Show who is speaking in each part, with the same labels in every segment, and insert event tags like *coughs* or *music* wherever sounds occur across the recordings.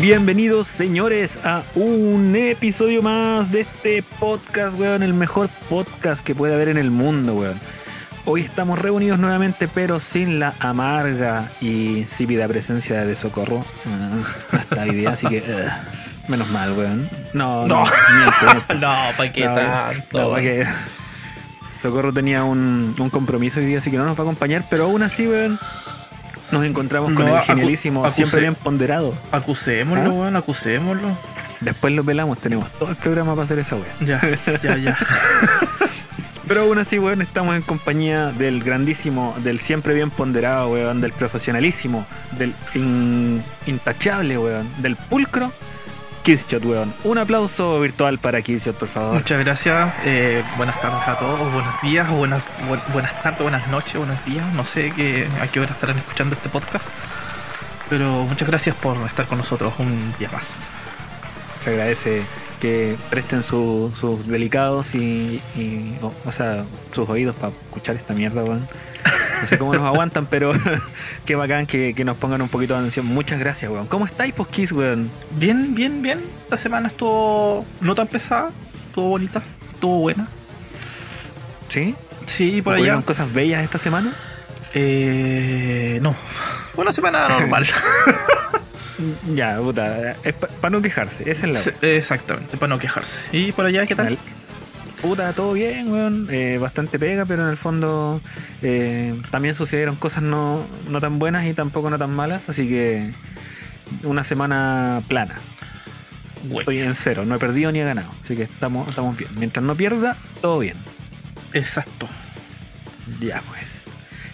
Speaker 1: Bienvenidos señores a un episodio más de este podcast, weón, el mejor podcast que puede haber en el mundo, weón. Hoy estamos reunidos nuevamente, pero sin la amarga y insípida presencia de Socorro ah, hasta hoy día, así que *laughs* eh, menos mal, weón. No, no, miente,
Speaker 2: No, *laughs* ¿para qué
Speaker 1: No,
Speaker 2: tanto?
Speaker 1: no, que- Socorro tenía un, un compromiso hoy día, así que no nos va a acompañar, pero aún así, weón, nos encontramos con
Speaker 2: No,
Speaker 1: el genialísimo, siempre bien ponderado.
Speaker 2: Acusémoslo,
Speaker 1: ¿Ah?
Speaker 2: weón, acusémoslo.
Speaker 1: Después lo pelamos, tenemos todo el programa para hacer esa weón.
Speaker 2: Ya, ya, ya. *laughs*
Speaker 1: Pero aún así, weón, estamos en compañía del grandísimo, del siempre bien ponderado, weón, del profesionalísimo, del in- intachable, weón, del pulcro, Kidshot, weón. Un aplauso virtual para Kidshot, por favor.
Speaker 2: Muchas gracias. eh, buenas tardes a todos, buenos días, buenas, bu- buenas tardes, buenas noches, buenos días. No sé qué, a qué hora estarán escuchando este podcast. Pero muchas gracias por estar con nosotros un día más.
Speaker 1: Se agradece que presten su- sus delicados y, y- o, o sea, sus oídos para escuchar esta mierda, weón. No sé cómo nos aguantan, pero *laughs* qué bacán que, que nos pongan un poquito de atención. Muchas gracias, weón. ¿Cómo estáis, Kiss, weón?
Speaker 2: Bien, bien, bien. Esta semana estuvo no tan pesada, estuvo bonita, estuvo buena.
Speaker 1: ¿Sí?
Speaker 2: Sí, por allá.
Speaker 1: ¿Ocurrieron cosas bellas esta semana?
Speaker 2: Eh, no. Una semana *laughs* normal.
Speaker 1: Ya, puta, es para no quejarse, esa es la
Speaker 2: Exactamente, para no quejarse. ¿Y por allá qué tal?
Speaker 1: Al- Puta, todo bien, weón. Eh, bastante pega, pero en el fondo eh, también sucedieron cosas no, no tan buenas y tampoco no tan malas, así que una semana plana.
Speaker 2: Bueno,
Speaker 1: Estoy en cero, no he perdido ni he ganado, así que estamos, estamos bien. Mientras no pierda, todo bien.
Speaker 2: exacto.
Speaker 1: Ya pues.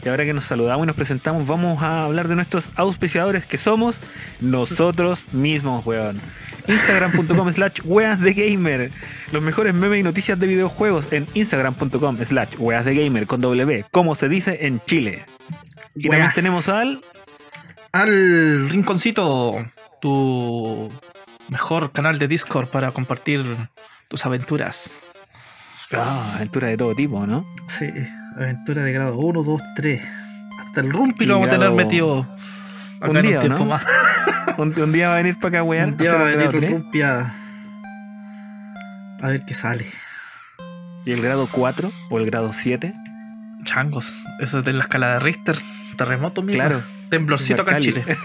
Speaker 1: Y ahora que nos saludamos y nos presentamos, vamos a hablar de nuestros auspiciadores que somos nosotros mismos, weón. Instagram.com slash weas de gamer. Los mejores memes y noticias de videojuegos en Instagram.com slash weas de gamer con W, como se dice en Chile. Y también tenemos al
Speaker 2: Al Rinconcito, tu mejor canal de Discord para compartir tus aventuras.
Speaker 1: ah, aventura de todo tipo, ¿no?
Speaker 2: Sí, aventura de grado 1, 2, 3. Hasta el Rumpi lo vamos a tener metido
Speaker 1: un día,
Speaker 2: un
Speaker 1: ¿no?
Speaker 2: más. *laughs*
Speaker 1: Un, un día va a venir para acá wear.
Speaker 2: Un día va a venir
Speaker 1: grado
Speaker 2: el
Speaker 1: tres,
Speaker 2: Rumpi a, ver qué sale.
Speaker 1: y el grado 4 o el grado 7.
Speaker 2: Changos, eso es de la escala de Richter. Terremoto, mira.
Speaker 1: Claro.
Speaker 2: Temblorcito acá en. Chile. *laughs*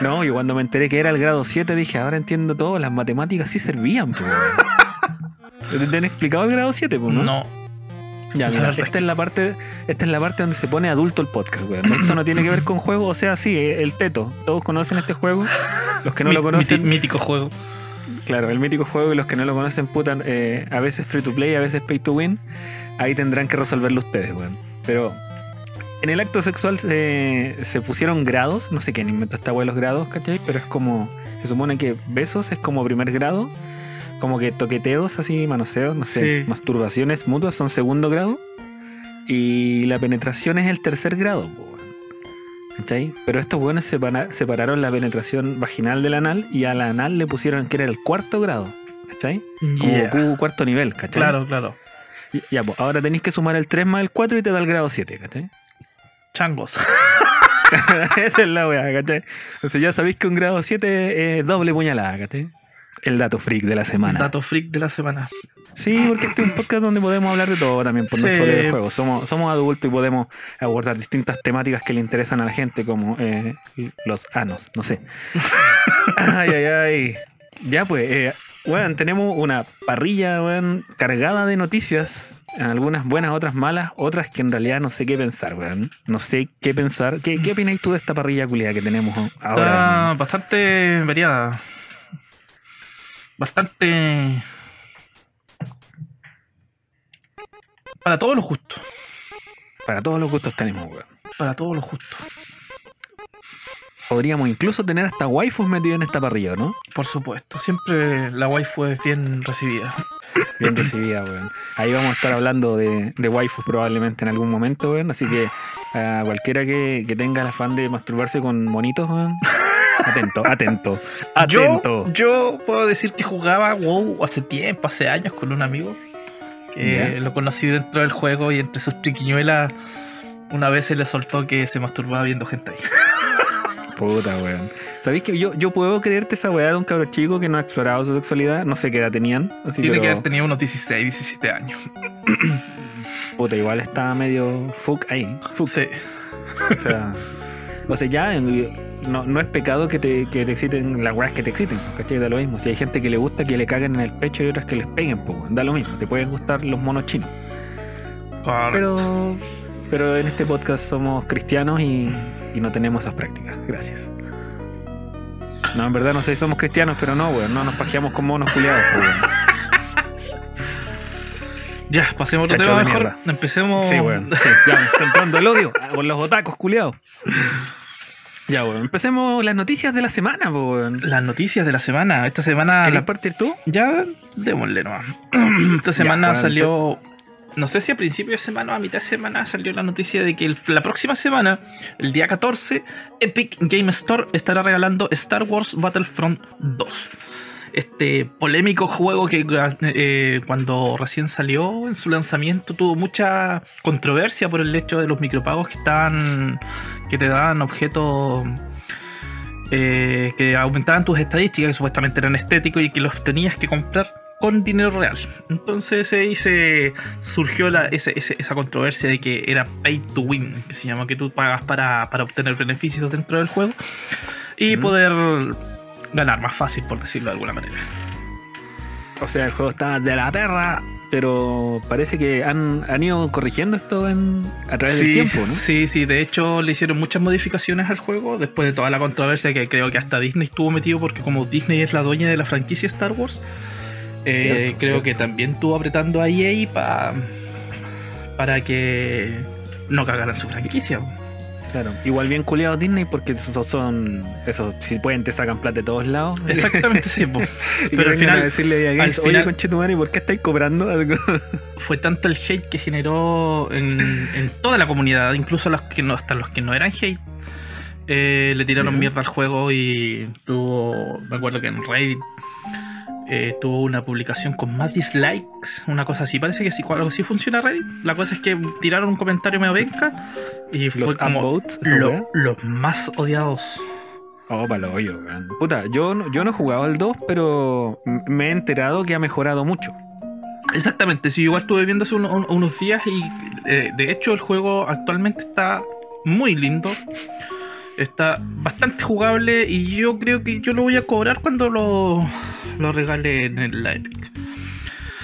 Speaker 1: No, yo cuando me enteré que era el grado 7 dije, ahora entiendo todo, las matemáticas sí servían, pues. *laughs* weón. ¿Te han explicado el grado 7, pues, no?
Speaker 2: No,
Speaker 1: Ya, mira, esta es la parte, esta es la parte donde se pone adulto el podcast, weón. Esto no tiene que ver con juego, o sea, sí, el teto. Todos conocen este juego. Los que no lo conocen,
Speaker 2: mítico juego.
Speaker 1: claro, el mítico juego y los que no lo conocen, puta, eh, a veces free to play, a veces pay to win. Ahí tendrán que resolverlo ustedes, weón. Pero en el acto sexual se, se pusieron grados, no sé quién inventó esta weá los grados, ¿cachai? Pero es como, se supone que besos es como primer grado, como que toqueteos así, manoseos, no sé,
Speaker 2: Sí.
Speaker 1: masturbaciones mutuas son segundo grado, y la penetración es el tercer grado. ¿cachai? Pero estos buenos separaron la penetración vaginal del anal y al anal le pusieron que era el cuarto grado, ¿cachai?
Speaker 2: Yeah.
Speaker 1: Cuarto nivel, ¿cachai?
Speaker 2: Claro, claro.
Speaker 1: Y- Ya, pues ahora tenéis que sumar el 3 más el 4 y te da el grado 7, ¿cachai?
Speaker 2: Changos. *laughs*
Speaker 1: Esa es la weá, ¿cachai? Entonces ya sabéis que un grado 7 es doble puñalada, ¿cachai? El dato freak de la semana.
Speaker 2: Dato freak de la semana.
Speaker 1: Sí, porque este es un podcast donde podemos hablar de todo también, por no
Speaker 2: Sí.
Speaker 1: solo de juegos. Somos, somos adultos y podemos abordar distintas temáticas que le interesan a la gente, como eh, los anos, no sé. *laughs* ay, ay, ay. Ya pues, eh, weón, tenemos una parrilla, weón, cargada de noticias. Algunas buenas, otras malas, otras que en realidad no sé qué pensar, weón. No sé qué pensar. ¿Qué, qué opináis tú de esta parrilla culiada que tenemos ahora?
Speaker 2: Está bastante variada. Bastante. Para todos los gustos.
Speaker 1: Para todos los gustos tenemos, weón.
Speaker 2: Para todos los gustos.
Speaker 1: Podríamos incluso tener hasta waifus metidos en esta parrilla, ¿no?
Speaker 2: Por supuesto. Siempre la waifu es bien recibida. *coughs*
Speaker 1: Bien recibida, weón. Ahí vamos a estar hablando de, de waifus probablemente en algún momento, weón. Así que a cualquiera que, que tenga el afán de masturbarse con monitos, weón. Atento, atento, atento.
Speaker 2: Yo, yo puedo decir que jugaba WoW hace tiempo, hace años con un amigo. Que lo conocí dentro del juego y entre sus triquiñuelas una vez se le soltó que se masturbaba viendo gente ahí. *laughs*
Speaker 1: Puta, weón. ¿Sabéis que yo, yo puedo creerte esa weá de un cabro chico que no ha explorado su sexualidad? No sé qué edad tenían. Así,
Speaker 2: Tiene que
Speaker 1: pero,
Speaker 2: haber tenido unos 16, 17 años. *coughs*
Speaker 1: Puta, igual está medio fuck ahí. Fuck.
Speaker 2: Sí.
Speaker 1: O sea, o sea ya en- no, no es pecado que te, que te exciten las weas que te exciten, ¿cachai? Da lo mismo. Si hay gente que le gusta que le caguen en el pecho y otras que les peguen, pues, da lo mismo. Te pueden gustar los monos chinos.
Speaker 2: Correcto.
Speaker 1: Pero, pero en este podcast somos cristianos y, y no tenemos esas prácticas. Gracias. No, en verdad no sé si somos cristianos, pero no, weón. No nos pajeamos con monos culiados, weón. *laughs*
Speaker 2: Ya, pasemos a otro
Speaker 1: Chacho
Speaker 2: tema mejor.
Speaker 1: mierda.
Speaker 2: Empecemos.
Speaker 1: Sí, weón. Sí, ya entrando el odio ah, con los otacos culiados. Ya, weón. Empecemos las noticias de la semana, weón.
Speaker 2: Las noticias de la semana. Esta semana.
Speaker 1: ¿Querés
Speaker 2: la-
Speaker 1: partir tú?
Speaker 2: Ya, démosle nomás. *clears throat* Esta semana
Speaker 1: bueno,
Speaker 2: salió. No sé si a principio de semana o a mitad de semana salió la noticia de que el- la próxima semana, el día 14, Epic Game Store estará regalando Star Wars Battlefront 2. Este polémico juego que eh, cuando recién salió en su lanzamiento tuvo mucha controversia por el hecho de los micropagos que estaban. que te daban objetos eh, que aumentaban tus estadísticas, que supuestamente eran estéticos y que los tenías que comprar con dinero real. Entonces ahí se surgió la, ese- ese- esa controversia de que era pay to win, que se llama que tú pagas para, para obtener beneficios dentro del juego y poder ganar más fácil, por decirlo de alguna manera.
Speaker 1: O sea, el juego está de la perra, pero parece que han, han ido corrigiendo esto en, a través del tiempo, ¿no?
Speaker 2: Sí, sí, de hecho le hicieron muchas modificaciones al juego después de toda la controversia que creo que hasta Disney estuvo metido porque como Disney es la dueña de la franquicia Star Wars, eh,
Speaker 1: Cierto,
Speaker 2: creo
Speaker 1: cierto.
Speaker 2: que también estuvo apretando a EA pa- para que no cagaran su franquicia.
Speaker 1: Claro. Igual bien culiados Disney porque esos son. Esos, si pueden, te sacan plata de todos lados. *laughs*
Speaker 2: Exactamente, sí. po. *laughs* Pero al final,
Speaker 1: a decirle a
Speaker 2: al
Speaker 1: Gates,
Speaker 2: final-
Speaker 1: oye, conchetumare, ¿por qué estáis cobrando? *laughs*
Speaker 2: fue tanto el hate que generó en, en toda la comunidad, incluso los que no, hasta los que no eran hate, eh, le tiraron mierda al juego y tuvo, me acuerdo que en Reddit eh, tuvo una publicación con más dislikes, una cosa así, parece que sí, algo así funciona Reddit. La cosa es que tiraron un comentario medio venca y fue
Speaker 1: Los
Speaker 2: como lo-
Speaker 1: wea.
Speaker 2: los más odiados.
Speaker 1: Oh, para lo hoyo. Puta, yo, no- yo no he jugado al 2, pero me he enterado que ha mejorado mucho.
Speaker 2: Exactamente, sí, igual estuve viendo hace uno- un- unos días y eh, de hecho el juego actualmente está muy lindo. Está bastante jugable y yo creo que yo lo voy a cobrar cuando lo, lo regale en el Epic.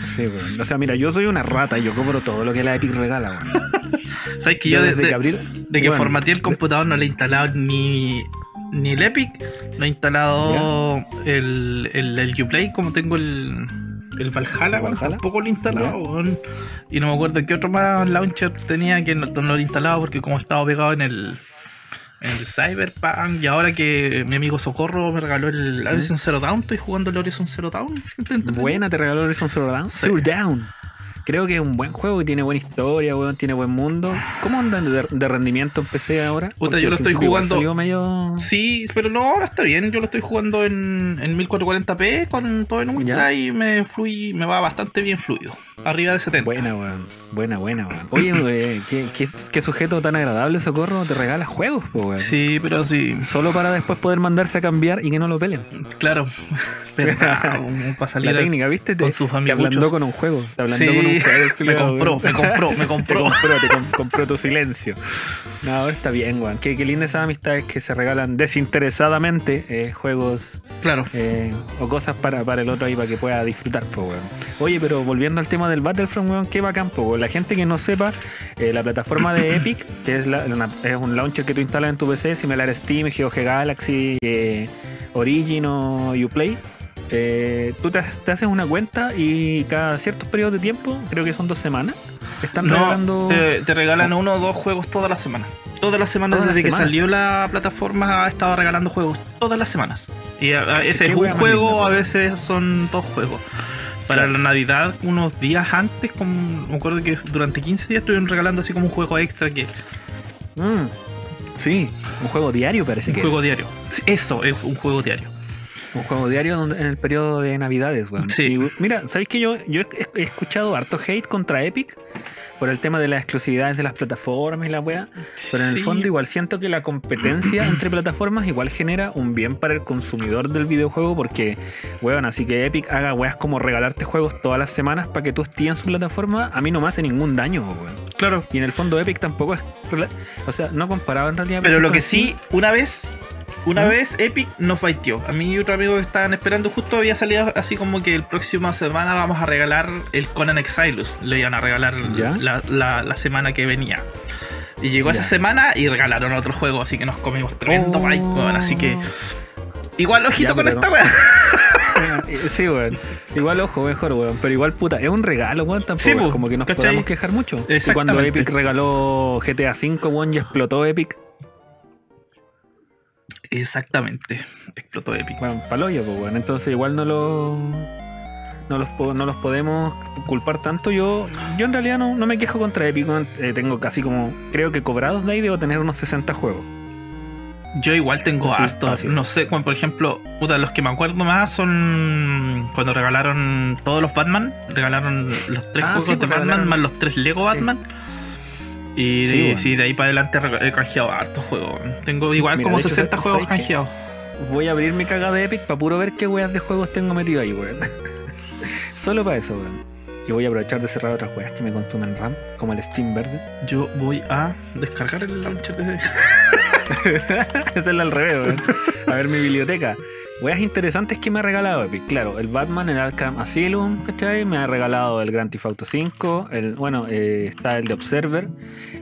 Speaker 1: Sí, weón. O sea, mira, yo soy una rata y yo cobro todo lo que la Epic regala, weón. *laughs*
Speaker 2: ¿Sabes que yo,
Speaker 1: desde
Speaker 2: desde
Speaker 1: que abrí-
Speaker 2: de que formateé el computador no le he instalado ni, ni el Epic, no he instalado el, el, el Uplay como tengo el, el Valhalla,
Speaker 1: ¿El
Speaker 2: weón,
Speaker 1: Valhalla?
Speaker 2: tampoco lo he instalado. Y no me acuerdo qué otro más launcher tenía que no, no lo he instalado porque como estaba pegado en el, el Cyberpunk y ahora que mi amigo Socorro me regaló el Horizon Zero Dawn, estoy jugando el Horizon Zero entretenido.
Speaker 1: Buena, te regaló Horizon Zero Dawn.
Speaker 2: Sí.
Speaker 1: Zero Down. Creo que es un buen juego que tiene buena historia, weón, tiene buen mundo. ¿Cómo andan de, de rendimiento en PC ahora? Porque
Speaker 2: yo lo estoy jugando-
Speaker 1: medio...
Speaker 2: Sí, pero no, ahora está bien. Yo lo estoy jugando en, en 1440p con todo en ultra y me flui, me va bastante bien fluido. Arriba de 70.
Speaker 1: Buena, weón. Buena, buena, weón. Oye, weón, ¿qué, qué, qué sujeto tan agradable, Socorro, te regala juegos, po, weón.
Speaker 2: Sí, pero sí,
Speaker 1: Solo para después poder mandarse a cambiar y que no lo pelen.
Speaker 2: claro. *laughs* Un- para salir
Speaker 1: La técnica, ¿viste? Te,
Speaker 2: con sus
Speaker 1: te ablandó con un juego. Te ablandó
Speaker 2: Sí,
Speaker 1: con un juego.
Speaker 2: me compró,
Speaker 1: weón.
Speaker 2: me compró, me *laughs*
Speaker 1: Te
Speaker 2: compró.
Speaker 1: compró, te com- compró tu silencio. No, está bien, weón. Qué, qué linda esas amistades que se regalan desinteresadamente eh, juegos
Speaker 2: Claro.
Speaker 1: eh, o cosas para, para el otro ahí para que pueda disfrutar, po, weón. Oye, pero volviendo al tema del Battlefront, weón, qué bacán. La gente que no sepa, eh, la plataforma de *coughs* Epic, que es, la- una- es un launcher que tú instalas en tu PC, similar a Steam, GOG Galaxy, eh, Origin o Uplay. eh, tú te, te haces una cuenta y cada ciertos periodos de tiempo, creo que son dos semanas, están
Speaker 2: No,
Speaker 1: regalando.
Speaker 2: te, te regalan uno o dos juegos todas las semanas. Todas las semanas
Speaker 1: Todas las
Speaker 2: desde que salió la plataforma ha estado regalando juegos todas las semanas. Y a, a- ese es un juego, a veces son dos juegos. Para la Navidad, unos días antes, como, me acuerdo que durante 15 días estuvieron regalando así como un juego extra que
Speaker 1: Mm, sí, un juego diario parece
Speaker 2: un
Speaker 1: que.
Speaker 2: juego diario. Eso es un juego diario.
Speaker 1: Un juego diario en el periodo de Navidades, weón.
Speaker 2: Sí.
Speaker 1: Y, mira, ¿sabéis que yo, yo he, escuchado harto hate contra Epic por el tema de las exclusividades de las plataformas y la weá? Pero en
Speaker 2: Sí.
Speaker 1: el fondo igual siento que la competencia *clears throat* entre plataformas igual genera un bien para el consumidor del videojuego porque, weón, así que Epic haga weas como regalarte juegos todas las semanas para que tú estés en su plataforma, a mí no me hace ningún daño, weón.
Speaker 2: Claro.
Speaker 1: Y en el fondo Epic tampoco es... O sea, no comparaba en realidad...
Speaker 2: Pero lo que sí, una vez, una
Speaker 1: ¿Mm?
Speaker 2: vez Epic nos baiteó. A mí y otro amigo que estaban esperando, justo había salido así como que el próximo semana vamos a regalar el Conan Exilus. Le iban a regalar la, la- la semana que venía. Y llegó
Speaker 1: Ya.
Speaker 2: esa semana y regalaron otro juego, así que nos comimos tremendo
Speaker 1: Oh.
Speaker 2: Así que igual ojito
Speaker 1: Ya,
Speaker 2: con esta weá. *laughs*
Speaker 1: Sí, weón. Igual ojo, mejor, weón. Pero igual, puta, es un regalo, weón. Tampoco
Speaker 2: Sí,
Speaker 1: es
Speaker 2: po,
Speaker 1: como que nos podamos quejar mucho. Y cuando. Epic regaló GTA V, weón, y explotó Epic.
Speaker 2: Exactamente. Explotó Epic.
Speaker 1: Bueno, paloyo, pues, weón. Entonces igual no lo... No los, no los podemos culpar tanto. Yo yo en realidad no, no me quejo contra Epic. Eh, tengo casi como... Creo que cobrados de ahí debo tener unos 60 juegos.
Speaker 2: Yo igual tengo
Speaker 1: Sí,
Speaker 2: hartos.
Speaker 1: fácil.
Speaker 2: No sé, como por ejemplo, puta, los que me acuerdo más son cuando regalaron todos los Batman. Regalaron los tres
Speaker 1: Ah,
Speaker 2: juegos
Speaker 1: sí,
Speaker 2: de
Speaker 1: pues,
Speaker 2: Batman
Speaker 1: regalaron-
Speaker 2: más los tres Lego
Speaker 1: Sí.
Speaker 2: Batman. Y
Speaker 1: Sí,
Speaker 2: de,
Speaker 1: bueno.
Speaker 2: sí, de ahí para adelante he canjeado hartos juegos. Tengo igual
Speaker 1: Mira,
Speaker 2: como
Speaker 1: de hecho,
Speaker 2: 60
Speaker 1: ¿sabes
Speaker 2: juegos canjeados.
Speaker 1: Voy a abrir mi caga de Epic para puro ver qué weas de juegos tengo metido ahí, weón. *laughs* Solo para eso, weón. Y voy a aprovechar de cerrar otras weas que me consumen RAM, como el Steam verde.
Speaker 2: Yo voy a descargar el launcher de *laughs*
Speaker 1: la al revés, weón. A ver mi biblioteca. Weas interesantes que me ha regalado Epic. Claro, el Batman, el Arkham Asylum, ¿cachai? Me ha regalado el Grand Theft Auto 5. El, bueno, eh, está el de Observer.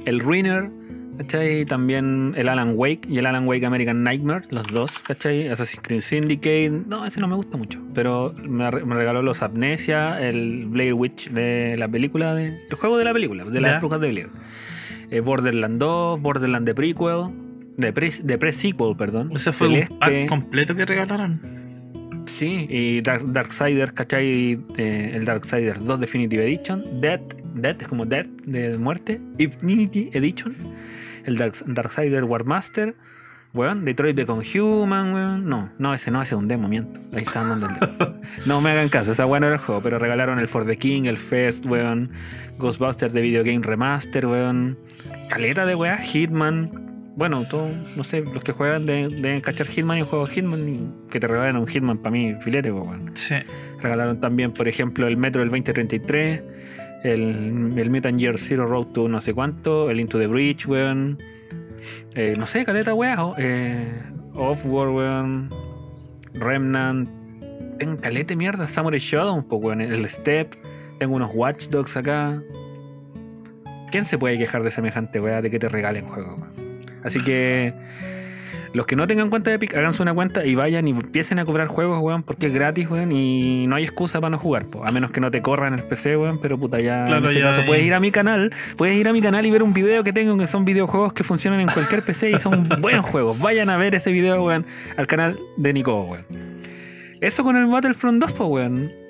Speaker 1: El Ruiner, ¿cachai? También el Alan Wake y el Alan Wake American Nightmare, los dos, ¿cachai? Assassin's Creed Syndicate. No, ese no me gusta mucho. Pero me, me regaló los Amnesia, el Blair Witch de la película, de, el juego de la película, de las brujas de Blair. Eh, Borderland 2, Borderland de prequel, de pre, de pre-sequel, perdón.
Speaker 2: Ese fue
Speaker 1: Celeste,
Speaker 2: un pack completo que regalaron.
Speaker 1: Sí, y Dark, Darksiders, ¿cachai? Eh, el Darksiders 2 Definitive Edition, Dead, Dead es como Dead de muerte, Infinity Edition, el Dark, Darksiders Warmaster, weón, Detroit de Conhuman, weón. No, no, ese no, ese es un demo, miento. Ahí está dando el demo. *laughs* No me hagan caso, esa weón no era el juego, pero regalaron el For the King, el Fest, weón, Ghostbusters de Video Game Remaster, weón, caleta de weá, Hitman. Bueno, todo, no sé, los que juegan de, de cachar Hitman y un juego Hitman, y que te regalen un Hitman para mí, filete, pues, weón.
Speaker 2: Sí.
Speaker 1: Regalaron también, por ejemplo, el Metro del 2033, el, el Mutant Year Zero Road to no sé cuánto, el Into the Breach, weón. Eh, no sé, caleta, weón. Eh, Offworld, weón. Remnant. Tengo caleta mierda. Samurai Shodown, pues, weón. El Step. Tengo unos Watch Dogs acá. ¿Quién se puede quejar de semejante weá de que te regalen juegos? weón? Así que los que no tengan cuenta de Epic, háganse una cuenta y vayan y empiecen a cobrar juegos, weón, porque es gratis, weón, y no hay excusa para no jugar, po. a menos que no te corran el PC, weón, pero puta, ya
Speaker 2: Claro,
Speaker 1: en ese
Speaker 2: ya
Speaker 1: caso puedes ir a mi canal, puedes ir a mi canal y ver un video que tengo que son videojuegos que funcionan en cualquier PC y son *laughs* buenos juegos. Vayan a ver ese video, weón, al canal de Nico, weón. Eso con el Battlefront 2, pues, weón.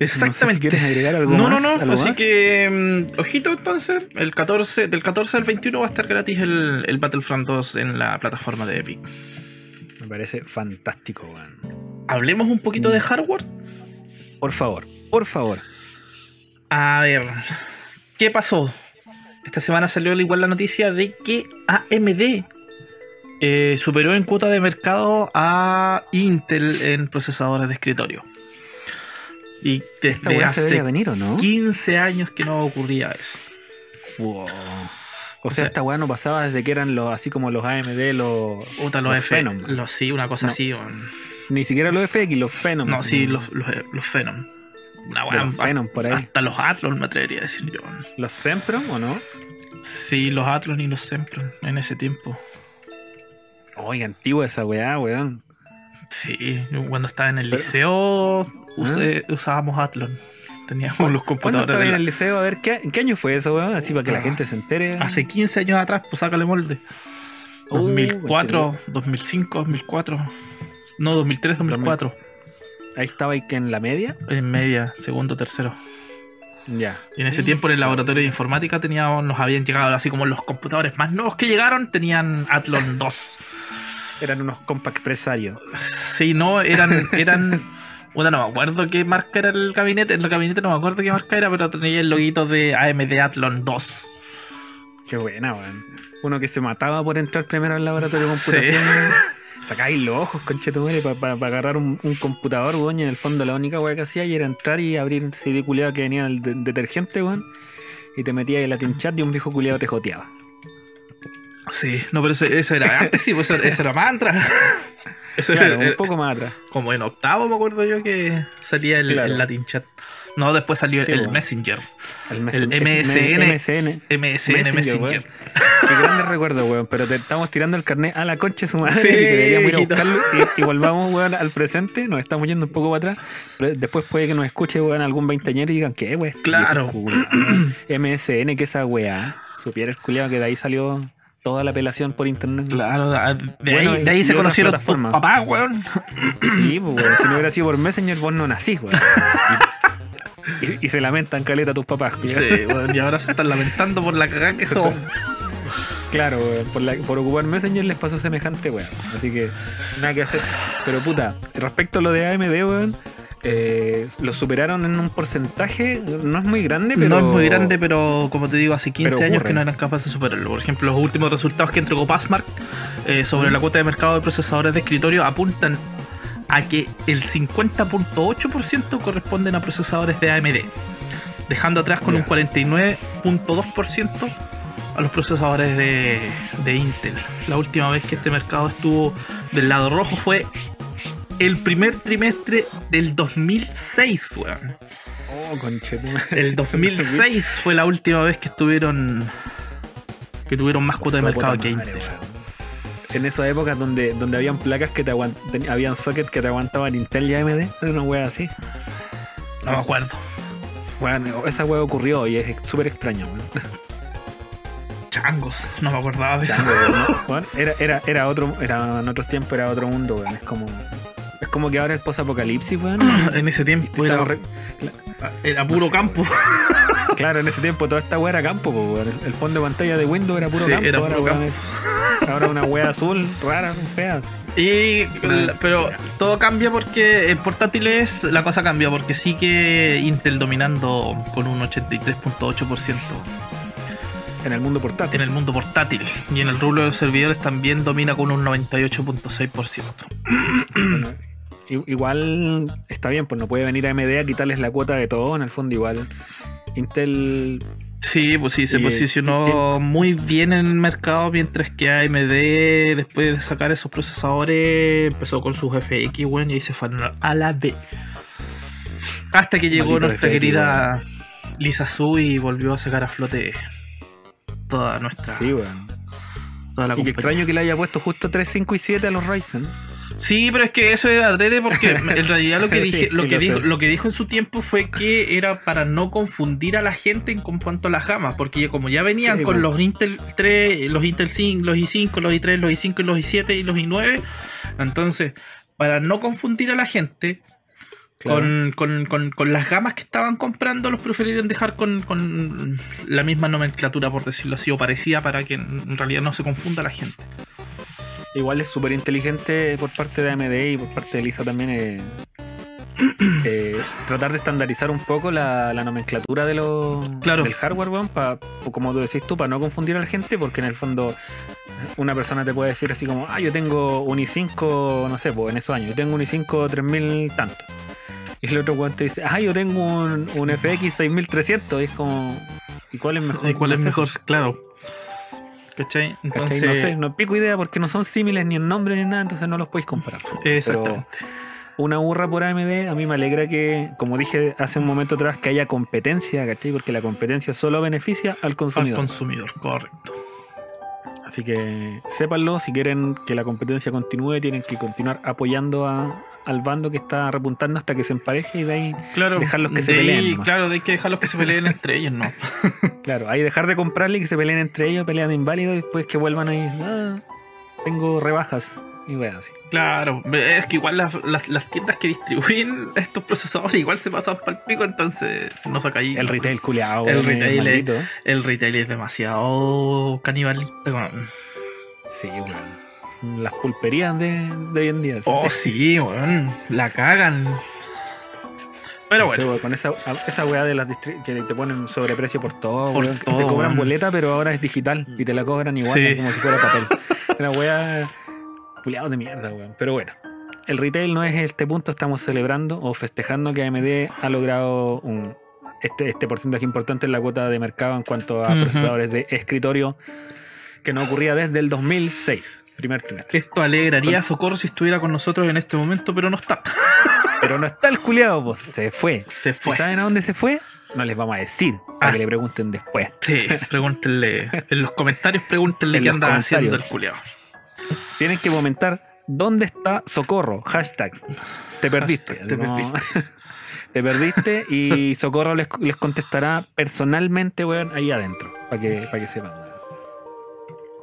Speaker 1: No sé si
Speaker 2: Exactamente.
Speaker 1: quieres agregar algo
Speaker 2: No, no,
Speaker 1: más,
Speaker 2: no.
Speaker 1: algo
Speaker 2: Así
Speaker 1: más.
Speaker 2: que, mm, ojito entonces, el 14, del 14 al 21 va a estar gratis el, el Battlefront 2 en la plataforma de Epic.
Speaker 1: Me parece fantástico, weón.
Speaker 2: Hablemos un poquito de hardware.
Speaker 1: Por favor, por favor.
Speaker 2: A ver, ¿qué pasó? Esta semana salió igual la noticia de que AMD eh, superó en cuota de mercado a Intel en procesadores de escritorio. Y desde hace
Speaker 1: venir, ¿o no?
Speaker 2: 15 años que no ocurría eso.
Speaker 1: Wow. O,
Speaker 2: O
Speaker 1: sea,
Speaker 2: sea-
Speaker 1: esta weá no pasaba desde que eran los, así como los AMD, los.
Speaker 2: Puta, los,
Speaker 1: Los
Speaker 2: F,
Speaker 1: Phenom.
Speaker 2: los sí, una cosa
Speaker 1: No.
Speaker 2: así.
Speaker 1: Ni siquiera los FX, los Phenom.
Speaker 2: No, sí, los, los, los Phenom. Una weá,
Speaker 1: los Phenom por ahí.
Speaker 2: Hasta los Athlon me atrevería a decir yo.
Speaker 1: ¿Los Sempron o no?
Speaker 2: Sí, los Athlon y los Sempron en ese tiempo.
Speaker 1: Oye, antigua esa weá, weón.
Speaker 2: Sí, cuando estaba en el
Speaker 1: Pero-
Speaker 2: liceo usé- usábamos Athlon. Teníamos los
Speaker 1: ¿Cuándo
Speaker 2: computadores de
Speaker 1: en
Speaker 2: la-
Speaker 1: el liceo? A ver, ¿qué, ¿en qué año fue eso, weón? Así para que la
Speaker 2: Ah,
Speaker 1: gente se entere.
Speaker 2: Hace 15 años atrás, pues sácale molde.
Speaker 1: Oh,
Speaker 2: 2004, 2005, 2004. No, 2003, 2004.
Speaker 1: Ahí estaba ahí que en la media.
Speaker 2: En media, segundo, tercero.
Speaker 1: Ya.
Speaker 2: Y en ese tiempo en el laboratorio de informática teníamos, nos habían llegado así como los computadores más nuevos que llegaron tenían Athlon 2.
Speaker 1: Eran unos compa expresarios.
Speaker 2: Sí, no, eran. eran *laughs* bueno, no me acuerdo qué marca era el gabinete. En el gabinete no me acuerdo qué marca era, pero tenía el loguito de AMD Athlon 2.
Speaker 1: Qué buena, weón. Uno que se mataba por entrar primero al laboratorio de computación. *laughs* Sacáis los ojos, conchetumare, para agarrar un, un computador, weón. Y en el fondo la única weá que hacía era entrar y abrir ese CD culiado que venía el de- detergente, weón. Y te metías en la chat y un viejo culiado te joteaba.
Speaker 2: Sí, no, pero eso, eso era antes, sí, pues eso, eso era mantra. *laughs* Eso
Speaker 1: Claro,
Speaker 2: era-
Speaker 1: un poco más atrás.
Speaker 2: como en octavo me acuerdo yo que salía el,
Speaker 1: Claro.
Speaker 2: el Latin Chat. No, después salió
Speaker 1: Sí,
Speaker 2: el
Speaker 1: bueno.
Speaker 2: Messenger.
Speaker 1: El,
Speaker 2: El
Speaker 1: MSN.
Speaker 2: MSN.
Speaker 1: MSN.
Speaker 2: Messenger.
Speaker 1: Qué grandes recuerdos, weón. Pero te estamos tirando el carnet a la concha de su madre.
Speaker 2: Sí,
Speaker 1: y deberíamos ir a buscarlo y, y volvamos, weón, al presente. Nos estamos yendo un poco para atrás. Pero después puede que nos escuche, weón, algún veinteañero y digan, ¿qué, weón?
Speaker 2: Claro.
Speaker 1: MSN, que esa weá. Supiera el culiado que de ahí salió toda la apelación por internet.
Speaker 2: Claro, de,
Speaker 1: Bueno,
Speaker 2: ahí, de ahí se conocieron tus papás, weón.
Speaker 1: Sí, pues, weón. Si no hubiera sido por Messenger, vos no nacís, weón. Y, se lamentan caleta tus papás, culiao.
Speaker 2: Sí, weón, y ahora se están lamentando por la cagada que son.
Speaker 1: Claro, weón, por, la- por ocupar Messenger les pasó semejante, weón. Así que nada que hacer. Pero puta, respecto a lo de AMD, weón, eh, lo superaron en un porcentaje, no es muy grande, pero...
Speaker 2: No es muy grande, pero como te digo, hace 15
Speaker 1: Pero
Speaker 2: años que no eran capaces de superarlo. Por ejemplo, los últimos resultados que entregó Passmark eh, sobre la cuota de mercado de procesadores de escritorio apuntan a que el 50.8% corresponden a procesadores de AMD, dejando atrás con
Speaker 1: Ya.
Speaker 2: un 49.2% a los procesadores de, de Intel. La última vez que este mercado estuvo del lado rojo fue el primer trimestre del 2006, weón.
Speaker 1: Oh, conchetumare.
Speaker 2: El 2006 *laughs* fue la última vez que estuvieron que tuvieron más cuota de mercado que Intel.
Speaker 1: En esas épocas donde, donde habían placas que te aguantaban, habían sockets que te aguantaban Intel y AMD, era una wea así.
Speaker 2: No me acuerdo.
Speaker 1: Bueno, esa wea ocurrió y es súper extraño, weón.
Speaker 2: Changos, no me acordaba de eso.
Speaker 1: Chango, weón, ¿no? Era, era, era otro, era, en otros tiempos era otro mundo, weón. Es como, como que ahora el posapocalipsis, weón. *clears throat*
Speaker 2: En ese tiempo era,
Speaker 1: Estamos re-
Speaker 2: era puro campo. *laughs*
Speaker 1: Claro, en ese tiempo toda esta weá era campo, po, weón. El fondo de pantalla de Windows era puro
Speaker 2: Sí,
Speaker 1: campo.
Speaker 2: era
Speaker 1: ahora,
Speaker 2: puro
Speaker 1: ahora una weá azul, rara, fea.
Speaker 2: Y, pero todo cambia porque en portátiles la cosa cambia porque sigue Intel dominando con un 83.8%
Speaker 1: En el mundo portátil.
Speaker 2: en el mundo portátil y en el rubro de los servidores también domina con un 98.6%.
Speaker 1: Bueno, igual está bien, pues no puede venir AMD a quitarles la cuota de todo. En el fondo, igual Intel
Speaker 2: Sí, pues sí, se
Speaker 1: Y,
Speaker 2: posicionó muy bien en el mercado, mientras que AMD, después de sacar esos procesadores, empezó con sus FX, weón, y ahí se fueron a la B. Hasta que llegó
Speaker 1: Maldito
Speaker 2: nuestra
Speaker 1: FX,
Speaker 2: querida Lisa Su y volvió a sacar a flote toda nuestra.
Speaker 1: Sí, weón.
Speaker 2: toda la
Speaker 1: Y
Speaker 2: compañía.
Speaker 1: extraño que le haya puesto justo 3, 5 y 7 a los Ryzen.
Speaker 2: Sí, pero es que eso era adrede porque *laughs* en realidad lo que dije,
Speaker 1: sí,
Speaker 2: lo que
Speaker 1: lo
Speaker 2: dijo,
Speaker 1: sé.
Speaker 2: lo que dijo en su tiempo fue que era para no confundir a la gente en cuanto a las gamas, porque como ya venían
Speaker 1: Sí,
Speaker 2: con
Speaker 1: bueno.
Speaker 2: los Intel 3, los Intel 5, los i5, los i3, los i5, los i7 y los i9, entonces para no confundir a la gente
Speaker 1: Claro.
Speaker 2: con, con- con- con las gamas que estaban comprando, los prefirieron dejar con, con la misma nomenclatura, por decirlo así, o parecida para que en realidad no se confunda la gente.
Speaker 1: Igual es súper inteligente por parte de AMD y por parte de Lisa también eh, *clears throat* eh, tratar de estandarizar un poco la, la nomenclatura de los
Speaker 2: Claro.
Speaker 1: del hardware, weón, pa- como tú decís tú, para no confundir a la gente, porque en el fondo una persona te puede decir así como, ah, yo tengo un i5, no sé, pues en esos años, yo tengo un i5 3000 tanto. Y el otro weón te dice, ah, yo tengo un, un FX 6300, y es como, ¿y cuál es mejor?
Speaker 2: ¿Y cuál es mejor? Claro. ¿Cachai?
Speaker 1: ¿cachai?
Speaker 2: Entonces,
Speaker 1: No sé, no pico idea porque no son similares ni en nombre ni nada, entonces no los podéis comparar. *laughs*
Speaker 2: Exactamente.
Speaker 1: Pero una burra por AMD, a mí me alegra que, como dije hace un momento atrás, que haya competencia, ¿cachai? Porque la competencia solo beneficia al
Speaker 2: Al
Speaker 1: consumidor.
Speaker 2: consumidor, correcto.
Speaker 1: Así que sépanlo, si quieren que la competencia continúe, tienen que continuar apoyando a- al bando que está repuntando hasta que se empareje y de ahí,
Speaker 2: Claro,
Speaker 1: Dejarlos que se
Speaker 2: de ahí-
Speaker 1: peleen nomás.
Speaker 2: Claro, de hay que dejarlos que se peleen entre ellos, ¿no? *laughs*
Speaker 1: claro, ahí dejar de comprarle y que se peleen entre ellos, pelean de inválidos y después que vuelvan ahí, ah, tengo rebajas y bueno, así.
Speaker 2: Claro, es que igual las, las- las tiendas que distribuyen estos procesadores igual se pasan para el pico, entonces no saca ahí.
Speaker 1: El retail culiado,
Speaker 2: El retail es-
Speaker 1: maldito.
Speaker 2: El retail es demasiado canibalista.
Speaker 1: Sí, weón. Las pulperías de, de hoy en día.
Speaker 2: Oh, sí, weón. La cagan. Pero
Speaker 1: No sé,
Speaker 2: bueno.
Speaker 1: con esa, esa weá de las que te ponen sobreprecio por todo,
Speaker 2: Por
Speaker 1: te cobran boleta, pero ahora es digital y te la cobran igual
Speaker 2: Sí.
Speaker 1: como si fuera papel. *laughs* Una weá culiados de mierda, weón. Pero bueno, el retail no es este punto, estamos celebrando o festejando que AMD ha logrado un, este, este porcentaje importante en la cuota de mercado en cuanto a procesadores de escritorio, que no ocurría desde el 2006, primer trimestre.
Speaker 2: Esto alegraría a Socorro si estuviera con nosotros en este momento, pero no está. *laughs*
Speaker 1: Pero no está el culiado, pues, se fue.
Speaker 2: Se fue.
Speaker 1: saben a dónde se fue, no les vamos a decir, para
Speaker 2: Ah.
Speaker 1: que le pregunten después.
Speaker 2: Sí, pregúntenle. En los comentarios, pregúntenle *laughs*
Speaker 1: En
Speaker 2: qué anda haciendo el culiao.
Speaker 1: Tienen que comentar dónde está Socorro. Hashtag. Te perdiste.
Speaker 2: Hashtag, te
Speaker 1: No.
Speaker 2: perdiste. *laughs*
Speaker 1: Te perdiste y Socorro les, les contestará personalmente, weón, ahí adentro. Para que, para que sepan.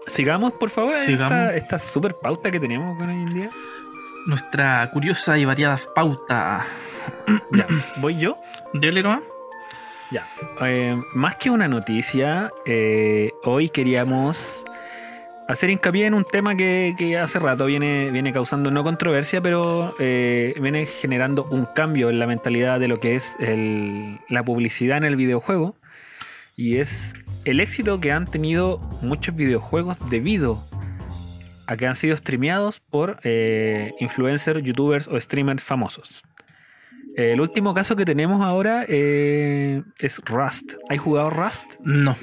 Speaker 1: Sigamos, por favor,
Speaker 2: Sigamos.
Speaker 1: esta, esta super pauta que tenemos hoy en día.
Speaker 2: Nuestra curiosa y variada pauta. *clears throat*
Speaker 1: Ya, voy yo.
Speaker 2: Dele nomás.
Speaker 1: Ya. Eh, más que una noticia, eh, hoy queríamos hacer hincapié en un tema que, que hace rato viene, viene causando no controversia, pero eh, viene generando un cambio en la mentalidad de lo que es el- la publicidad en el videojuego. Y es el éxito que han tenido muchos videojuegos debido a que han sido streameados por eh, influencers, youtubers o streamers famosos. El último caso que tenemos ahora eh, es Rust. ¿Has jugado Rust?
Speaker 2: No.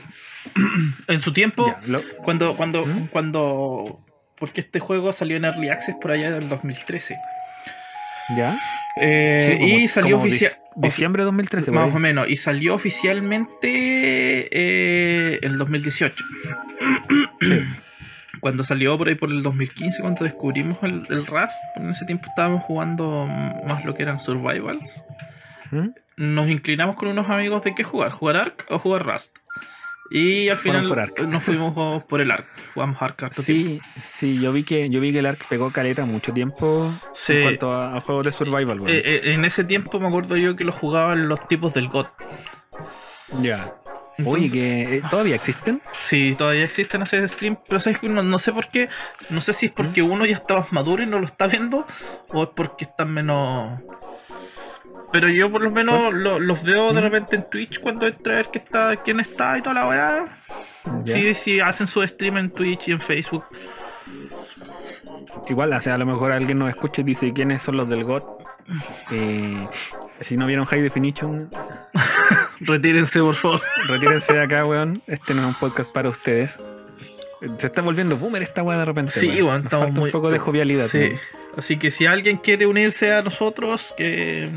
Speaker 2: *clears throat* en su tiempo,
Speaker 1: Ya, lo-
Speaker 2: cuando, cuando,
Speaker 1: ¿Mm?
Speaker 2: cuando. Porque este juego salió en Early Access por allá del 2013.
Speaker 1: ¿Ya?
Speaker 2: Eh,
Speaker 1: Sí, como-
Speaker 2: y salió oficial.
Speaker 1: dic- Diciembre de 2013. por
Speaker 2: Más o menos. Y salió oficialmente eh, en el 2018.
Speaker 1: Sí. *clears throat*
Speaker 2: Cuando salió por ahí por el 2015, cuando descubrimos el, el Rust, en ese tiempo estábamos jugando más lo que eran survivals.
Speaker 1: ¿Mm?
Speaker 2: Nos inclinamos con unos amigos de qué jugar, jugar Ark o jugar Rust. Y al
Speaker 1: Fueron
Speaker 2: final nos fuimos por el Ark. Jugamos Ark harto tiempo.
Speaker 1: Sí, sí, yo vi que yo vi que el ARC pegó caleta mucho tiempo
Speaker 2: Sí.
Speaker 1: en cuanto a, a juegos de survival. weón.
Speaker 2: Eh, eh, en ese tiempo me acuerdo yo que lo jugaban los tipos del GOT.
Speaker 1: ya.
Speaker 2: Entonces-
Speaker 1: Oye, que eh, todavía existen.
Speaker 2: Sí, todavía existen ese stream, pero ¿sabes no, no sé por qué. No sé si es porque uno ya está más maduro y no lo está viendo, o es porque están menos. Pero yo por lo menos lo- los veo de
Speaker 1: ¿Mm?
Speaker 2: repente en Twitch cuando entra a ver qué está, quién está y toda la weá. Sí, sí, hacen su stream en Twitch y en Facebook.
Speaker 1: Igual, o sea, a lo mejor alguien nos escucha y dice quiénes son los del GOT. Eh, si no vieron High Definition, *laughs*
Speaker 2: Retírense, por favor.
Speaker 1: retírense de acá, weón. Este no es un podcast para ustedes. Se está volviendo boomer esta weá de repente.
Speaker 2: Sí,
Speaker 1: weón.
Speaker 2: estamos
Speaker 1: falta
Speaker 2: muy.
Speaker 1: un poco de jovialidad.
Speaker 2: Sí. Así que si alguien quiere unirse a nosotros, que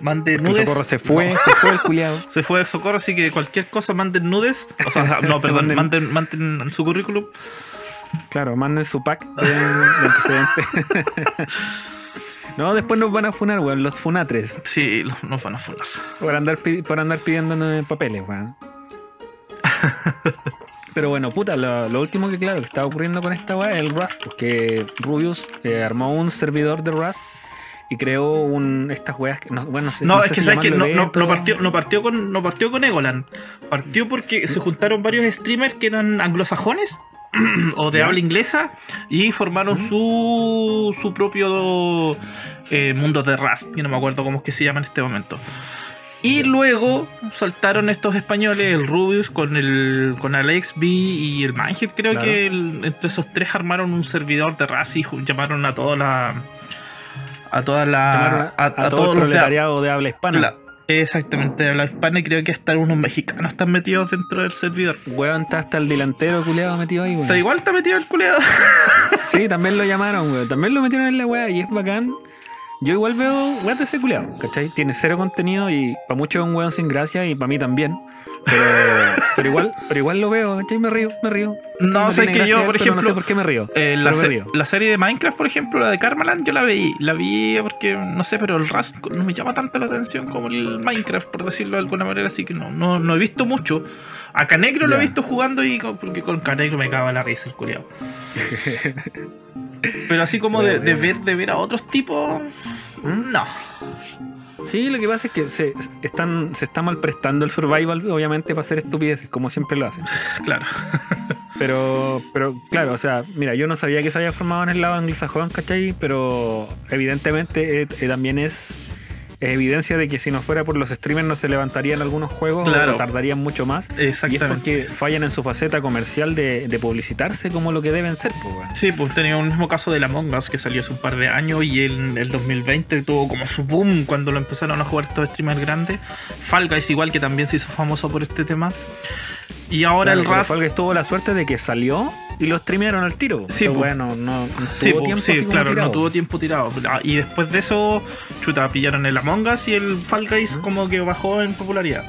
Speaker 2: mande
Speaker 1: Porque
Speaker 2: nudes.
Speaker 1: Socorro se fue,
Speaker 2: No.
Speaker 1: se fue el culiado. *laughs*
Speaker 2: Se fue de socorro, así que cualquier cosa manden nudes. O sea, no, *laughs* perdón, manden, manden su currículum.
Speaker 1: Claro, manden su pack de, de *laughs* antecedentes. no, después nos van a funar, weón, los funatres.
Speaker 2: Sí, nos van a fundar.
Speaker 1: Por andar, por andar pidiéndonos papeles, weón. Pero bueno, puta, lo, lo último que claro que estaba ocurriendo con esta weá es el Rust, porque Rubius eh, armó un servidor de Rust y creó un estas weas que no, bueno, no sé,
Speaker 2: No,
Speaker 1: no
Speaker 2: es
Speaker 1: sé
Speaker 2: que
Speaker 1: si
Speaker 2: sabes que no, no, partió, no partió con no partió con Egoland. Partió porque se juntaron varios streamers que eran anglosajones *clears throat* o de
Speaker 1: Ya.
Speaker 2: habla inglesa y formaron su su propio eh, mundo de Rust, que no me acuerdo cómo es que se llama en este momento. Y luego saltaron estos españoles, el Rubius con el con Alex B y el Mangel, creo
Speaker 1: Claro.
Speaker 2: que el- entre esos tres armaron un servidor de Rust y llamaron a toda la a toda la
Speaker 1: Llamaron a, a todo el proletariado de habla hispana.
Speaker 2: la- exactamente, de habla hispana y creo que hasta unos mexicanos están metidos dentro del servidor.
Speaker 1: Weón, está hasta el delantero culeado metido ahí, weón.
Speaker 2: Está igual está metido el culeado. *laughs*
Speaker 1: Sí, también lo llamaron, weón. También lo metieron en la weá y es bacán. Yo igual veo weas de ese culeado, ¿cachai? Tiene cero contenido y para muchos es un weón sin gracia y para mí también. Pero, pero igual, pero igual lo veo, ¿cachai? Me río, me río.
Speaker 2: No, sé
Speaker 1: tiene
Speaker 2: que yo, por ejemplo,
Speaker 1: No sé por qué me río.
Speaker 2: Eh, la,
Speaker 1: me río.
Speaker 2: la serie de Minecraft, por ejemplo, la de Karmaland, yo la vi. La vi porque, no sé, pero el Rust no me llama tanto la atención como el Minecraft, por decirlo de alguna manera, así que no, no, no he visto mucho. A Canegro lo he visto jugando y con- porque con Canegro me caga la risa el culiao. *laughs* pero así como de,
Speaker 1: Bueno,
Speaker 2: de
Speaker 1: bien.
Speaker 2: ver de ver a otros tipos,
Speaker 1: ¿Mm?
Speaker 2: no.
Speaker 1: Sí, lo que pasa es que se, están, se está mal prestando el survival, obviamente, para hacer estupideces, como siempre lo hacen. *laughs*
Speaker 2: Claro. *laughs*
Speaker 1: Pero, pero claro, o sea, mira, yo no sabía que se había formado en el lado anglosajón, ¿cachai? Pero evidentemente eh, eh, también es, es evidencia de que si no fuera por los streamers no se levantarían algunos juegos
Speaker 2: Claro.
Speaker 1: o tardarían mucho más. Y es
Speaker 2: Exactamente.
Speaker 1: porque fallan en su faceta comercial de, de publicitarse como lo que deben ser, pues.
Speaker 2: Sí, pues tenía un mismo caso de la Among Us que salió hace un par de años y en el 2020 tuvo como su boom cuando lo empezaron a jugar estos streamers grandes. Fall Guys igual que también se hizo famoso por este tema. Y ahora
Speaker 1: Claro,
Speaker 2: el.
Speaker 1: Fall Guys tuvo la suerte de que salió y lo streamearon al tiro.
Speaker 2: Sí,
Speaker 1: Entonces, bueno, no, no
Speaker 2: Sí,
Speaker 1: tuvo
Speaker 2: po,
Speaker 1: tiempo
Speaker 2: sí, claro,
Speaker 1: tirado.
Speaker 2: no tuvo tiempo tirado. Ah, Y después de eso, chuta, pillaron el Among Us y el Fall Guys como que bajó en popularidad.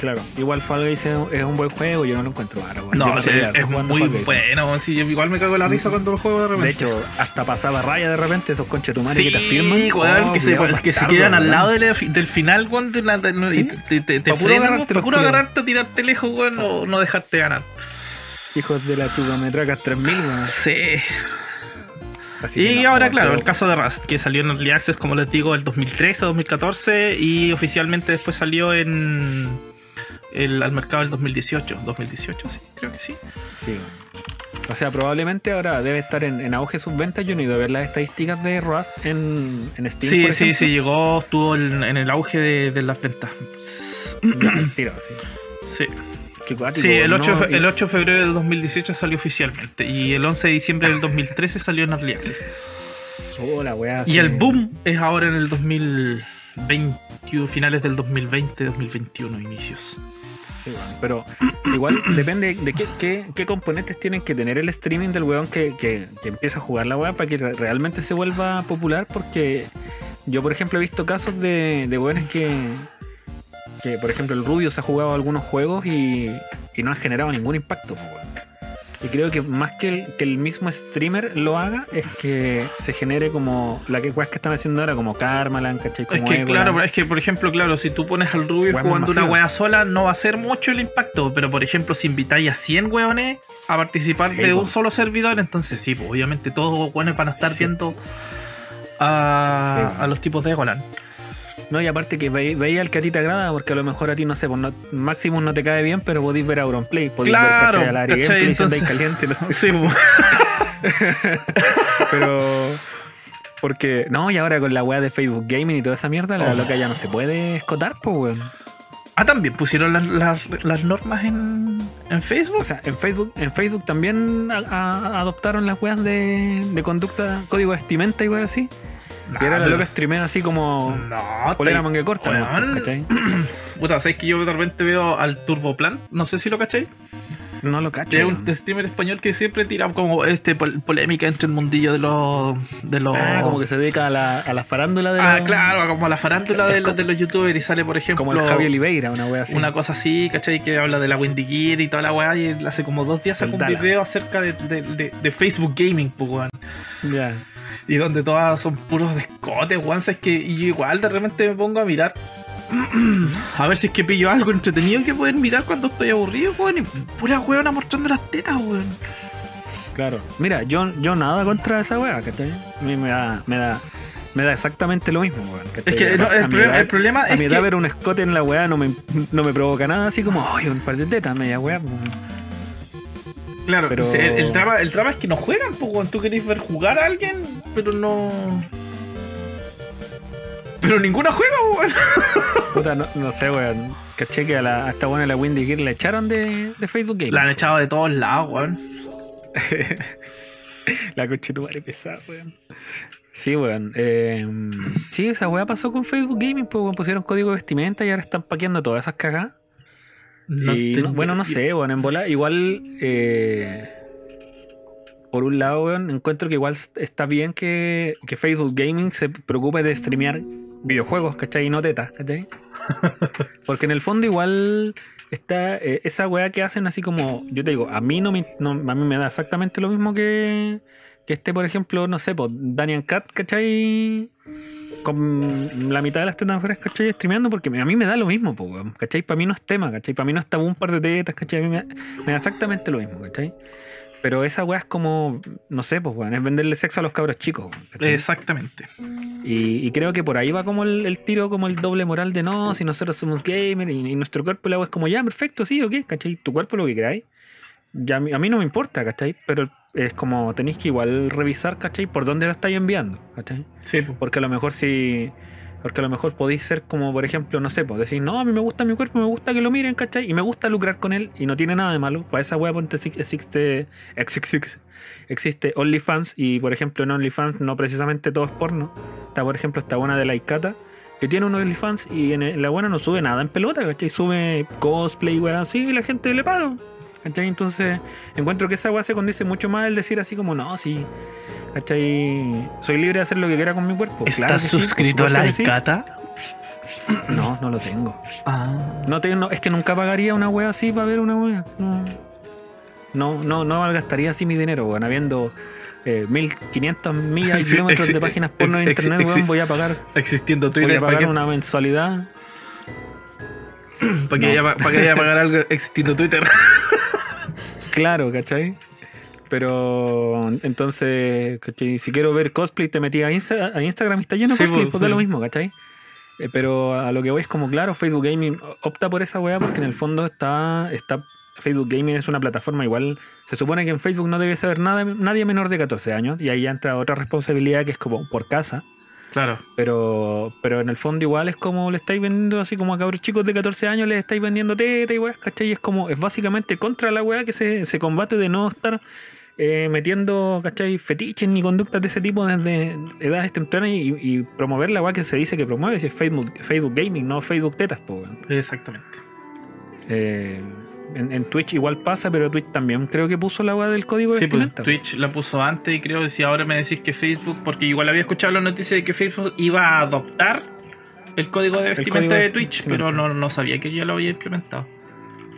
Speaker 1: Claro, igual Fall Guys es, es un buen juego, yo no lo encuentro. Yo
Speaker 2: No, sí,
Speaker 1: podría estar
Speaker 2: es muy bueno. Sí, igual me cago en la risa cuando lo juego de repente.
Speaker 1: De hecho, hasta pasaba raya de repente esos conchetumares
Speaker 2: Sí,
Speaker 1: que te firman.
Speaker 2: weón,
Speaker 1: Oh,
Speaker 2: que, se,
Speaker 1: culiao
Speaker 2: que se
Speaker 1: bastardo,
Speaker 2: quedan al
Speaker 1: weón.
Speaker 2: lado del, del final, weón, de la- de- y
Speaker 1: Sí.
Speaker 2: te, te, te
Speaker 1: puro agarrarte
Speaker 2: agarrarte, tirarte lejos, weón, o no dejarte ganar.
Speaker 1: Hijos de la chuga, me tragas 3000, weón.
Speaker 2: Sí.
Speaker 1: Así
Speaker 2: Y
Speaker 1: no,
Speaker 2: ahora,
Speaker 1: weón,
Speaker 2: claro,
Speaker 1: pero-
Speaker 2: el caso de Rust, que salió en Early Access, como les digo, el 2013 o 2014 y oficialmente después salió en el, al mercado el 2018. 2018, sí, creo que sí.
Speaker 1: O sea, probablemente ahora debe estar en, en auge sus ventas. Yo no he ido a ver las estadísticas de Rust en, en Steam.
Speaker 2: Sí,
Speaker 1: por
Speaker 2: sí, sí, llegó, estuvo en, en el auge de, de las ventas.
Speaker 1: Tiro, sí.
Speaker 2: Sí.
Speaker 1: Cuático,
Speaker 2: Sí, el
Speaker 1: weón,
Speaker 2: 8,
Speaker 1: ¿no?
Speaker 2: de fe-
Speaker 1: Y-
Speaker 2: el 8 de febrero del 2018 salió oficialmente y el 11 de diciembre del 2013 salió en Early Access.
Speaker 1: Oh, weá,
Speaker 2: Y
Speaker 1: sí.
Speaker 2: el boom es ahora en el 2020, finales del 2020, 2021, inicios.
Speaker 1: Pero igual *coughs* depende de qué, componentes tienen que tener el streaming del weón que, que, que empieza a jugar la weá para que re- realmente se vuelva popular. Porque yo, por ejemplo, he visto casos de, de weones que, que, por ejemplo, el Rubio se ha jugado algunos juegos y, y no han generado ningún impacto. Y creo que más que el, que el mismo streamer lo haga, es que se genere como la que weas que están haciendo ahora, como Karmaland, ¿cachai?
Speaker 2: Es
Speaker 1: Como
Speaker 2: que,
Speaker 1: Egoland.
Speaker 2: claro, es que, por ejemplo, claro, si tú pones al Rubio
Speaker 1: Weas
Speaker 2: jugando una wea sola, no va a ser mucho el impacto. Pero, por ejemplo, si invitáis a 100 weones a participar
Speaker 1: Sí,
Speaker 2: de
Speaker 1: po.
Speaker 2: un solo servidor, entonces sí, pues obviamente todos los weones van a estar
Speaker 1: Sí.
Speaker 2: viendo a,
Speaker 1: Sí.
Speaker 2: a los tipos de Egoland.
Speaker 1: No, y aparte que ve- veía el que a ti te agrada, porque a lo mejor a ti, no sé, pues no, Maximus no te cae bien, pero podéis ver a Auronplay, podéis
Speaker 2: Claro,
Speaker 1: ver a la Ari
Speaker 2: ¿cachai?
Speaker 1: Gameplay,
Speaker 2: Entonces-
Speaker 1: caliente, ¿no?
Speaker 2: Sí, *laughs*
Speaker 1: pero... Porque, no, y ahora con la weá de Facebook Gaming y toda esa mierda, la
Speaker 2: Oh.
Speaker 1: loca ya no se puede escotar, pues, weón.
Speaker 2: Ah, también pusieron las, las, las normas en, en Facebook.
Speaker 1: O sea, en Facebook, en Facebook también a- a- adoptaron las weas de, de conducta, código de vestimenta y weas así.
Speaker 2: Nah,
Speaker 1: y ahora la loca streamea así como
Speaker 2: No,
Speaker 1: polera
Speaker 2: te-
Speaker 1: manga corta, ¿no? ¿cachai? *clears throat*
Speaker 2: Puta, ¿sabes que yo de repente veo al Turboplan? No sé si lo cachai.
Speaker 1: No lo cacho.
Speaker 2: Es
Speaker 1: weón.
Speaker 2: un streamer español que siempre tira como este pol- polémica entre el mundillo de los. De los
Speaker 1: Ah, como que se dedica a la, a la farándula de
Speaker 2: Ah,
Speaker 1: los-
Speaker 2: claro, como a la farándula de, los,
Speaker 1: como-
Speaker 2: de los youtubers y sale, por ejemplo.
Speaker 1: Como el Javi Oliveira, una wea así.
Speaker 2: Una cosa así, ¿cachai? Que habla de la Wendy Gear y toda la weá. Y hace como dos días sacó un
Speaker 1: Dallas.
Speaker 2: video acerca de, de- de- de Facebook Gaming, pues, weón.
Speaker 1: Ya.
Speaker 2: Y donde todas son puros descotes, weón. Es que yo igual de repente me pongo a mirar. *clears throat* A ver si es que pillo algo entretenido que pueden mirar cuando estoy aburrido, weón. Y pura weona mostrando las tetas, weón.
Speaker 1: Claro. Mira, yo, yo nada contra esa ¿cachai? A mí me da, me da, me da exactamente lo mismo, weón.
Speaker 2: Es que no,
Speaker 1: A
Speaker 2: el, problema,
Speaker 1: edad-
Speaker 2: el problema
Speaker 1: A
Speaker 2: es
Speaker 1: mi edad
Speaker 2: que.
Speaker 1: ver un escote en la weá no me, no me provoca nada, así como, ay, un par de tetas, media weá. pues.
Speaker 2: Claro,
Speaker 1: pero-
Speaker 2: el, el drama, el drama es que no juegan, pues, weón. Tú querés ver jugar a alguien, pero no. Pero ninguna juega, weón.
Speaker 1: Puta, no, no sé, weón. Caché que a, la, a esta buena la Windy Gear la echaron de, de Facebook Game.
Speaker 2: La han echado de todos lados, weón. *laughs*
Speaker 1: La conchetumare pesada, weón. Sí, weón. Eh, sí, esa weá pasó con Facebook Gaming, pues weón, pusieron código de vestimenta y ahora están paqueando todas esas cagadas.
Speaker 2: No
Speaker 1: Y no- bueno, no sé, bueno, en bola, igual, eh, por un lado, weón, encuentro que igual está bien que, que Facebook Gaming se preocupe de streamear videojuegos, ¿cachai? Y no tetas, ¿cachai? *laughs* Porque en el fondo igual está eh, esa weá que hacen así como, yo te digo, a mí no me, no- a mí me da exactamente lo mismo que, que esté, por ejemplo, no sé, pues, Daniel Cat, ¿cachai? Con la mitad de las tetas afuera, ¿cachai? Streameando, porque a mí me da lo mismo, pues, weón, ¿cachai? Para mí no es tema, ¿cachai? Para mí no está un par de tetas, ¿cachai? A mí me, me da exactamente lo mismo, ¿cachai? Pero esa weá es como, no sé, pues, weón, es venderle sexo a los cabros chicos.
Speaker 2: Exactamente.
Speaker 1: Y, y creo que por ahí va como el, el tiro, como el doble moral de no, si nosotros somos gamer y, y nuestro cuerpo, la es como, ya, perfecto, sí, o qué, ¿cachai? Tu cuerpo lo que queráis. ya a mí, no me importa, ¿cachai? Pero es como tenéis que igual revisar, ¿cachai? Por dónde lo estáis enviando, ¿cachai?
Speaker 2: Sí, po.
Speaker 1: Porque a lo mejor si. Porque a lo mejor podéis ser como, por ejemplo, no sé, pues decir, no, a mí me gusta mi cuerpo, me gusta que lo miren, ¿cachai? Y me gusta lucrar con él y no tiene nada de malo. Para esa wea ponte exi- existe. Existe, existe OnlyFans y, por ejemplo, en OnlyFans no precisamente todo es porno. Está, por ejemplo, esta buena de la Icata que tiene un OnlyFans y en la buena no sube nada en pelota, ¿cachai? Sube cosplay, wea así y la gente le paga. ¿Cachai? Entonces, encuentro que esa weá se condice mucho más el decir así como, no, sí, ¿cachai? Soy libre de hacer lo que quiera con mi cuerpo.
Speaker 2: ¿Estás
Speaker 1: Claro sí,
Speaker 2: suscrito a
Speaker 1: supuesto
Speaker 2: la
Speaker 1: que sí. *clears throat* No, no lo tengo.
Speaker 2: Ah.
Speaker 1: No tengo, es que nunca pagaría una wea así para ver una wea. No, no, no, no malgastaría así mi dinero, weón. Habiendo eh, 1500 millas y kilómetros de páginas porno en internet, weón. Voy a pagar,
Speaker 2: Existiendo
Speaker 1: voy
Speaker 2: Twitter,
Speaker 1: a
Speaker 2: ¿para
Speaker 1: pagar una mensualidad. *clears throat*
Speaker 2: para que
Speaker 1: no.
Speaker 2: haya- para que pagar algo existiendo Twitter? *laughs*
Speaker 1: Claro, ¿cachai? Pero entonces, ¿cachai? si quiero ver cosplay, te metí a, Insta- a Instagram y está lleno de
Speaker 2: Sí,
Speaker 1: cosplay,
Speaker 2: pues,
Speaker 1: pues da
Speaker 2: sí.
Speaker 1: lo mismo, ¿cachai? Eh, pero a lo que voy es como, claro, Facebook Gaming opta por esa weá porque en el fondo está, está. Facebook Gaming es una plataforma igual. Se supone que en Facebook no debe saber nada, nadie menor de 14 años y ahí ya entra otra responsabilidad que es como por casa.
Speaker 2: Claro.
Speaker 1: Pero, pero en el fondo igual es como le estáis vendiendo así como a cabros chicos de 14 años les estáis vendiendo teta y weas, ¿cachai? Y es como, es básicamente contra la weá que se, se combate de no estar eh, metiendo, ¿cachai? Fetiches ni conductas de ese tipo desde edades tempranas y, y promover la weá que se dice que promueve, si es Facebook, Facebook Gaming, no Facebook Tetas, weón.
Speaker 2: Exactamente.
Speaker 1: Eh, en, en Twitch igual pasa, pero Twitch también creo que puso la weá del código de
Speaker 2: Sí, pues. Twitch la puso antes y creo que si ahora me decís que Facebook, porque igual había escuchado la noticia de que Facebook iba a adoptar el código de vestimenta
Speaker 1: código de
Speaker 2: de Twitch, pero no, no sabía que ya lo había implementado.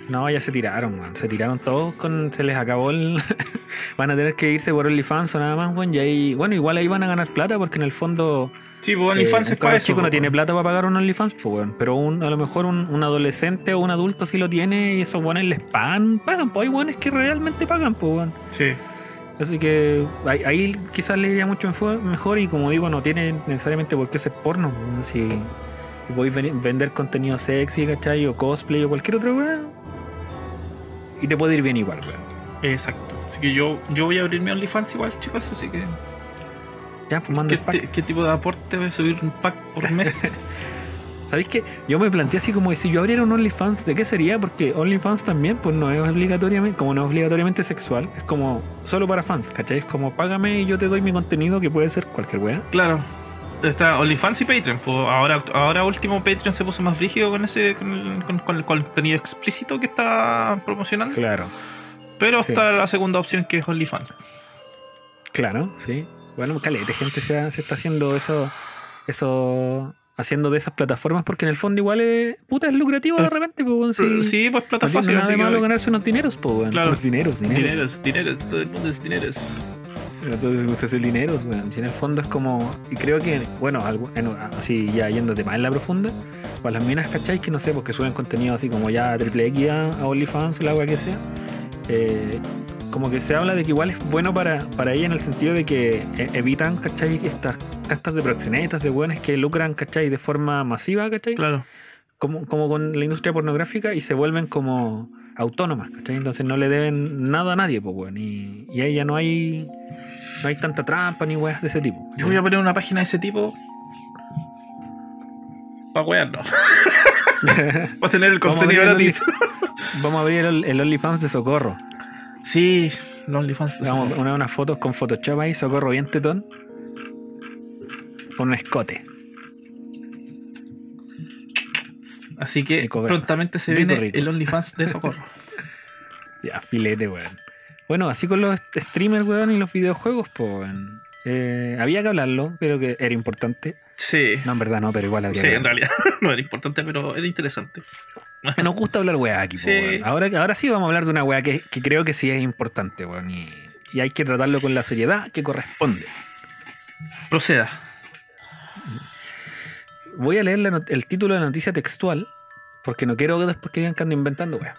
Speaker 1: No, ya se tiraron, man. Se tiraron todos con. Se les acabó el. *laughs* van a tener que irse por OnlyFans o nada más, weón. Y ahí. Bueno, igual ahí van a ganar plata porque en el fondo.
Speaker 2: Sí, pues OnlyFans
Speaker 1: eh,
Speaker 2: es para eso.
Speaker 1: chico no
Speaker 2: pues,
Speaker 1: tiene plata para pagar un OnlyFans, pues, weón. Pero un, a lo mejor un, un adolescente o un adulto sí lo tiene y esos weones les pagan. Pagan, pues hay weones que realmente pagan, pues, weón.
Speaker 2: Sí.
Speaker 1: Así que ahí, ahí quizás le iría mucho mejor, y como digo, no tiene necesariamente por qué ser porno. Si, podéis ven- vender contenido sexy, ¿cachai? O cosplay o cualquier otra weón. Y te puede ir bien igual, weón.
Speaker 2: Exacto. Así que yo, yo voy a abrir mi OnlyFans igual, chicos, así que...
Speaker 1: Ya, pues manda
Speaker 2: ¿Qué,
Speaker 1: el pack.
Speaker 2: qué tipo de aporte voy a subir un pack por *laughs* mes?
Speaker 1: ¿Sabéis qué? Yo me planteé así como si yo abriera un OnlyFans, ¿de qué sería? Porque OnlyFans también, pues no es obligatoriamente, como no es obligatoriamente sexual, es como solo para fans, ¿cachai? Es como págame y yo te doy mi contenido que puede ser cualquier weá.
Speaker 2: claro. Está OnlyFans y Patreon. Pues ahora, ahora último Patreon se puso más rígido con ese con el, con- con el contenido explícito que está promocionando.
Speaker 1: Claro,
Speaker 2: Pero
Speaker 1: Sí.
Speaker 2: está la segunda opción que es OnlyFans.
Speaker 1: claro, sí. Bueno, calete, gente se, se está haciendo eso, eso, haciendo de esas plataformas porque en el fondo igual es, puta, es lucrativo de
Speaker 2: Eh,
Speaker 1: repente, pues, weón, sí.
Speaker 2: Sí, pues plata
Speaker 1: No nada de malo ganarse unos dineros, pues.
Speaker 2: Claro.
Speaker 1: Unos dineros, dineros.
Speaker 2: Dineros, dineros, todo el mundo es dineros.
Speaker 1: Entonces me gusta hacer dinero, weón. Si en el fondo es como. Y creo que, bueno, algo, en- así ya yéndote más en la profunda, para las minas, ¿cachai? Que no sé, porque suben contenido así como ya triple X a, a OnlyFans o la agua que sea. eh, como que se habla de que igual es bueno para, para ella en el sentido de que eh, evitan, ¿cachai? Estas castas de proxenetas, de buenos que lucran, ¿cachai? De forma masiva, ¿cachai?
Speaker 2: Claro.
Speaker 1: como, como con la industria pornográfica y se vuelven como autónomas, ¿cachai? Entonces no le deben nada a nadie, pues, weón. Y, y ahí ya no hay, no hay tanta trampa ni weas de ese tipo.
Speaker 2: Yo voy a poner una página de ese tipo. Para wearnos. *laughs* Para tener el contenido
Speaker 1: el
Speaker 2: gratis.
Speaker 1: Vamos a abrir el, el OnlyFans de Socorro.
Speaker 2: Sí, los OnlyFans. de
Speaker 1: Vamos a
Speaker 2: Socorro.
Speaker 1: poner unas fotos con Photoshop ahí, Socorro bien tetón. Con un escote.
Speaker 2: Así que prontamente se viene el OnlyFans de Socorro. *laughs*
Speaker 1: Ya, filete, weón. Bueno, así con los streamers, weón, y los videojuegos, pues. Eh, había que hablarlo, pero que era importante.
Speaker 2: Sí.
Speaker 1: No, en verdad no, pero igual habría
Speaker 2: Sí,
Speaker 1: que
Speaker 2: en realidad *laughs* no era importante, pero era interesante.
Speaker 1: Nos gusta hablar weá aquí, po,
Speaker 2: Sí.
Speaker 1: weón. Ahora, ahora sí vamos a hablar de una weá que, que creo que sí es importante, weón. Y, y hay que tratarlo con la seriedad que corresponde.
Speaker 2: Proceda.
Speaker 1: Voy a leer la el título de la noticia textual, porque no quiero que después que digan que ando inventando weá.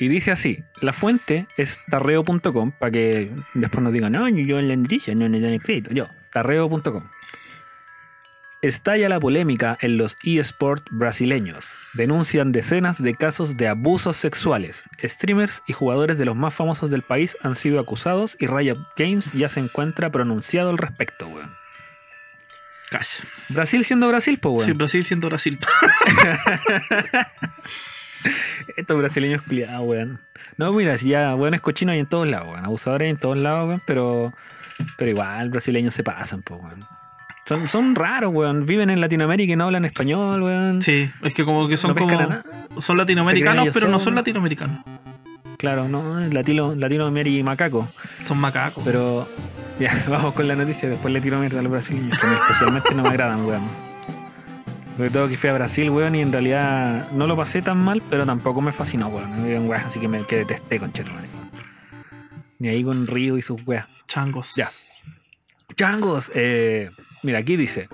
Speaker 1: Y dice así, la fuente es tarreo.com, para que después nos digan, no, yo en la noticia no le dan el crédito. Yo, tarreo.com. Estalla la polémica en los eSports brasileños. Denuncian decenas de casos de abusos sexuales. Streamers y jugadores de los más famosos del país han sido acusados y Riot Games ya se encuentra pronunciado al respecto, weón. Brasil siendo Brasil, pues,
Speaker 2: Sí,
Speaker 1: weón.
Speaker 2: Brasil siendo Brasil. *laughs*
Speaker 1: Estos brasileños culiados, weón. No, mira, si ya, weón, es cochino hay en todos lados, weón. Abusadores en todos lados, weón, pero, pero igual, brasileños se pasan, pues, weón. Son, son raros, weón. Viven en Latinoamérica y no hablan español, weón.
Speaker 2: Sí, es que como que son
Speaker 1: No
Speaker 2: como. Son latinoamericanos, pero no son latinoamericanos.
Speaker 1: Claro, no, Latino, Latinoamérica y macaco.
Speaker 2: Son macacos.
Speaker 1: Pero ya, *laughs* vamos con la noticia. Después le tiro mierda a los brasileños, que especialmente no me agradan, weón. Sobre todo que fui a Brasil, weón, y en realidad no lo pasé tan mal, pero tampoco me fascinó, weón. Me dieron weas, así que me que detesté con Ni ahí con Río y sus weas.
Speaker 2: Changos.
Speaker 1: Ya. Changos, eh, mira, aquí dice.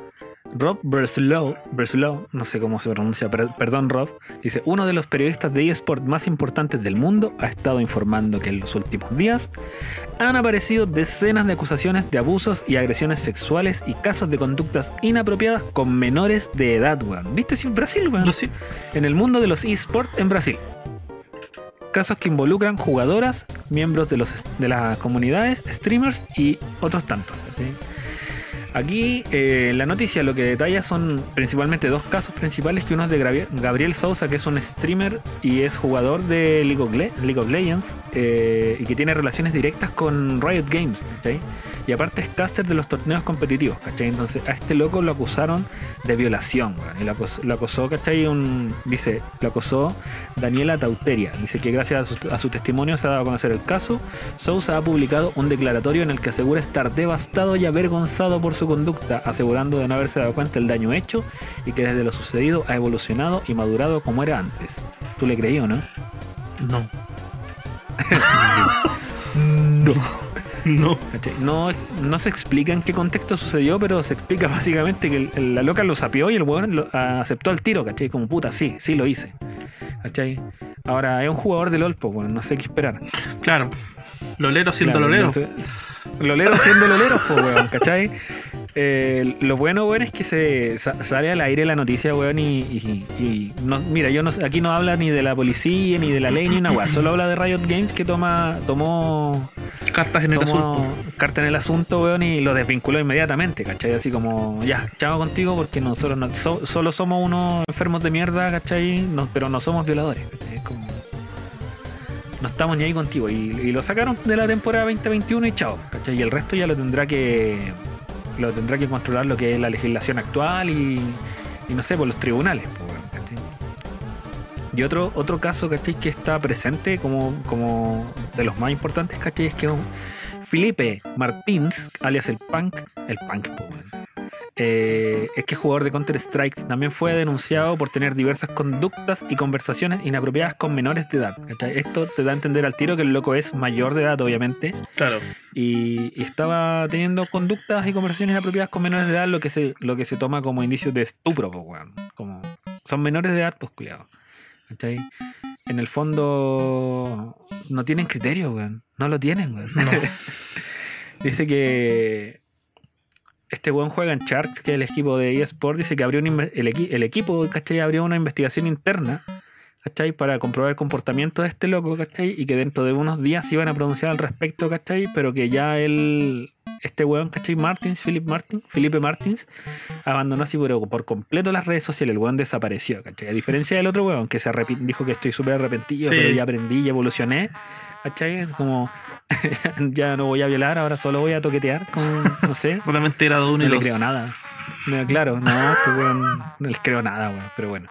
Speaker 1: Rob Breslow, Breslow, no sé cómo se pronuncia, per- perdón Rob, dice, uno de los periodistas de eSport más importantes del mundo ha estado informando que en los últimos días han aparecido decenas de acusaciones de abusos y agresiones sexuales y casos de conductas inapropiadas con menores de edad, weón. ¿Viste? Sí, Brasil, weón
Speaker 2: Brasil.
Speaker 1: en el mundo de los eSports en Brasil. Casos que involucran jugadoras, miembros de, los, de las comunidades, streamers y otros tantos. ¿sí? Aquí eh, la noticia lo que detalla son principalmente dos casos principales, que uno es de Gabriel, Sousa, que es un streamer y es jugador de League of, Legends eh, y que tiene relaciones directas con Riot Games. ¿cachai? Y aparte es caster de los torneos competitivos, ¿cachai? Entonces a este loco lo acusaron de violación, y lo acosó, lo ¿cachai? Un, dice, lo acosó Daniela Tauteria. Dice que gracias a su, a su testimonio se ha dado a conocer el caso. Sousa ha publicado un declaratorio en el que asegura estar devastado y avergonzado por su conducta, asegurando de no haberse dado cuenta del daño hecho y que desde lo sucedido ha evolucionado y madurado como era antes. ¿Tú le creí o no?
Speaker 2: No. *laughs* no. No.
Speaker 1: No, no se explica en qué contexto sucedió, pero se explica *laughs* básicamente que el- el- la loca lo sapió y el weón lo- aceptó el tiro, ¿cachai? Como puta, sí, sí lo hice. ¿Cachai? Ahora, es un jugador de LOL, pues, weón, no sé qué esperar.
Speaker 2: Claro. Lolero siendo
Speaker 1: Claro,
Speaker 2: lolero.
Speaker 1: entonces, Loleros siendo loleros, pues, weón, ¿cachai? Eh, lo bueno, weón, es que se sa- sale al aire la noticia, weón, y, y- y no, mira, yo no aquí no habla ni de la policía, ni de la ley, ni una weón, solo habla de Riot Games que toma, tomó
Speaker 2: Cartas en el asunto.
Speaker 1: carta en el asunto, weón, y lo desvinculó inmediatamente, ¿cachai? Así como, ya, chao contigo porque nosotros no- so- solo somos unos enfermos de mierda, ¿cachai? No- pero no somos violadores, ¿cachai? Es como, no estamos ni ahí contigo. Y, lo sacaron de la temporada 2021 y chao, ¿cachai? Y el resto ya lo tendrá que lo tendrá que controlar lo que es la legislación actual y, y no sé, por los tribunales. Y otro, otro caso, ¿cachai? Que está presente como, como de los más importantes, ¿cachai? Es que Felipe Martins, alias el Punk, el Punk. Eh, es que es jugador de Counter-Strike también fue denunciado por tener diversas conductas y conversaciones inapropiadas con menores de edad. ¿cachai? Esto te da a entender al tiro que el loco es mayor de edad, obviamente,
Speaker 2: Claro.
Speaker 1: y, y estaba teniendo conductas y conversaciones inapropiadas con menores de edad, lo que se, lo que se toma como indicio de estupro, pues, weón. Como, son menores de edad, pues, cuidado. ¿Cachai? En el fondo, no tienen criterio, weón. No lo tienen, weón.
Speaker 2: No. *laughs*
Speaker 1: Dice que este weón juega en Sharks, que es el equipo de eSport, dice que abrió inve- el, equi- el equipo, ¿cachai? Abrió una investigación interna, ¿cachai? Para comprobar el comportamiento de este loco, ¿cachai? Y que dentro de unos días se iban a pronunciar al respecto, ¿cachai? Pero que ya él, este weón, ¿cachai? Martins, Philip Martin, Felipe Martins, abandonó así por, por completo las redes sociales, el weón desapareció, ¿cachai? A diferencia del otro weón que se dijo que estoy súper arrepentido,
Speaker 2: Sí.
Speaker 1: pero ya aprendí y evolucioné, ¿cachai? Es como, *laughs* ya no voy a violar, ahora solo voy a toquetear con, no sé.
Speaker 2: Solamente era uno
Speaker 1: No le creo nada. No, claro, no, este weón no le creo nada, weón, pero bueno.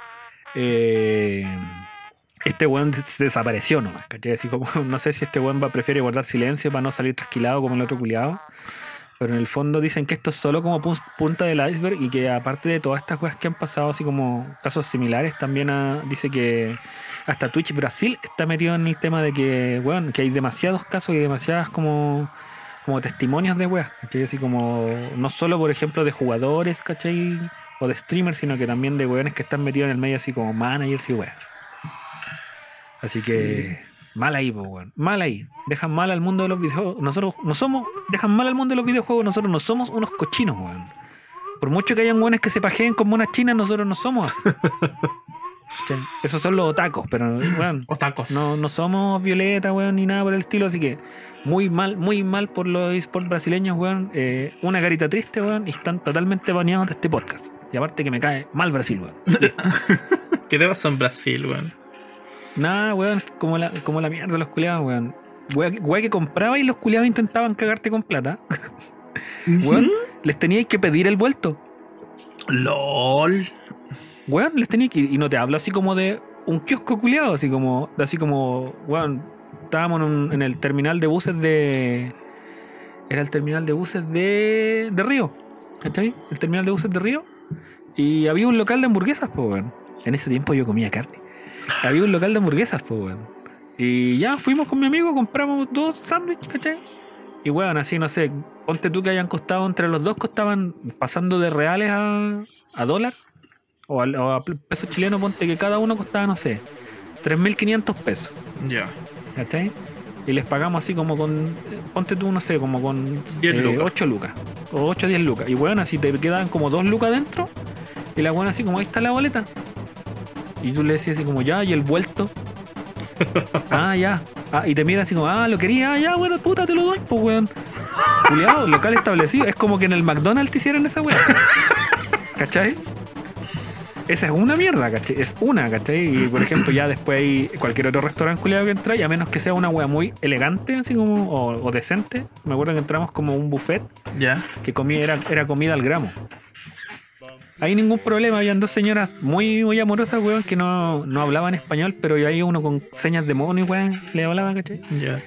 Speaker 1: Eh, este weón des- desapareció nomás, ¿cachai? Así como, *laughs* no sé si este weón va, prefiere guardar silencio para no salir trasquilado como el otro culiado. Pero en el fondo dicen que esto es solo como pun- punta del iceberg y que aparte de todas estas cosas que han pasado, así como casos similares, también dice que hasta Twitch Brasil está metido en el tema de que, weón, que hay demasiados casos y demasiadas como como testimonios de weas. Así como, no solo por ejemplo de jugadores, ¿cachai? O de streamers, sino que también de weones que están metidos en el medio así como managers y weas. Así que, mal ahí, pues, weón. Mal ahí. Dejan mal al mundo de los videojuegos. Nosotros no somos, dejan mal al mundo de los videojuegos, nosotros no somos unos cochinos, weón. por mucho que hayan weones que se pajeen como unas chinas, nosotros no somos así. *laughs* Esos son los otacos, pero weón,
Speaker 2: Otacos.
Speaker 1: no, no somos violeta, weón, ni nada por el estilo, así que muy mal, muy mal por los esports brasileños, weón. Eh, una carita triste, weón, y están totalmente baneados de este podcast. Y aparte que me cae mal Brasil, weón. *laughs*
Speaker 2: ¿Qué te pasó en Brasil, weón?
Speaker 1: Nada, weón, como la, como la mierda los culiados, weón. Weá que compraba y los culiados intentaban cagarte con plata. *laughs* Weón, les teníais que pedir el vuelto.
Speaker 2: LOL.
Speaker 1: Weón, les teníais que. Y no te hablo así como de un kiosco culiado, así como. Así como. Weón, estábamos en, un- en el terminal de buses de. Era el terminal de buses de. de Río. ¿Cachai? El terminal de buses de Río. Y había un local de hamburguesas, pues, weón. En ese tiempo yo comía carne. Había un local de hamburguesas, pues, weón. Y ya fuimos con mi amigo, compramos dos sándwiches, ¿cachai? Y weón, así no sé, ponte tú que hayan costado entre los dos, costaban pasando de reales a, a dólar o a, o a pesos chilenos, ponte que cada uno costaba, no sé, 3.500 pesos,
Speaker 2: Ya.
Speaker 1: ¿cachai? Y les pagamos así como con, eh, ponte tú, no sé, como con
Speaker 2: 10 lucas.
Speaker 1: 8 lucas, o 8 o 10 lucas. Y weón, así te quedaban como 2 lucas dentro, y la weón así como, ahí está la boleta. Y tú le decías así como, ya, y el vuelto. ah, ya. Ah, y te mira así como, ah, lo quería, ah, ya, bueno, puta, te lo doy, pues weón. Culiado, local establecido. Es como que en el McDonald's te hicieran esa weá. ¿Cachai? Esa es una mierda, ¿cachai? Es una, ¿cachai? Y por ejemplo, ya después hay cualquier otro restaurante culiado que entra, y a menos que sea una weá muy elegante, así como, o, o decente. Me acuerdo que entramos como un buffet
Speaker 2: Ya.
Speaker 1: que comía, era, era comida al gramo. Hay ningún problema, habían dos señoras muy, muy amorosas, weón, que no, no hablaban español, pero ahí uno con señas de mono y weón, le hablaba, ¿cachai?
Speaker 2: Ya.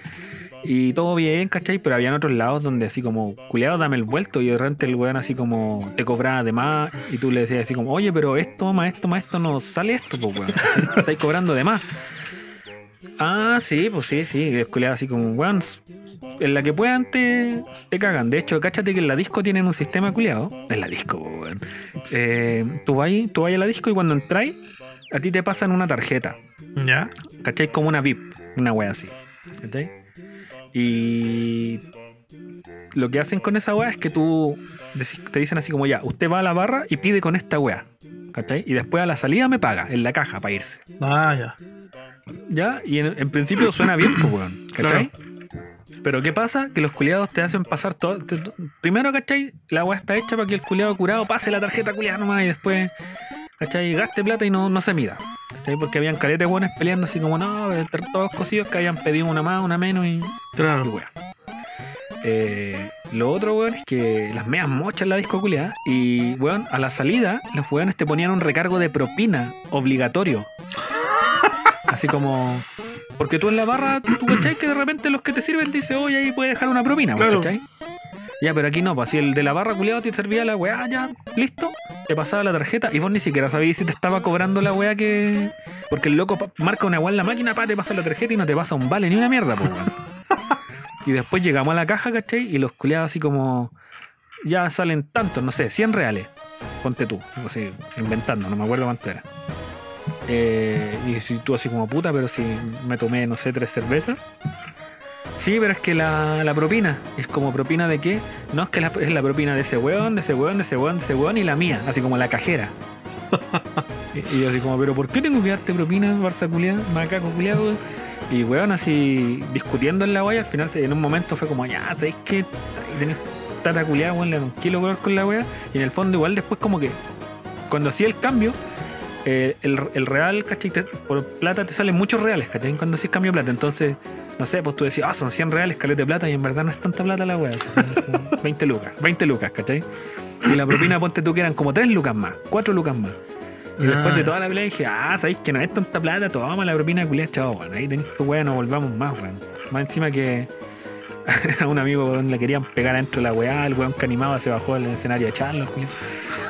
Speaker 1: Y todo bien, ¿cachai? Pero habían otros lados donde así como, culiado, dame el vuelto. Y de repente el weón así como te cobraba de más. Y tú le decías así como, oye, pero esto, más esto, más esto, no sale esto, pues weón. Estáis cobrando de más. Ah, sí, pues sí, sí. El culiado así como, weón, en la que puedan te, te cagan. De hecho, cáchate que en la disco tienen un sistema culiado. En la disco, weón. Eh, tú vas tú vas a la disco y cuando entráis, a ti te pasan una tarjeta.
Speaker 2: Ya.
Speaker 1: ¿Cachai? Como una VIP, una wea así. ¿Cachai? Y lo que hacen con esa wea es que tú te dicen así como ya, usted va a la barra y pide con esta wea. ¿Cachai? Y después a la salida me paga en la caja para irse.
Speaker 2: Ah, ya.
Speaker 1: ¿Ya? Y en, en principio suena bien, pues, weón. ¿Cachai? Pero ¿qué pasa? Que los culiados te hacen pasar todo. te- primero, ¿cachai? La wea está hecha para que el culiado curado pase la tarjeta culiada nomás y después, ¿cachai? Gaste plata y no, no se mida. ¿cachai? Porque habían caretes buenos peleando así como, no, entre todos cosidos que habían pedido una más, una menos y, y
Speaker 2: Claro.
Speaker 1: wea. Eh, lo otro, weón, es que las meas mochas la disco culiada y, weón, a la salida, los weones te ponían un recargo de propina obligatorio. *laughs* Así como. Porque tú en la barra, tú cachai que de repente los que te sirven te dicen, oye, ahí puedes dejar una propina,
Speaker 2: Claro.
Speaker 1: ¿cachai? Ya, pero aquí no, pues si el de la barra culiado te servía la weá, ya, listo, te pasaba la tarjeta y vos ni siquiera sabías si te estaba cobrando la weá que. Porque el loco marca una weá en la máquina, pa, te pasa la tarjeta y no te pasa un vale ni una mierda, pues weón. *laughs* Y después llegamos a la caja, ¿cachai? Y los culiados así como. Ya salen tantos, no sé, 100 reales. Ponte tú, así, inventando, no me acuerdo cuánto era. Eh, y si tú así como puta, pero si me tomé, no sé, tres cervezas. Sí, pero es que la, la propina, es como propina de qué? No, es que la- es la propina de ese weón, de ese weón, de ese weón, de ese weón y la mía, así como la cajera. *laughs* y, y yo así como, pero ¿por qué tengo que darte propina, Barça culiado, macaco culiado? weón?" Y weón así discutiendo en la wea, al final en un momento fue como, ya, ¿sabéis qué? Tenés tata culiada, weón, le da un kilo con la wea. Y en el fondo igual después como que cuando hacía el cambio, eh, el, el real, ¿cachai? Te- por plata te salen muchos reales, ¿cachai? Cuando hacías cambio de plata. Entonces, no sé, pues tú decías, ah, son 100 reales, caleta de plata, y en verdad no es tanta plata la *laughs* como 20 lucas, 20 lucas, ¿cachai? Y la propina, ponte tú que eran como 3 lucas más, 4 lucas más. Y después
Speaker 2: Ah.
Speaker 1: de toda la pelea dije, ah, sabéis que no es tanta plata, toma la propina culiada, chao, bueno, ahí tenés tu weá, no volvamos más, weón. Más encima que *laughs* a un amigo weón, le querían pegar adentro de la weá, el weón que animaba se bajó al escenario a echarlo, culiao.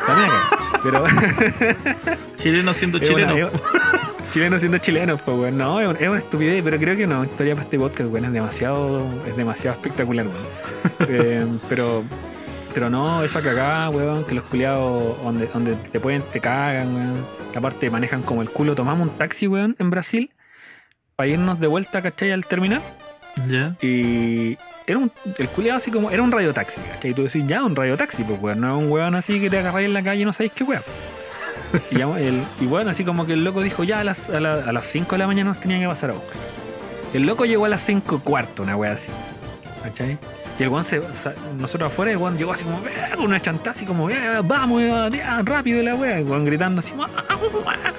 Speaker 1: También acá. Pero *laughs*
Speaker 2: Chileno siendo
Speaker 1: es
Speaker 2: chileno. *laughs*
Speaker 1: chileno siendo chileno, pues weón. No, es, un- es una estupidez, pero creo que no, historia para este podcast, weón, es demasiado, es demasiado espectacular, weón. *laughs* Eh, pero pero no, esa cagada, weón, que los culiados donde, donde te pueden, te cagan, weón. Que aparte manejan como el culo. Tomamos un taxi, weón, en Brasil, para irnos de vuelta, ¿cachai? Al terminal.
Speaker 2: Ya.
Speaker 1: Y era un, el culiado así como, era un radiotaxi, ¿cachai? Y tú decís, ya, un radiotaxi, pues weón, no es un weón así que te agarráis en la calle y no sabéis qué weón. *laughs* Y, el, y bueno, así como que el loco dijo, ya a las, a, la- a las 5 de la mañana nos tenían que pasar a buscar. El loco llegó a las 5 y cuarto, una wea así. ¿Cachai? Y el weón se. nosotros afuera, el weón llegó así como, una chanta así como, "Eh, vamos, rápido la wea. El weón gritando así, "Ah, ah, ah".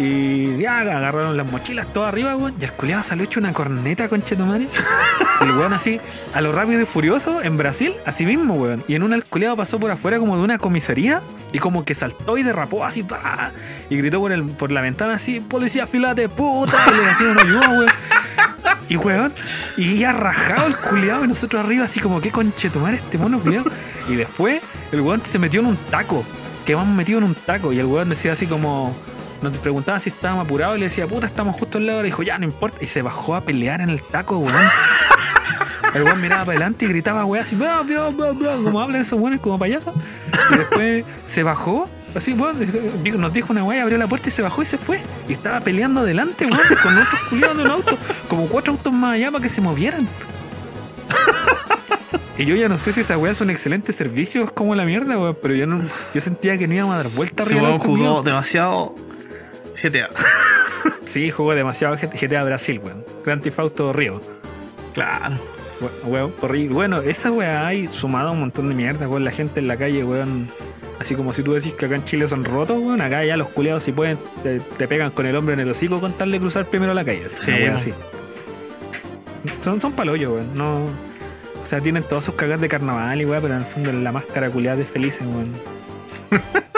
Speaker 1: Y ya agarraron las mochilas todo arriba, weón. Y el culiado salió hecho una corneta, conchetumare. *laughs* El weón así, a lo rápido y furioso, en Brasil, así mismo, weón. Y en una el culiado pasó por afuera como de una comisaría. Y como que saltó y derrapó así, ¡pa! y gritó por, el, por la ventana así, policía filate, puta, y le hacían una ayuda, weón. Y weón, y ya rajado el culiado y nosotros arriba así como, ¿qué conchetumare este mono culiado? Y después el weón se metió en un taco, que vamos metido en un taco, y el weón decía así como, nos preguntaba si estábamos apurados y le decía, puta, estamos justo al lado, y dijo, ya, no importa, y se bajó a pelear en el taco, weón. *laughs* El weón miraba para adelante y gritaba, weón, así, bla, bla, bla, bla, como hablan esos weones como payasos. Y después se bajó, así, weón, nos dijo una weá, abrió la puerta y se bajó y se fue. Y estaba peleando adelante, weón, con otros culiados de un auto, como cuatro autos más allá para que se movieran. Y yo ya no sé si esa weá es un excelente servicio, es como la mierda, weón, pero yo no, yo sentía que no íbamos a dar vuelta arriba
Speaker 2: weón jugó demasiado GTA. *laughs*
Speaker 1: Sí, jugó demasiado GTA Brasil, weón. Grand Theft Auto Río.
Speaker 2: Claro.
Speaker 1: We- Weón, horrible. Bueno, esa weá hay sumado a un montón de mierda, weón. La gente en la calle, weón. Así como si tú decís que acá en Chile son rotos, weón. Acá ya los culiados si pueden, te, te pegan con el hombre en el hocico con tal de cruzar primero la calle.
Speaker 2: Sí,
Speaker 1: una weá
Speaker 2: weón.
Speaker 1: así. Son, son palollos, weón. No. O sea, tienen todos sus cagas de carnaval y weón, pero en el fondo la máscara culiada de felices, weón. *laughs*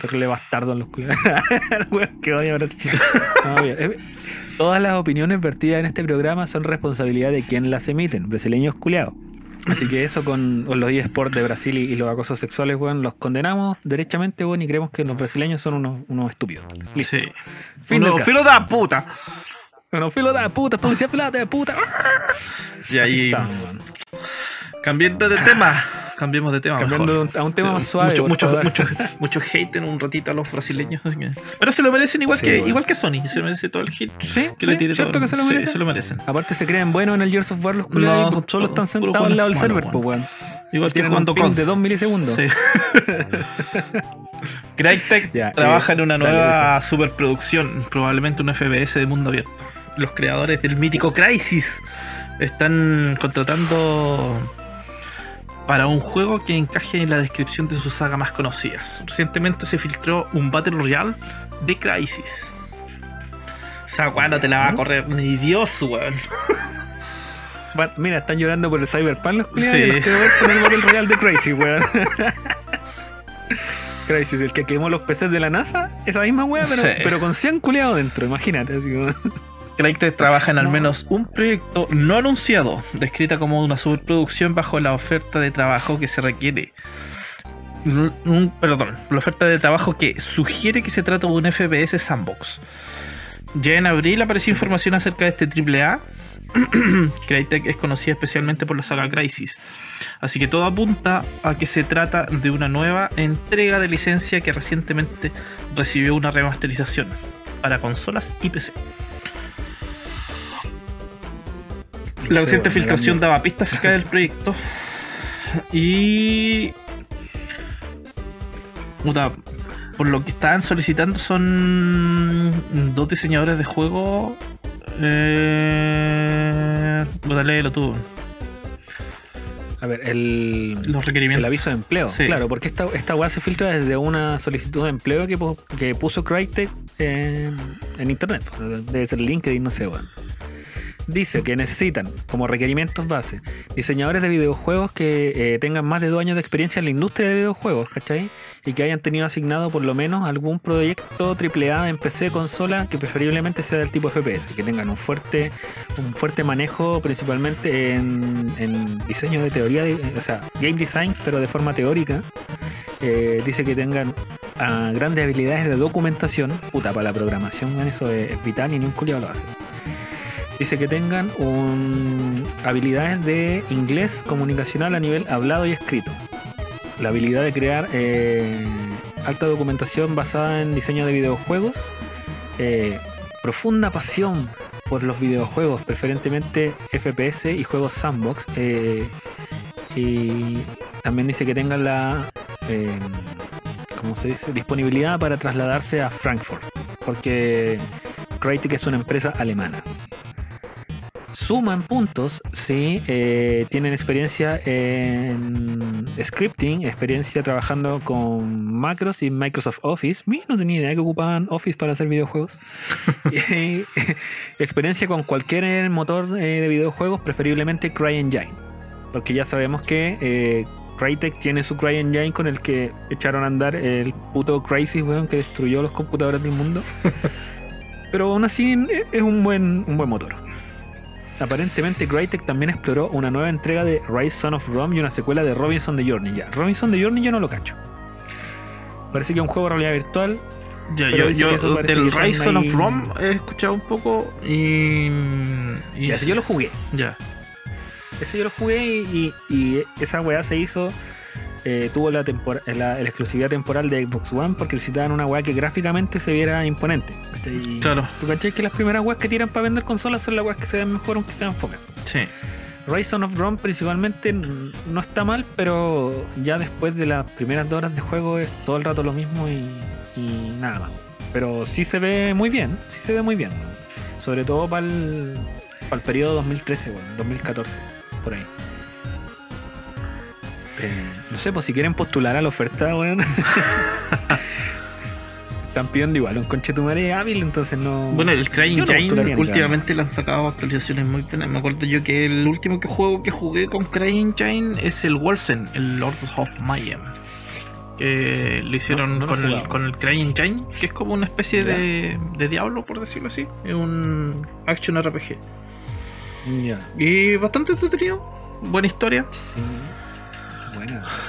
Speaker 1: Terrible bastardo en los culiados. *laughs* Weón, que odio. No, Todas las opiniones vertidas en este programa son responsabilidad de quien las emiten, brasileños culiados. Así que eso con, los eSports de Brasil y, y los acosos sexuales, weón, los condenamos derechamente, weón, y creemos que los brasileños son unos, unos estúpidos. Listo.
Speaker 2: Sí.
Speaker 1: Fin
Speaker 2: Uno, filo de la puta.
Speaker 1: Bueno, filo de puta, policía fila de puta.
Speaker 2: Y ahí,
Speaker 1: weón.
Speaker 2: cambiando de tema. Cambiemos de tema.
Speaker 1: Cambiando
Speaker 2: mejor.
Speaker 1: a un tema
Speaker 2: Sí,
Speaker 1: más suave,
Speaker 2: Mucho, mucho, mucho, mucho hate en un ratito a los brasileños. así que- Pero se lo merecen igual,
Speaker 1: Sí,
Speaker 2: que,
Speaker 1: bueno.
Speaker 2: igual que Sony. Se lo merece todo el hate.
Speaker 1: Sí,
Speaker 2: que le tire
Speaker 1: cierto
Speaker 2: todo.
Speaker 1: que se lo
Speaker 2: Sí,
Speaker 1: merecen.
Speaker 2: se lo merecen.
Speaker 1: Aparte se creen buenos en el Gears of War los culiados solo están sentados al lado del server, pues weón.
Speaker 2: Igual que jugando con.
Speaker 1: de 2 milisegundos.
Speaker 2: Sí. *laughs* Crytek trabaja
Speaker 1: eh,
Speaker 2: en una nueva superproducción, probablemente un FBS de mundo abierto. Los creadores del mítico Crisis están contratando para un juego que encaje en la descripción de su saga más conocidas. Recientemente se filtró un Battle Royale de Crisis. Esa weá no te la va a correr ni Dios, weón. *laughs*
Speaker 1: Va- Mira, están llorando por el Cyberpunk los culiados
Speaker 2: Sí.
Speaker 1: los quiero ver por el Battle Royale de Crazy, weón. *laughs* Crazy, el que quemó los PCs de la NASA, esa misma weá, pero,
Speaker 2: Sí.
Speaker 1: pero con 100 culiados dentro, imagínate. Así como...
Speaker 2: Crytek trabaja en al
Speaker 1: No.
Speaker 2: menos un proyecto no anunciado, descrita como una superproducción bajo la oferta de trabajo que se requiere. Un- perdón, la oferta de trabajo que sugiere que se trata de un FPS sandbox. Ya en abril apareció información acerca de este AAA. Crytek *clears throat* es conocida especialmente por la saga Crisis. Así que todo apunta a que se trata de una nueva entrega de licencia que recientemente recibió una remasterización para consolas y PC. La reciente
Speaker 1: bueno,
Speaker 2: filtración
Speaker 1: grande.
Speaker 2: daba pistas acerca del proyecto. Y. Puta, por lo que estaban solicitando son dos diseñadores de juego. Eh, puta, léelo tú.
Speaker 1: A ver, el,
Speaker 2: Los
Speaker 1: el
Speaker 2: requerimientos.
Speaker 1: aviso de empleo.
Speaker 2: Sí.
Speaker 1: Claro, porque esta, esta weá se filtra desde una solicitud de empleo que, que puso Crytek en, en internet. Debe ser LinkedIn, no sé, weón. Dice que necesitan, como requerimientos base, diseñadores de videojuegos que eh, tengan más de dos años de experiencia en la industria de videojuegos, ¿cachai? Y que hayan tenido asignado por lo menos algún proyecto AAA en PC consola que preferiblemente sea del tipo FPS, que tengan un fuerte, un fuerte manejo principalmente en, diseño de teoría, o sea, game design, pero de forma teórica. Eh, dice que tengan ah, grandes habilidades de documentación, puta, para la programación, eso es, es vital y ni un culiado lo hace. Dice que tengan habilidades de inglés comunicacional a nivel hablado y escrito. La habilidad de crear eh, alta documentación basada en diseño de videojuegos. eh, profunda pasión por los videojuegos, preferentemente FPS y juegos sandbox. eh, y también dice que tengan la ¿cómo se dice? disponibilidad para trasladarse a Frankfurt, porque Crytek es una empresa alemana. Suman puntos si eh, tienen experiencia en scripting, experiencia trabajando con macros y Microsoft Office. Mira, no tenía idea que ocupaban Office para hacer videojuegos. *laughs* Y, experiencia con cualquier motor eh, de videojuegos, preferiblemente CryEngine. Porque ya sabemos que eh, Crytek tiene su CryEngine con el que echaron a andar el puto Crisis, weón, que destruyó los computadores del mundo. *laughs* Pero aún así eh, es un buen, un buen motor. Aparentemente Crytek también exploró una nueva entrega de Rise Son of Rome y una secuela de Robinson the Journey. Ya, Robinson the Journey yo no lo cacho. Parece que es un juego de realidad virtual.
Speaker 2: Ya, yo, yo del Rise Son of Rome he escuchado un poco y. y
Speaker 1: Ya, ese yo lo jugué.
Speaker 2: ya.
Speaker 1: Ese yo lo jugué y, y- y esa weá se hizo. Eh, tuvo la, la, la exclusividad temporal de Xbox One porque necesitaban una weá que gráficamente se viera imponente.
Speaker 2: Claro.
Speaker 1: ¿Tú cachai que las primeras weas que tiran para vender consolas son las weas que se ven mejor aunque sean fome?
Speaker 2: Sí.
Speaker 1: Rise of Rome principalmente no está mal, pero ya después de las primeras dos horas de juego es todo el rato lo mismo y, y nada más. Pero sí se ve muy bien, sí se ve muy bien. Sobre todo para el, periodo 2013, bueno, 2014, por ahí. Eh, no sé, pues si quieren postular a la oferta, weón. *laughs* Están pidiendo igual un conchetumare hábil, entonces no.
Speaker 2: Bueno, el Crying
Speaker 1: ni
Speaker 2: últimamente le han sacado actualizaciones muy buenas. Me acuerdo yo que el último que juego que jugué con Crying Engine es el Wolsen, el Lords of Mayhem. Que lo hicieron
Speaker 1: No, no
Speaker 2: con, el,
Speaker 1: jugado.
Speaker 2: con el Crying Engine, que es como una especie de, de Diablo, por decirlo así. Es un action RPG.
Speaker 1: Ya.
Speaker 2: Y bastante entretenido. Buena historia.
Speaker 1: Sí.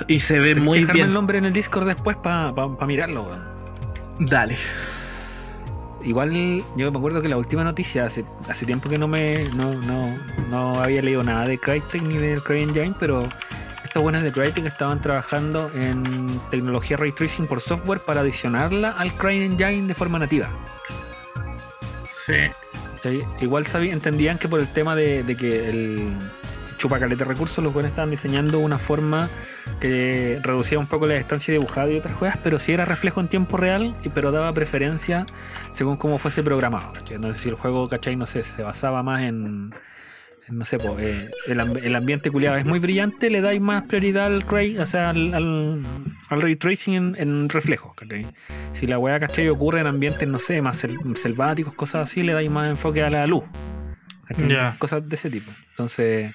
Speaker 2: Y se ve
Speaker 1: Tenés
Speaker 2: muy
Speaker 1: dejarme el
Speaker 2: bien.
Speaker 1: nombre en el Discord después para mirarlo, weón.
Speaker 2: Dale.
Speaker 1: Igual yo me acuerdo que la última noticia, hace, hace tiempo que no me no, no, no había leído nada de Crytek ni del CryEngine, pero estos buenos de Crytek estaban trabajando en tecnología Ray Tracing por software para adicionarla al CryEngine de forma nativa.
Speaker 2: Sí.
Speaker 1: Igual sabí- entendían que por el tema de, de que el chupacalete de recursos, los buenos estaban diseñando una forma que reducía un poco la distancia dibujada y otras cosas, pero sí era reflejo en tiempo real, y pero daba preferencia según cómo fuese programado. ¿cachai? No sé si el juego, ¿cachai? No sé, se basaba más en. en, no sé, eh, el, el ambiente culiado es muy brillante, le dais más prioridad al ray, o sea, al, al, al ray tracing en, en reflejos. Si la weá, ¿cachai? ocurre en ambientes, no sé, más sel- selváticos, cosas así, le dais más enfoque a la luz.
Speaker 2: Ya.
Speaker 1: Cosas de ese tipo. Entonces,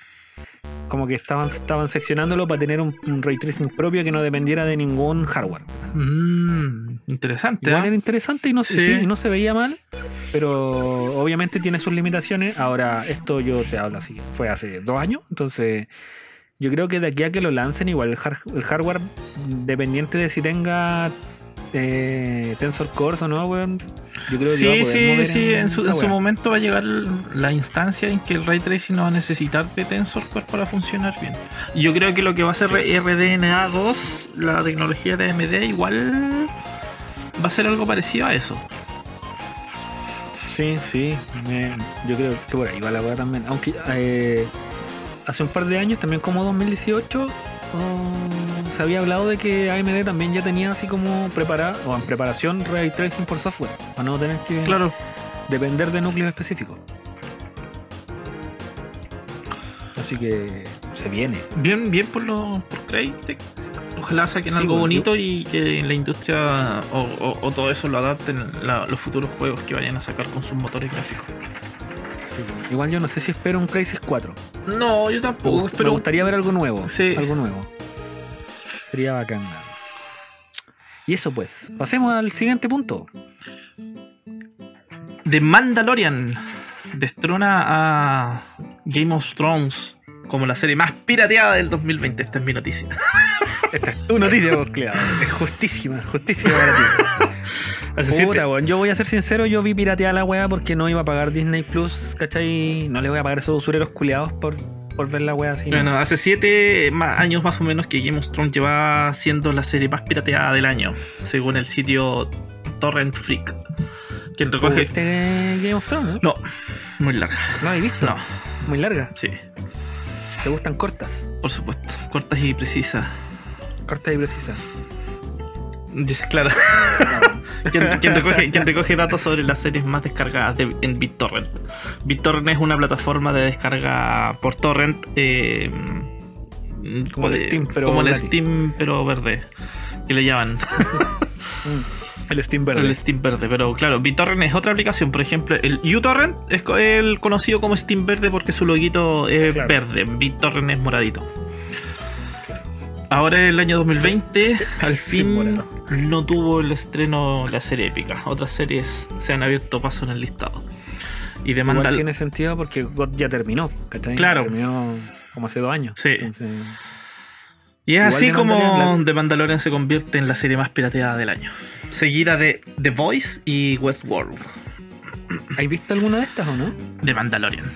Speaker 1: como que estaban, estaban seccionándolo para tener un, un ray tracing propio que no dependiera de ningún hardware.
Speaker 2: Mm, interesante.
Speaker 1: Igual
Speaker 2: ¿eh?
Speaker 1: era interesante y no, se-
Speaker 2: Sí.
Speaker 1: sí, y no se veía mal, pero obviamente tiene sus limitaciones. Ahora, esto yo te hablo así, fue hace dos años, entonces yo creo que de aquí a que lo lancen, igual el hardware, dependiente de si tenga eh, Tensor Cores o no, weón, yo creo que lo va a
Speaker 2: Sí,
Speaker 1: poder
Speaker 2: sí, sí. En su, en momento va a llegar la instancia en que el ray tracing no va a necesitar de Tensor Core para funcionar bien. Y yo creo que lo que va a hacer RDNA 2, la tecnología de AMD, igual va a ser algo parecido a eso.
Speaker 1: Sí, sí, me- yo creo que por ahí va la weá también. Aunque eh, hace un par de años, también como 2018, oh, se había hablado de que AMD también ya tenía así como preparada, o en preparación, ray tracing por software, para no tener que
Speaker 2: Claro.
Speaker 1: depender de núcleos específicos. Así que se viene.
Speaker 2: Bien, bien por lo por Crytek. Ojalá saquen
Speaker 1: Sí,
Speaker 2: algo
Speaker 1: bueno,
Speaker 2: bonito y que la industria o, o- o todo eso lo adapten los futuros juegos que vayan a sacar con sus motores gráficos.
Speaker 1: Igual yo no sé si espero un Crisis 4.
Speaker 2: No, yo
Speaker 1: Me,
Speaker 2: tampoco.
Speaker 1: me gustaría ver algo nuevo.
Speaker 2: Sí.
Speaker 1: Algo nuevo. Sería bacán. Y eso pues, pasemos al siguiente punto.
Speaker 2: The Mandalorian destrona a Game of Thrones como la serie más pirateada del 2020. Esta es mi noticia.
Speaker 1: Esta es tu noticia, vos. Es justísima, justísima para ti. *laughs* Puta, weón, yo voy a ser sincero, yo vi pirateada la weá porque no iba a pagar Disney Plus, ¿cachai? No le voy a pagar a esos usureros culiados por, por ver la weá así. ¿no?
Speaker 2: Bueno, hace siete ma- años más o menos que Game of Thrones lleva siendo la serie más pirateada del año, según el sitio Torrent Freak. Quien
Speaker 1: ¿Tú
Speaker 2: recoge.
Speaker 1: ¿Viste Game of Thrones?
Speaker 2: No,
Speaker 1: No,
Speaker 2: muy larga.
Speaker 1: ¿No has visto?
Speaker 2: No,
Speaker 1: Muy larga.
Speaker 2: sí,
Speaker 1: ¿Te gustan cortas?
Speaker 2: por supuesto. Cortas y precisas.
Speaker 1: Cortas y precisas.
Speaker 2: Claro. *laughs* quien, quien recoge, quien recoge datos sobre las series más descargadas de- en BitTorrent. BitTorrent es una plataforma de descarga por torrent. eh,
Speaker 1: Como el Steam, pero
Speaker 2: como el
Speaker 1: gratis.
Speaker 2: Steam, pero verde. Que le llaman. *laughs*
Speaker 1: El Steam verde.
Speaker 2: El Steam verde, pero claro, BitTorrent es otra aplicación. Por ejemplo, el uTorrent es el conocido como Steam verde porque su loguito es
Speaker 1: Claro.
Speaker 2: verde, BitTorrent es moradito. Ahora el año 2020, *laughs* al fin no tuvo el estreno la serie épica. Otras series se han abierto paso en el listado. Y de
Speaker 1: Igual tiene sentido porque God ya terminó, ¿cachai?
Speaker 2: Claro.
Speaker 1: Terminó como hace dos años.
Speaker 2: Sí.
Speaker 1: Entonces,
Speaker 2: Y es así
Speaker 1: de
Speaker 2: como
Speaker 1: Mandalorian, la-
Speaker 2: The Mandalorian se convierte en la serie más pirateada del año. Seguida de The Voice y Westworld.
Speaker 1: ¿Has visto alguna de estas o no?
Speaker 2: The Mandalorian.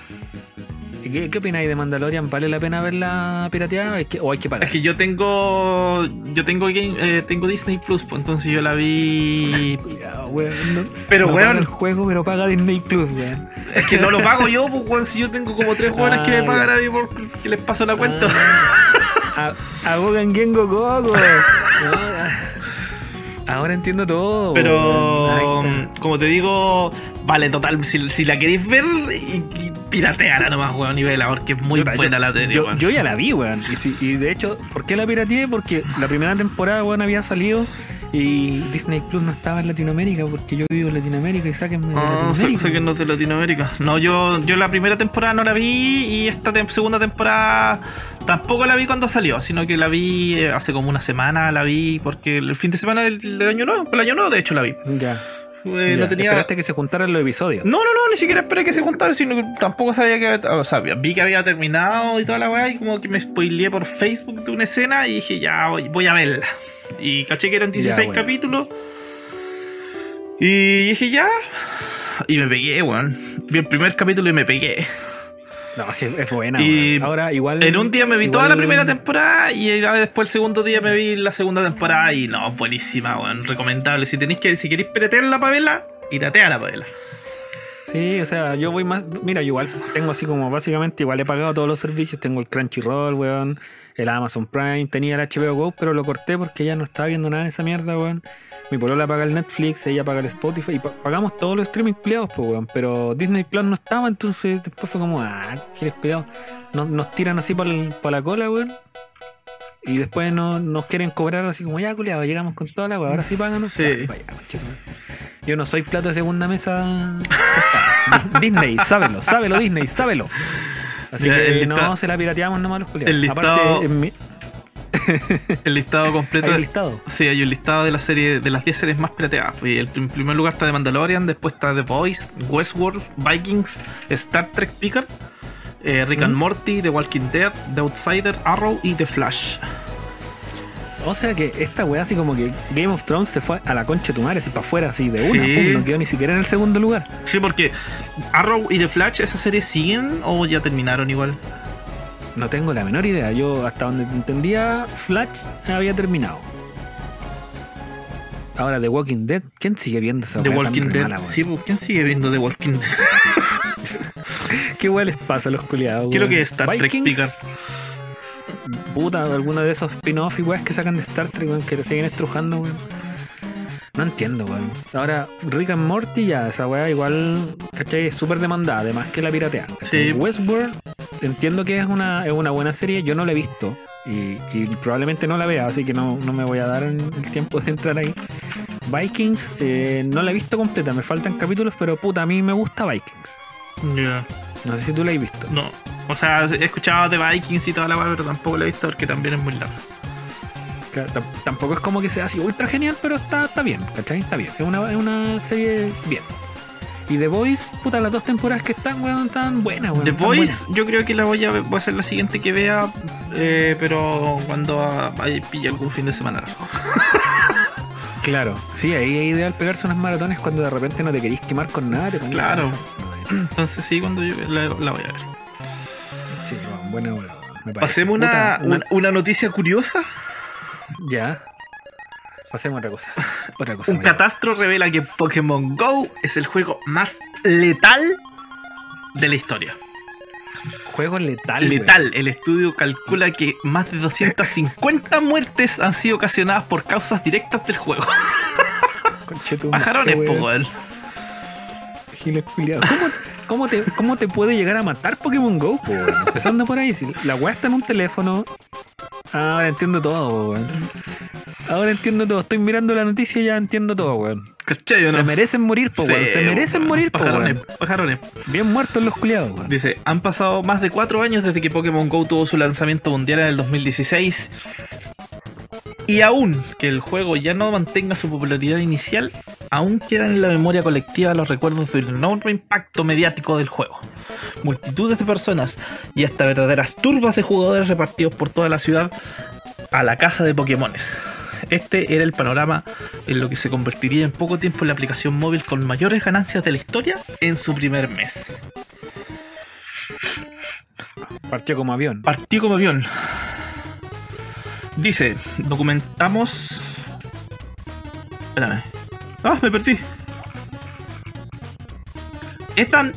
Speaker 1: ¿Y ¿Qué, qué opináis de Mandalorian? ¿Vale la pena verla pirateada Hay que- o hay que pagar?
Speaker 2: Es que yo tengo. Yo tengo game, eh, tengo Disney Plus, pues entonces yo la vi.
Speaker 1: Cuidado, weón, no-
Speaker 2: Pero,
Speaker 1: no
Speaker 2: weón.
Speaker 1: paga el juego, pero paga Disney Plus, weón.
Speaker 2: Es que no lo pago yo, pues weón, si yo tengo como tres jugadores que me
Speaker 1: Ah,
Speaker 2: pagan a mí porque les paso la cuenta.
Speaker 1: Ah, a- Abogan Gengo Gogo. *laughs* Ah. Ahora entiendo todo.
Speaker 2: Pero como te digo, vale total, si, si la queréis ver, y, y pirateala nomás, weón, y vela, porque es muy
Speaker 1: Puta,
Speaker 2: buena
Speaker 1: yo,
Speaker 2: la serie,
Speaker 1: yo, yo ya la vi, weón. Y, si- y de hecho, ¿por qué la pirateé? Porque la primera temporada, weón, había salido y Disney Plus no estaba en Latinoamérica porque yo vivo en Latinoamérica y sáquenme de
Speaker 2: sé,
Speaker 1: Latinoamérica.
Speaker 2: de Latinoamérica. No, yo, yo la primera temporada no la vi y esta segunda temporada tampoco la vi cuando salió, sino que la vi eh, hace como una semana, la vi porque el fin de semana del, del año nuevo, el año nuevo de hecho la vi.
Speaker 1: Ya.
Speaker 2: Eh,
Speaker 1: ya.
Speaker 2: no tenía...
Speaker 1: Esperaste que se juntaran los episodios.
Speaker 2: No, no, no, ni siquiera esperé que se juntara, sino que tampoco sabía que o sea, vi que había terminado y toda la weá, y como que me spoileé por Facebook de una escena y dije, ya voy, voy a verla. Y caché que eran 16
Speaker 1: bueno.
Speaker 2: capítulos. Y dije, ya. Y me pegué, weón. Vi el primer capítulo y me pegué.
Speaker 1: No, sí, es buena.
Speaker 2: Y.
Speaker 1: Ahora, igual.
Speaker 2: En un día me vi
Speaker 1: igual-
Speaker 2: toda la primera temporada y después el segundo día me vi la segunda temporada y no, buenísima, weón. Recomendable. Si tenéis que, si queréis piratearla para verla, pirateala para verla.
Speaker 1: Sí, o sea, yo voy más. Mira, yo igual tengo así como básicamente igual he pagado todos los servicios. Tengo el Crunchyroll, weón. El Amazon Prime, tenía el HBO Go, pero lo corté porque ya no estaba viendo nada de esa mierda, weón. Mi polola paga el Netflix, ella paga el Spotify y pa- pagamos todos los streaming empleados, pues, weón. Pero Disney Plus no estaba, entonces después fue como, ah, ¿quieres cuidado? Nos, nos tiran así el- por la cola, weón. Y después no, nos quieren cobrar así como, ya, culiado, llegamos con toda la weón. Ahora sí páganos.
Speaker 2: Sí.
Speaker 1: Vaya. Yo no soy plato de segunda mesa. *laughs* Disney, sábelo, sábelo, Disney, sábelo. Así
Speaker 2: Ya,
Speaker 1: que
Speaker 2: el
Speaker 1: no, se la pirateamos nomás los culiados.
Speaker 2: el listado-
Speaker 1: Aparte, en mi, *laughs*
Speaker 2: El listado completo.
Speaker 1: hay un listado.
Speaker 2: Sí, hay un listado de la serie de las 10 series más pirateadas. Y el, en primer lugar está The Mandalorian, después está The Voice, Westworld, Vikings, Star Trek Picard, eh, Rick and
Speaker 1: ¿Mm?
Speaker 2: Morty, The Walking Dead, The Outsider, Arrow y The Flash.
Speaker 1: O sea que esta weá así como que Game of Thrones se fue a la concha de tu madre, así para afuera, así de una,
Speaker 2: Sí.
Speaker 1: pum, no quedó ni siquiera en el segundo lugar.
Speaker 2: Sí, porque Arrow y The Flash, ¿esas series siguen o ya terminaron igual?
Speaker 1: No tengo la menor idea. Yo hasta donde entendía, Flash había terminado. Ahora The Walking Dead, ¿quién sigue viendo esa
Speaker 2: The Walking Dead.
Speaker 1: mala,
Speaker 2: sí, pues, ¿quién sigue viendo The Walking Dead? *laughs*
Speaker 1: ¿Qué weá les pasa a los culiados?
Speaker 2: ¿Qué es lo
Speaker 1: weón?
Speaker 2: que Star Trek
Speaker 1: Vikings,
Speaker 2: Picard?
Speaker 1: Puta, alguno de esos spin-off y weas que sacan de Star Trek, weón, que le siguen estrujando, weón. No entiendo, weón. Ahora, Rick and Morty ya, esa weá igual, ¿cachai? Es súper demandada, además que la piratean.
Speaker 2: Sí.
Speaker 1: Westworld, entiendo que es una, es una buena serie, yo no la he visto. Y, y probablemente no la vea, así que no, no me voy a dar el tiempo de entrar ahí. Vikings, eh, no la he visto completa, me faltan capítulos, pero puta, a mí me gusta Vikings.
Speaker 2: Ya.
Speaker 1: No sé si tú la has visto.
Speaker 2: No. O sea, he escuchado de Vikings y toda la weá, pero tampoco la he visto porque también es muy larga.
Speaker 1: Claro, Tampoco es como que sea así ultra genial, pero está, está bien, ¿cachai? Está bien. Es una, es una serie bien. Y The Voice, puta, las dos temporadas que están, weón, están buenas, weón.
Speaker 2: The Voice, yo creo que la voy a, ver- voy a ser la siguiente que vea, eh, pero cuando ah, ahí pille algún fin de semana largo. *laughs*
Speaker 1: Claro. Sí, ahí es ideal pegarse unas maratones cuando de repente no te querís quemar con nada. Te
Speaker 2: Claro. Entonces sí, cuando yo la, la voy a ver.
Speaker 1: Sí, buena, me.
Speaker 2: Pasemos una,
Speaker 1: Puta,
Speaker 2: una, una noticia curiosa.
Speaker 1: Ya. Pasemos a otra cosa. *laughs* Otra cosa
Speaker 2: Un catastro revela que Pokémon Go es el juego más letal de la historia.
Speaker 1: Juego letal.
Speaker 2: Letal. El estudio calcula que más de 250 *laughs* muertes han sido ocasionadas por causas directas del juego. Pajarones, po,
Speaker 1: weón. Giles. ¿Cómo, cómo te, ¿Cómo te puede llegar a matar Pokémon Go? po? Empezando por ahí. Si la weá está en un teléfono. Ahora entiendo todo, weón. Ahora entiendo todo. Estoy mirando la noticia y ya entiendo todo, weón.
Speaker 2: ¿Cachai o no?
Speaker 1: Se merecen morir, po, weón. Se merecen
Speaker 2: weón.
Speaker 1: morir, po,
Speaker 2: Pajarones,
Speaker 1: weón.
Speaker 2: pajarones.
Speaker 1: Bien muertos los culiados, weón.
Speaker 2: Dice, han pasado más de cuatro años desde que Pokémon Go tuvo su lanzamiento mundial en el 2016. Y aún que el juego ya no mantenga su popularidad inicial, aún quedan en la memoria colectiva los recuerdos del enorme impacto mediático del juego. Multitudes de personas y hasta verdaderas turbas de jugadores repartidos por toda la ciudad a la casa de Pokémones. Este era el panorama en lo que se convertiría en poco tiempo en la aplicación móvil con mayores ganancias de la historia en su primer mes.
Speaker 1: Partió como avión.
Speaker 2: Partió como avión. Dice, documentamos... Espérame. Ah, me perdí. Ethan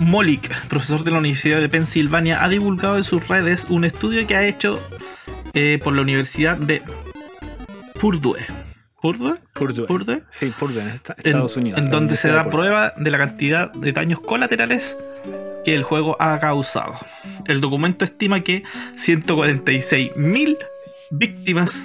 Speaker 2: Molik, profesor de la Universidad de Pensilvania, ha divulgado en sus redes un estudio que ha hecho eh, por la Universidad de Purdue. ¿Purdue?
Speaker 1: Purdue.
Speaker 2: Purdue.
Speaker 1: Sí, Purdue, en esta-
Speaker 2: En,
Speaker 1: Estados Unidos.
Speaker 2: en donde se da prueba de la cantidad de daños colaterales que el juego ha causado. El documento estima que 146.000 víctimas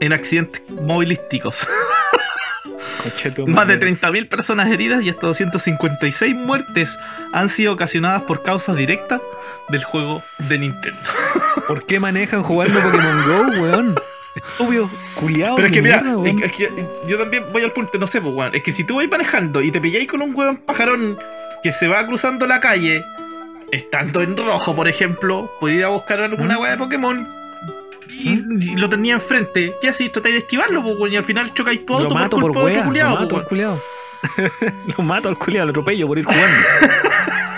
Speaker 2: en accidentes movilísticos, *laughs* más de 30.000 personas heridas y hasta 256 muertes han sido ocasionadas por causas directas del juego de Nintendo.
Speaker 1: ¿Por qué manejan jugando Pokémon Go, weón? *laughs* Estúpido, culiado.
Speaker 2: Pero es que mira,
Speaker 1: mierda,
Speaker 2: es que yo también voy al punto, no sé, pues, weón. Es que si tú vas manejando y te pilláis con un weón pajarón que se va cruzando la calle, estando en rojo, por ejemplo, podría ir a buscar alguna
Speaker 1: ¿Mm?
Speaker 2: weá de Pokémon y, y lo tenía enfrente. ¿Qué así? Tratáis de esquivarlo, pues, weón, y al final chocáis todo
Speaker 1: lo
Speaker 2: por
Speaker 1: mato por
Speaker 2: culpa de
Speaker 1: wea,
Speaker 2: culiao, *laughs*
Speaker 1: lo mato al culiado. lo mato al culiado, lo atropello por ir jugando. *laughs*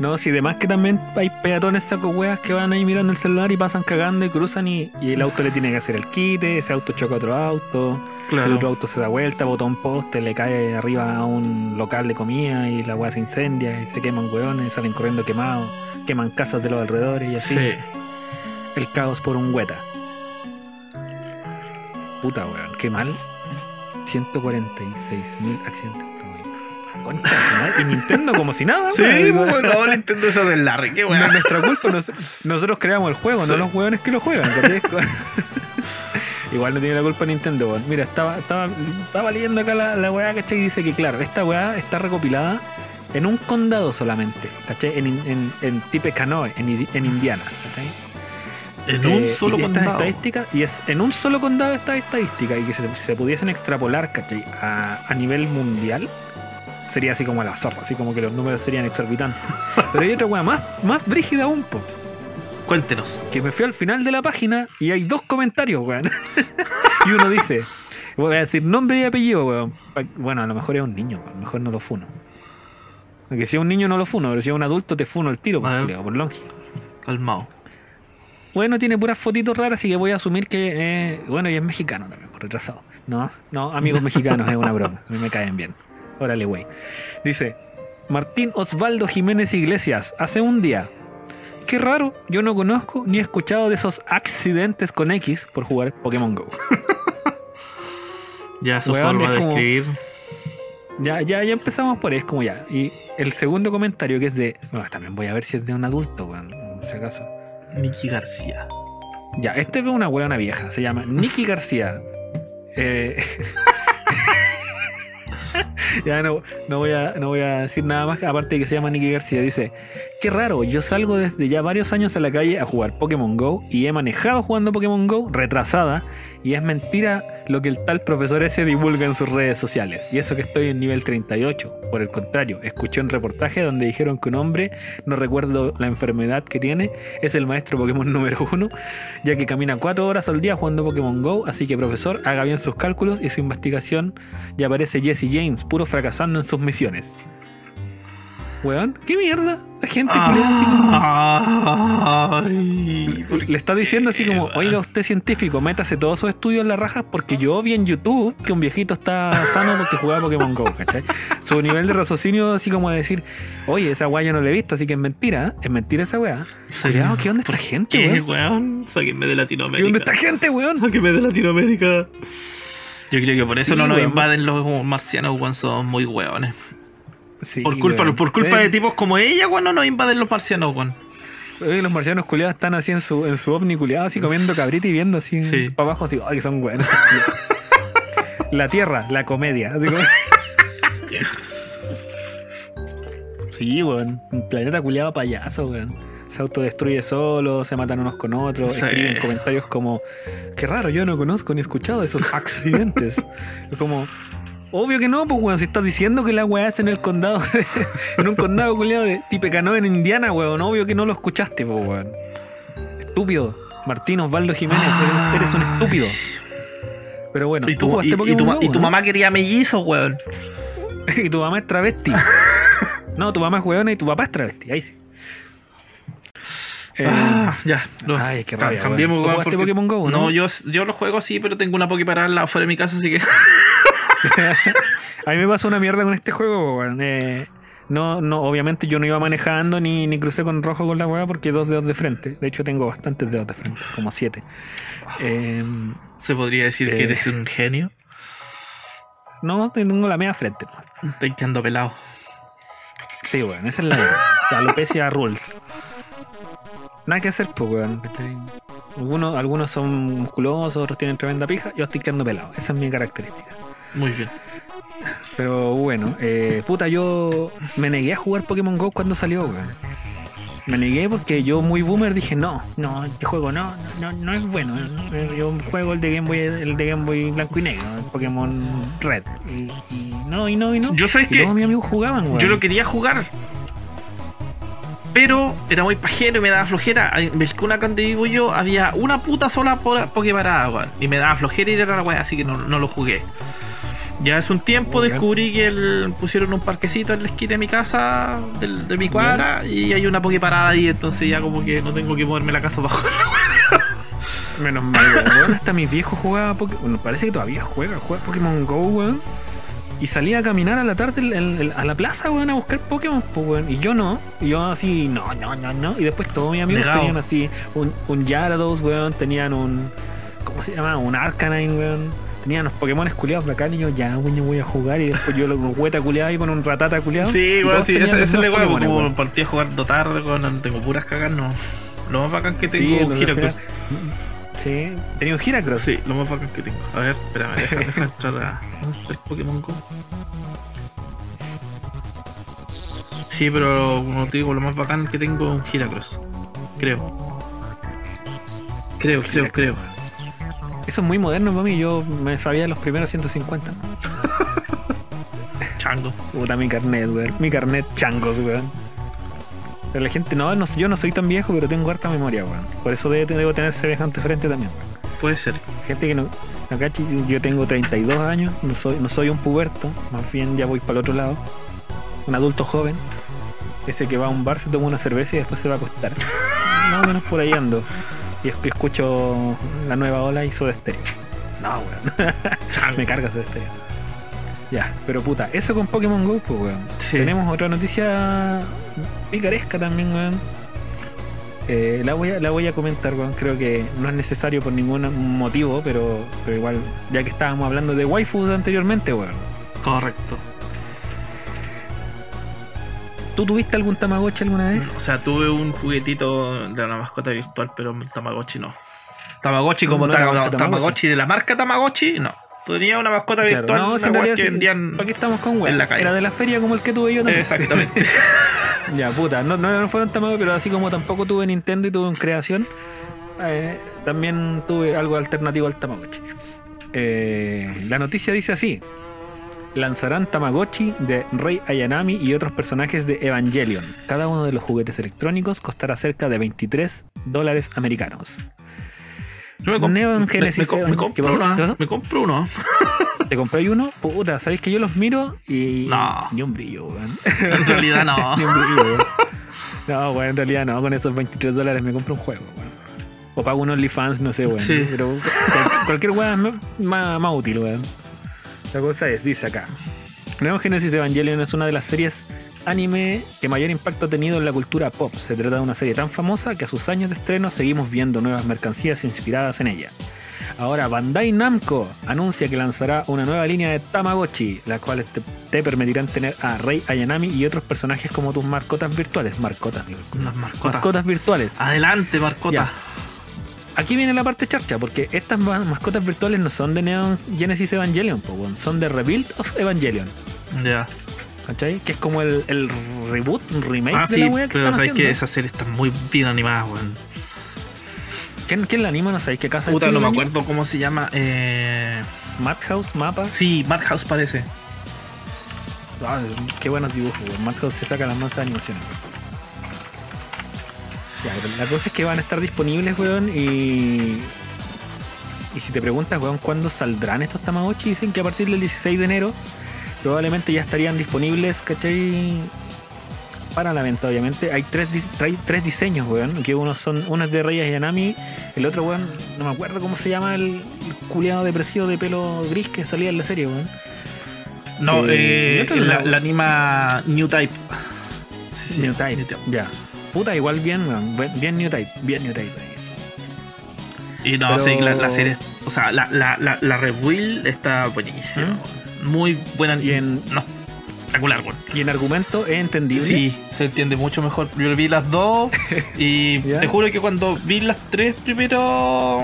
Speaker 1: no, si demás que también hay peatones saco weas que van ahí mirando el celular y pasan cagando y cruzan y, y el auto le tiene que hacer el quite, ese auto choca a otro auto, el otro auto se da vuelta, bota un poste, le cae arriba a un local de comida y la wea se incendia y se queman weones, salen corriendo quemados, queman casas de los alrededores y así.
Speaker 2: Sí.
Speaker 1: El caos por un hueta. Puta, weón, qué mal. 146.000 accidentes. Concha. Y Nintendo como si nada,
Speaker 2: Sí,
Speaker 1: weón.
Speaker 2: pues, no, Nintendo eso del Larry, qué
Speaker 1: No
Speaker 2: weón.
Speaker 1: es nuestra culpa, nos- nosotros creamos el juego, no los hueones que lo juegan. *laughs* Igual no tiene la culpa Nintendo. Mira, estaba, estaba, estaba leyendo acá la, la weá, ¿cachai? Y dice que, claro, esta weá está recopilada en un condado solamente, ¿cachai? En, en, en Tippecanoe, en, Indiana, ¿cachai?
Speaker 2: En un
Speaker 1: Eh,
Speaker 2: solo
Speaker 1: y
Speaker 2: condado.
Speaker 1: estadísticas, y es en un solo condado esta estadística, y que se, se pudiesen extrapolar, ¿cachai? A, a nivel mundial, sería así como a la zorra, así como que los números serían exorbitantes. *laughs* Pero hay otra weá más, más brígida aún, po,
Speaker 2: Cuéntenos.
Speaker 1: que me fui al final de la página y hay dos comentarios, weón. *laughs* y uno dice, voy a decir nombre y apellido, weón. Bueno, a lo mejor es un niño, a lo mejor no lo funo. Porque si es un niño no lo funo, pero si es un adulto te funo el tiro, por, por longi.
Speaker 2: Calmado.
Speaker 1: Bueno, tiene puras fotitos raras, así que voy a asumir que, eh, bueno, y es mexicano también, por retrasado. No, no, amigos mexicanos, es una broma. A mí me caen bien. Órale, güey. Dice, Martín Osvaldo Jiménez Iglesias, hace un día. Qué raro, yo no conozco ni he escuchado de esos accidentes con X por jugar Pokémon Go. *laughs*
Speaker 2: Ya su
Speaker 1: Weón,
Speaker 2: forma
Speaker 1: es
Speaker 2: de
Speaker 1: como-
Speaker 2: escribir.
Speaker 1: Ya, ya, ya empezamos por ahí, es como ya. Y el segundo comentario que es de. Bueno, también voy a ver si es de un adulto, weón, si acaso.
Speaker 2: Nicky García.
Speaker 1: Ya, este es una weona vieja, se llama Nicky García. Eh, *laughs* *laughs* ya no, no, voy a, no voy a decir nada más, aparte de que se llama Nicky García. Dice, qué raro, yo salgo desde ya varios años a la calle a jugar Pokémon Go y he manejado jugando Pokémon Go retrasada y es mentira lo que el tal profesor ese divulga en sus redes sociales. Y eso que estoy en nivel 38. Por el contrario, escuché un reportaje donde dijeron que un hombre, no recuerdo la enfermedad que tiene, es el maestro Pokémon *laughs* número uno ya que camina cuatro horas al día jugando Pokémon Go, así que profesor, haga bien sus cálculos y su investigación y aparece Jesse James, puro fracasando en sus misiones. Weón, ¿qué mierda? La gente culiada así como-
Speaker 2: Ay, ¿por
Speaker 1: Le está diciendo así como, oiga usted científico, métase todos sus estudios en la raja porque yo vi en YouTube que un viejito está sano porque jugaba Pokémon GO, ¿cachai? Su nivel de raciocinio así como de decir, oye, esa weá yo no la he visto, así que es mentira, es mentira esa weá.
Speaker 2: Sí.
Speaker 1: Culeado, ¿qué onda esta gente,
Speaker 2: ¿Qué,
Speaker 1: weón?
Speaker 2: weón? Sáquenme de Latinoamérica.
Speaker 1: ¿Qué onda esta gente, weón?
Speaker 2: Sáquenme de Latinoamérica. Yo creo que por eso
Speaker 1: Sí,
Speaker 2: no nos
Speaker 1: weón.
Speaker 2: invaden los marcianos, weón, son muy weones.
Speaker 1: Sí,
Speaker 2: Por culpa,
Speaker 1: weón.
Speaker 2: por culpa
Speaker 1: Eh,
Speaker 2: de tipos como ella, weón, no nos invaden los marcianos, weón.
Speaker 1: eh, los marcianos culiados están así en su, en su ovni culiado, así comiendo cabrita y viendo así
Speaker 2: Sí.
Speaker 1: para abajo, así, ay, que son buenos. *laughs* la tierra, la comedia. así como- *laughs* sí, weón. Un planeta culiado payaso, weón. Se autodestruye solo, se matan unos con otros,
Speaker 2: Sí.
Speaker 1: escriben comentarios como, qué raro, yo no conozco ni he escuchado de esos *laughs* accidentes. es como, obvio que no, pues weón, si estás diciendo que la weá es en el condado, *laughs* en un condado culiado de Tipecanoe en Indiana, weón, obvio que no lo escuchaste, pues weón. Estúpido. Martín Osvaldo Jiménez, eres, eres un estúpido. Pero bueno,
Speaker 2: Y tu,
Speaker 1: jugaste
Speaker 2: y- y
Speaker 1: Pokémon
Speaker 2: tu ma-
Speaker 1: Go,
Speaker 2: y tu
Speaker 1: ¿no?
Speaker 2: mamá quería mellizos, weón. *laughs*
Speaker 1: y tu mamá es travesti. no, tu mamá es weona y tu papá es travesti, ahí sí. Eh,
Speaker 2: Ah, ya. lo-
Speaker 1: ay, qué rabia,
Speaker 2: Cambiemos,
Speaker 1: weón. ¿Tú
Speaker 2: weón,
Speaker 1: jugaste
Speaker 2: porque-
Speaker 1: Pokémon Go, no?
Speaker 2: No, yo, yo lo juego sí, pero tengo una Poképarada al lado fuera de mi casa, así que. *laughs* *laughs*
Speaker 1: a mí me pasó una mierda con este juego, weón. Eh, no, no, obviamente yo no iba manejando ni, ni crucé con rojo con la weá porque dos dedos de frente. De hecho tengo bastantes dedos de frente, como siete. Eh,
Speaker 2: Se podría decir que
Speaker 1: Eh.
Speaker 2: eres un genio.
Speaker 1: no, tengo la media frente. ¿no?
Speaker 2: Estoy quedando pelado.
Speaker 1: Sí, weón, esa es la. La alopecia rules. Nada que hacer, pues. Algunos, algunos son musculosos, otros tienen tremenda pija. Yo estoy quedando pelado. Esa es mi característica.
Speaker 2: Muy bien.
Speaker 1: Pero bueno, eh, puta, yo me negué a jugar Pokémon Go cuando salió, weón. Me negué porque yo, muy boomer, dije, no, no, este juego no, no, no es bueno. ¿no? Yo juego el de Game Boy, el de Game Boy blanco y negro, el Pokémon Red. Y, y no, y no, y no.
Speaker 2: Yo sé
Speaker 1: y
Speaker 2: que
Speaker 1: todos mis amigos jugaban,
Speaker 2: yo lo quería jugar. Pero era muy pajero y me daba flojera. En Belcuna, donde vivo yo, había una puta sola po- Poképarada, weón. Y me daba flojera ir a la weá, así que no, no lo jugué. Ya hace un tiempo descubrí que el- pusieron un parquecito en la esquina de mi casa, de mi cuadra, y hay una Poképarada ahí, entonces ya como que no tengo que moverme la casa *laughs* jugar.
Speaker 1: Menos mal, weón. Hasta mis viejos jugaban Pokémon. Bueno, parece que todavía juega, juega Pokémon Go, weón. Y salía a caminar a la tarde el- el- el- a la plaza, weón, a buscar Pokémon, pues, weón. Y yo no. Y yo así, no, no, no, no. Y después todos mis amigos
Speaker 2: Negado.
Speaker 1: tenían así un, un Gyarados, weón. Tenían un. ¿Cómo se llama? Un Arcanine, weón. Tenían los Pokémon culiados bacán y yo, ya, weón, yo voy a jugar. Y después yo lo con *laughs* hueta culiado y con un ratata culiado.
Speaker 2: Sí, weón, sí, ese, le
Speaker 1: mismos
Speaker 2: weón,
Speaker 1: Pokémones,
Speaker 2: como partí jugando tarde, weón, tengo puras cagas, no. Lo más bacán que tengo
Speaker 1: Sí,
Speaker 2: es Heracross.
Speaker 1: Sí, tenía un Heracross.
Speaker 2: Sí, lo más bacán que tengo. A ver, espérame, deja *laughs* entrar a el Pokémon Go. Sí, pero como te digo, lo más bacán que tengo es un Heracross. Creo. Creo, creo, creo.
Speaker 1: Eso es muy moderno para mí. Yo me sabía los primeros 150.
Speaker 2: Chango.
Speaker 1: Puta, mi carnet, weón. Mi carnet changos, weón. Pero la gente, no, no, yo no soy tan viejo, pero tengo harta memoria, weón. Por eso debo, debo tener semejante frente también, weón.
Speaker 2: Puede ser.
Speaker 1: Gente que no. Acá chi- yo tengo 32 años, no soy, no soy un puberto, más bien ya voy para el otro lado. Un adulto joven. Ese que va a un bar, se toma una cerveza y después se va a acostar. *laughs* Más o menos por ahí ando. Y es- escucho la nueva ola y Soda Stereo. No, weón. *laughs* Me cargas de Stereo. Ya, pero puta, eso con Pokémon Go, pues, weón.
Speaker 2: Sí.
Speaker 1: Tenemos otra noticia picaresca también, weón. Eh, la, voy a, la voy a comentar, weón. Creo que no es necesario por ningún motivo, pero, pero igual, ya que estábamos hablando de waifus anteriormente, weón.
Speaker 2: Correcto.
Speaker 1: ¿Tú tuviste algún Tamagotchi alguna vez?
Speaker 2: O sea, tuve un juguetito de una mascota virtual, pero el Tamagotchi no. Tamagotchi como
Speaker 1: No,
Speaker 2: ta-
Speaker 1: no,
Speaker 2: no,
Speaker 1: Tamagotchi.
Speaker 2: Tamagotchi de la marca Tamagotchi, no. Tenía una mascota
Speaker 1: Claro,
Speaker 2: virtual,
Speaker 1: no,
Speaker 2: una
Speaker 1: en realidad
Speaker 2: que vendían.
Speaker 1: Aquí estamos con
Speaker 2: en la calle.
Speaker 1: Era de la feria como el que tuve yo también.
Speaker 2: Exactamente. *laughs*
Speaker 1: Ya, puta, no, no, no fueron Tamagotchi, pero así como tampoco tuve Nintendo y tuve un creación, eh, también tuve algo alternativo al Tamagotchi. Eh, la noticia dice así: lanzarán Tamagotchi de Rey Ayanami y otros personajes de Evangelion. Cada uno de los juguetes electrónicos costará cerca de 23 dólares americanos.
Speaker 2: Yo me, comp-
Speaker 1: Neon
Speaker 2: me-
Speaker 1: Genesis
Speaker 2: me, com- me
Speaker 1: Evangelion. ¿Qué
Speaker 2: compro uno.
Speaker 1: ¿Qué pasó?
Speaker 2: Me compro uno. *laughs*
Speaker 1: ¿Te compré uno? Puta, ¿sabes que yo los miro y.
Speaker 2: No.
Speaker 1: Ni un brillo, weón.
Speaker 2: En realidad no. *laughs*
Speaker 1: Ni un brillo, weón. No, weón, en realidad no. Con esos 23 dólares me compro un juego, weón. O pago un OnlyFans, no sé, weón.
Speaker 2: Sí.
Speaker 1: Pero cual- cualquier weón es más, más útil, weón. La cosa es, dice acá. Neon Genesis Evangelion es una de las series anime que mayor impacto ha tenido en la cultura pop. Se trata de una serie tan famosa que a sus años de estreno seguimos viendo nuevas mercancías inspiradas en ella. Ahora Bandai Namco anuncia que lanzará una nueva línea de Tamagotchi, las cuales te, te permitirán tener a Rei Ayanami y otros personajes como tus mascotas virtuales. Mascotas, digo.
Speaker 2: Unas mascotas.
Speaker 1: Mascotas virtuales.
Speaker 2: Adelante, mascota.
Speaker 1: Aquí viene la parte charcha, porque estas ma- mascotas virtuales no son de Neon Genesis Evangelion, po, son de Rebuild of Evangelion.
Speaker 2: Ya.
Speaker 1: ¿Cachai? Que es como el, el reboot, un remake
Speaker 2: Ah,
Speaker 1: de
Speaker 2: sí,
Speaker 1: la wea que
Speaker 2: pero
Speaker 1: haciendo.
Speaker 2: que esa serie está muy bien animada, weón.
Speaker 1: ¿Quién, quién la anima? ¿No sabéis qué casa
Speaker 2: Puta, no me acuerdo cómo se llama. Eh...
Speaker 1: Madhouse, Mapas.
Speaker 2: Sí, Madhouse parece.
Speaker 1: Ah, qué buenos dibujos, weón. Madhouse se saca las más animaciones. Ya, pero la cosa es que van a estar disponibles, weón, y... Y si te preguntas, weón, ¿cuándo saldrán estos Tamagotchi? Dicen que a partir del 16 de enero probablemente ya estarían disponibles, ¿cachai? Para la venta, obviamente. Hay tres, trae tres diseños, weón. Que uno son uno es de Reyes Yanami, el otro, weón, no me acuerdo cómo se llama el, el culiado depresivo de pelo gris que salía en la serie, weón.
Speaker 2: No,
Speaker 1: Eh,
Speaker 2: eh,
Speaker 1: ¿y
Speaker 2: la, la anima New Type. Sí, sí,
Speaker 1: New Type. Ya. Puta, igual bien, Bien New Type. Bien New Type.
Speaker 2: Y no,
Speaker 1: Pero-
Speaker 2: sí, la, la serie, o sea, la, la, la, la Rebuild está buenísima. Muy buena.
Speaker 1: ¿Mm? Y en-
Speaker 2: No, espectacular.
Speaker 1: Y en argumento es entendible.
Speaker 2: Sí, se entiende mucho mejor. Yo vi las dos y *laughs* te juro que cuando vi las tres primero,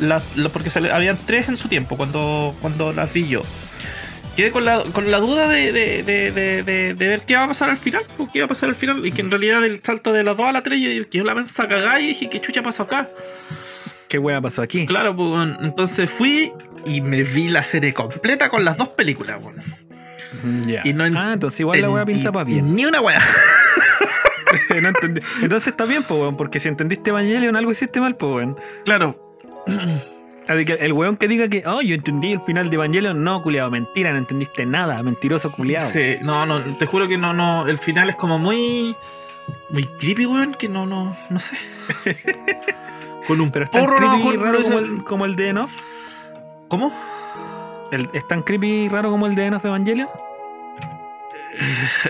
Speaker 2: las, las- porque sale- habían tres en su tiempo cuando, cuando las vi yo. Quedé con la, con la duda de, de, de, de, ver qué iba a pasar al final, pues, qué iba a pasar al final, y que en realidad el salto de las dos a la tres, yo, que yo la mensa cagada y dije, ¿qué chucha pasó acá?
Speaker 1: ¿Qué wea pasó aquí?
Speaker 2: Claro, pues bueno, entonces fui y me vi la serie completa con las dos películas, bueno.
Speaker 1: Ya.
Speaker 2: Y no en-
Speaker 1: ah, entonces igual la wea pinta para bien.
Speaker 2: Ni una wea. *laughs*
Speaker 1: No entendí. Entonces está bien, pues. Porque si entendiste Evangelion, algo hiciste mal, pues.
Speaker 2: Claro,
Speaker 1: el weón que diga que, oh, yo entendí el final de Evangelion, no, culiado, mentira, no entendiste nada, mentiroso culiado.
Speaker 2: Sí, no, no, te juro que no, no, el final es como muy, muy creepy, weón, que no, no, no sé. *laughs* Con un
Speaker 1: Pero es tan
Speaker 2: porro, no,
Speaker 1: creepy
Speaker 2: con-
Speaker 1: raro
Speaker 2: no
Speaker 1: como el, como el de Enough.
Speaker 2: ¿Cómo?
Speaker 1: El- ¿Es tan creepy y raro como el de Enough Evangelion?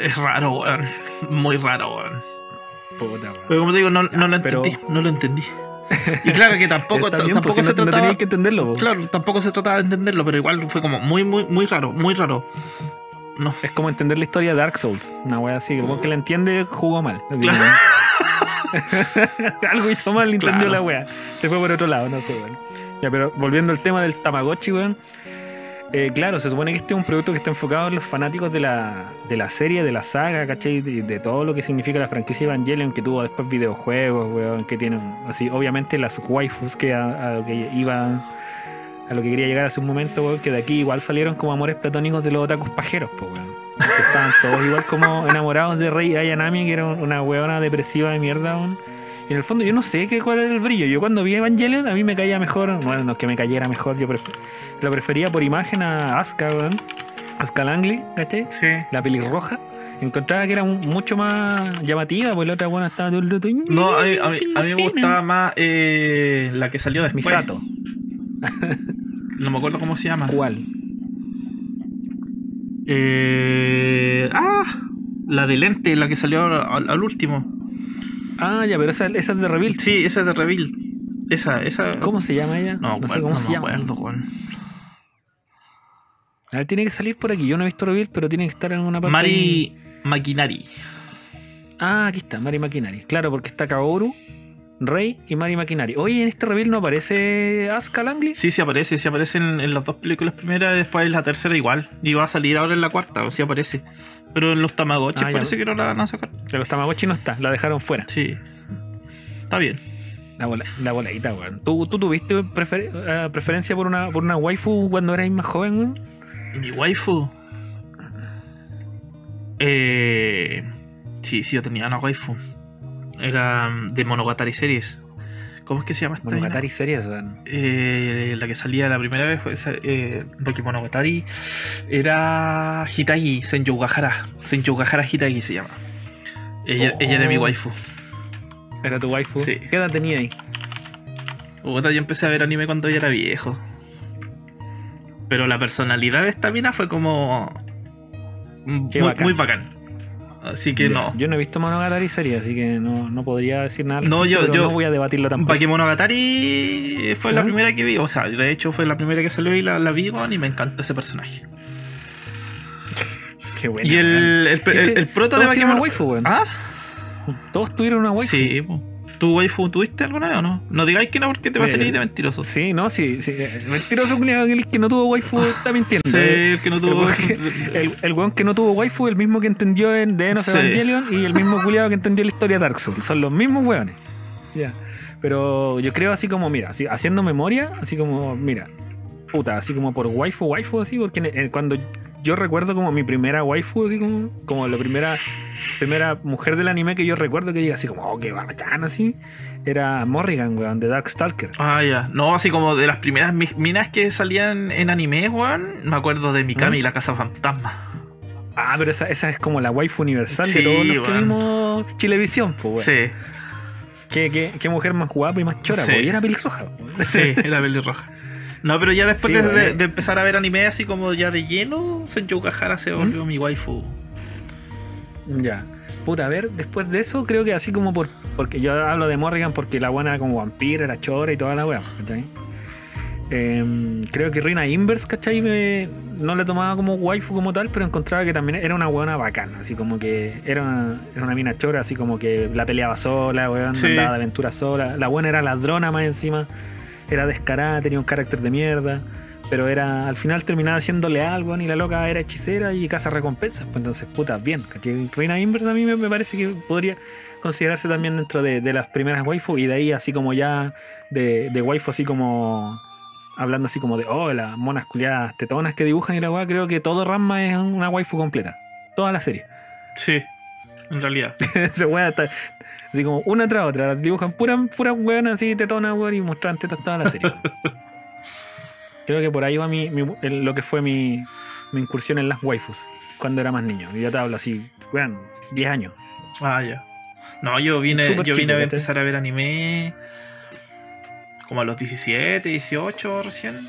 Speaker 2: Es raro, weón, muy raro, weón.
Speaker 1: Puta, weón.
Speaker 2: Pero como te digo, no, no lo
Speaker 1: pero-
Speaker 2: entendí, no lo entendí. Y claro que tampoco, tampoco
Speaker 1: pues,
Speaker 2: se
Speaker 1: no, no
Speaker 2: trataba...
Speaker 1: tenías que entenderlo, po.
Speaker 2: Claro, tampoco se trataba de entenderlo, pero igual fue como muy, muy, muy raro, muy raro. No.
Speaker 1: Es como entender la historia de Dark Souls. Una wea así. Weón que la entiende jugó mal.
Speaker 2: Claro. *laughs*
Speaker 1: Algo hizo mal, entendió
Speaker 2: Claro.
Speaker 1: la wea. Se fue por otro lado, no sé, weón. Ya, pero volviendo al tema del Tamagotchi, weón. Eh, claro, se supone que este es un producto que está enfocado en los fanáticos de la, de la serie, de la saga, ¿cachai? De, de todo lo que significa la franquicia Evangelion, que tuvo después videojuegos, weón, que tienen, así, obviamente las waifus que a, a lo que iba, a lo que quería llegar hace un momento, weón, que de aquí igual salieron como amores platónicos de los otakus pajeros, pues, weón. Estaban todos igual como enamorados de Rei Ayanami, que era una weona depresiva de mierda, weón. Y en el fondo yo no sé qué, cuál era el brillo. Yo cuando vi Evangelion a mí me caía mejor, bueno, no es que me cayera mejor, yo pref- lo prefería por imagen a Asuka, weón. Asuka Langley, ¿cachai?
Speaker 2: Sí.
Speaker 1: La pelirroja. Encontraba que era mu- mucho más llamativa, pues la otra buena estaba rato,
Speaker 2: No, a mí, a mí- a mí me gustaba más eh, la que salió después.
Speaker 1: Misato. *laughs*
Speaker 2: No me acuerdo cómo se llama.
Speaker 1: ¿Cuál?
Speaker 2: Eh, ah, la de lente, la que salió al, al último.
Speaker 1: Ah, ya, pero esa, esa es de Reveal.
Speaker 2: Sí, esa es de Reveal. Esa, esa.
Speaker 1: ¿Cómo se llama ella?
Speaker 2: No,
Speaker 1: sé cómo
Speaker 2: no
Speaker 1: se llama.
Speaker 2: acuerdo, weón.
Speaker 1: A ver, tiene que salir por aquí. Yo no he visto Reveal, pero tiene que estar en una parte.
Speaker 2: Mari Maquinari.
Speaker 1: Ah, aquí está, Mari Maquinari. Claro, porque está Kaoru, Rey y Mari Maquinari. Oye, en este reveal no aparece Asuka Langley.
Speaker 2: Sí, sí aparece, sí aparece en, en las dos películas primeras y después en la tercera igual. Y va a salir ahora en la cuarta, o sí aparece. Pero en los Tamagotchi
Speaker 1: Ah, ya.
Speaker 2: parece que no la van a sacar.
Speaker 1: De los Tamagotchi no está, la dejaron fuera.
Speaker 2: Sí. Está bien.
Speaker 1: La, bola, la voladita, weón. ¿Tú, tú tuviste prefer- eh, preferencia por una, por una waifu cuando eras más joven, weón?
Speaker 2: Mi waifu. Eh, sí, sí, yo tenía una waifu. Era mm, de Monogatari Series. ¿Cómo es que se llama esta?
Speaker 1: Monogatari series.
Speaker 2: Eh, la que salía la primera vez fue eh, Rocky Monogatari. Era Hitagi Senjougahara. Senjougahara Hitagi se llama. Ella,
Speaker 1: Oh.
Speaker 2: ella era mi waifu.
Speaker 1: Era tu waifu.
Speaker 2: Sí.
Speaker 1: ¿Qué edad tenía ahí?
Speaker 2: Puta, yo empecé a ver anime cuando ella era viejo. Pero la personalidad de esta mina fue como. Muy
Speaker 1: Qué
Speaker 2: muy
Speaker 1: bacán.
Speaker 2: Así que no.
Speaker 1: Yo no he visto Monogatari series, así que no, no podría decir nada.
Speaker 2: No, yo- yo-
Speaker 1: no voy a debatirlo tampoco.
Speaker 2: Bakemonogatari fue la
Speaker 1: ¿Ah?
Speaker 2: primera que vi. O sea, de hecho fue la primera que salió y la, la vi y me encantó ese personaje.
Speaker 1: Qué buena,
Speaker 2: y el, el,
Speaker 1: Este-
Speaker 2: el prota de Bakemono-
Speaker 1: waifu, weón.
Speaker 2: ¿Ah?
Speaker 1: Todos tuvieron una waifu.
Speaker 2: Sí, po. ¿Tu waifu tuviste alguna vez o no? No digáis que no porque te va a
Speaker 1: Eh,
Speaker 2: salir de mentiroso.
Speaker 1: Sí, no, sí. sí. Mentiroso culiao, el que no tuvo waifu está mintiendo.
Speaker 2: Sí,
Speaker 1: eh.
Speaker 2: el que no
Speaker 1: El
Speaker 2: tuvo
Speaker 1: que- El, el weón que no tuvo waifu, el mismo que entendió en The End of
Speaker 2: Sí.
Speaker 1: Evangelion y el mismo culiado que entendió la historia de Dark Souls. Son los mismos weones. Ya. Pero yo creo así como, mira, así, haciendo memoria, así como, mira, puta, así como por waifu, waifu, así, porque cuando yo recuerdo como mi primera waifu, así como, como la primera, primera mujer del anime que yo recuerdo que diga así como, oh, qué bacán, así, era Morrigan, weón, de Darkstalker.
Speaker 2: Ah, ya. No, así como de las primeras mi- minas que salían en anime, weón. Me acuerdo de Mikami
Speaker 1: ¿Mm?
Speaker 2: la Casa Fantasma.
Speaker 1: Ah, pero esa, esa es como la waifu universal
Speaker 2: Sí,
Speaker 1: de todos los que vimos Chilevisión, pues, weón.
Speaker 2: Sí,
Speaker 1: ¿Qué, qué, qué mujer más guapa y más chora,
Speaker 2: Sí.
Speaker 1: po, y era pelirroja.
Speaker 2: sí, *laughs* era pelirroja. No, pero ya después
Speaker 1: Sí,
Speaker 2: de,
Speaker 1: weón.
Speaker 2: de- de empezar a ver anime así como ya de lleno, Senju Kahara se volvió mi waifu.
Speaker 1: Ya. Puta, a ver, después de eso, creo que así como por. Porque yo hablo de Morrigan porque la buena era como vampiro, era chora y toda la weá, ¿cachai? Em, creo que Rina Inverse, ¿cachai? Me- no la tomaba como waifu como tal, pero encontraba que también era una weona bacana, así como que era una, era una mina chora, así como que la peleaba sola, weón,
Speaker 2: Sí.
Speaker 1: andaba de aventura sola. La buena era ladrona más encima, era descarada, tenía un carácter de mierda. Pero era, al final terminaba leal, weón, y la loca era hechicera y caza recompensas. Pues entonces, puta, bien. Reina Inverse a mí me, me parece que podría considerarse también dentro de, de las primeras waifu. Y de ahí así como ya de, de waifu así como hablando así como de, oh, las monas culiadas tetonas que dibujan y la weá, creo que todo Ranma es una waifu completa. Toda la serie.
Speaker 2: Sí, en realidad. *laughs*
Speaker 1: Esa weá está así como una tras otra. Las dibujan puras puras weonas así tetonas, weón, y muestran tetas toda la serie. *laughs* creo que por ahí va mi, lo que fue mi, mi incursión en las waifus cuando era más niño. Y ya te hablo así, weón, 10 años.
Speaker 2: Ah, ya. No, yo vine, yo vine
Speaker 1: chico,
Speaker 2: a empezar a ver anime como a los 17, 18 recién.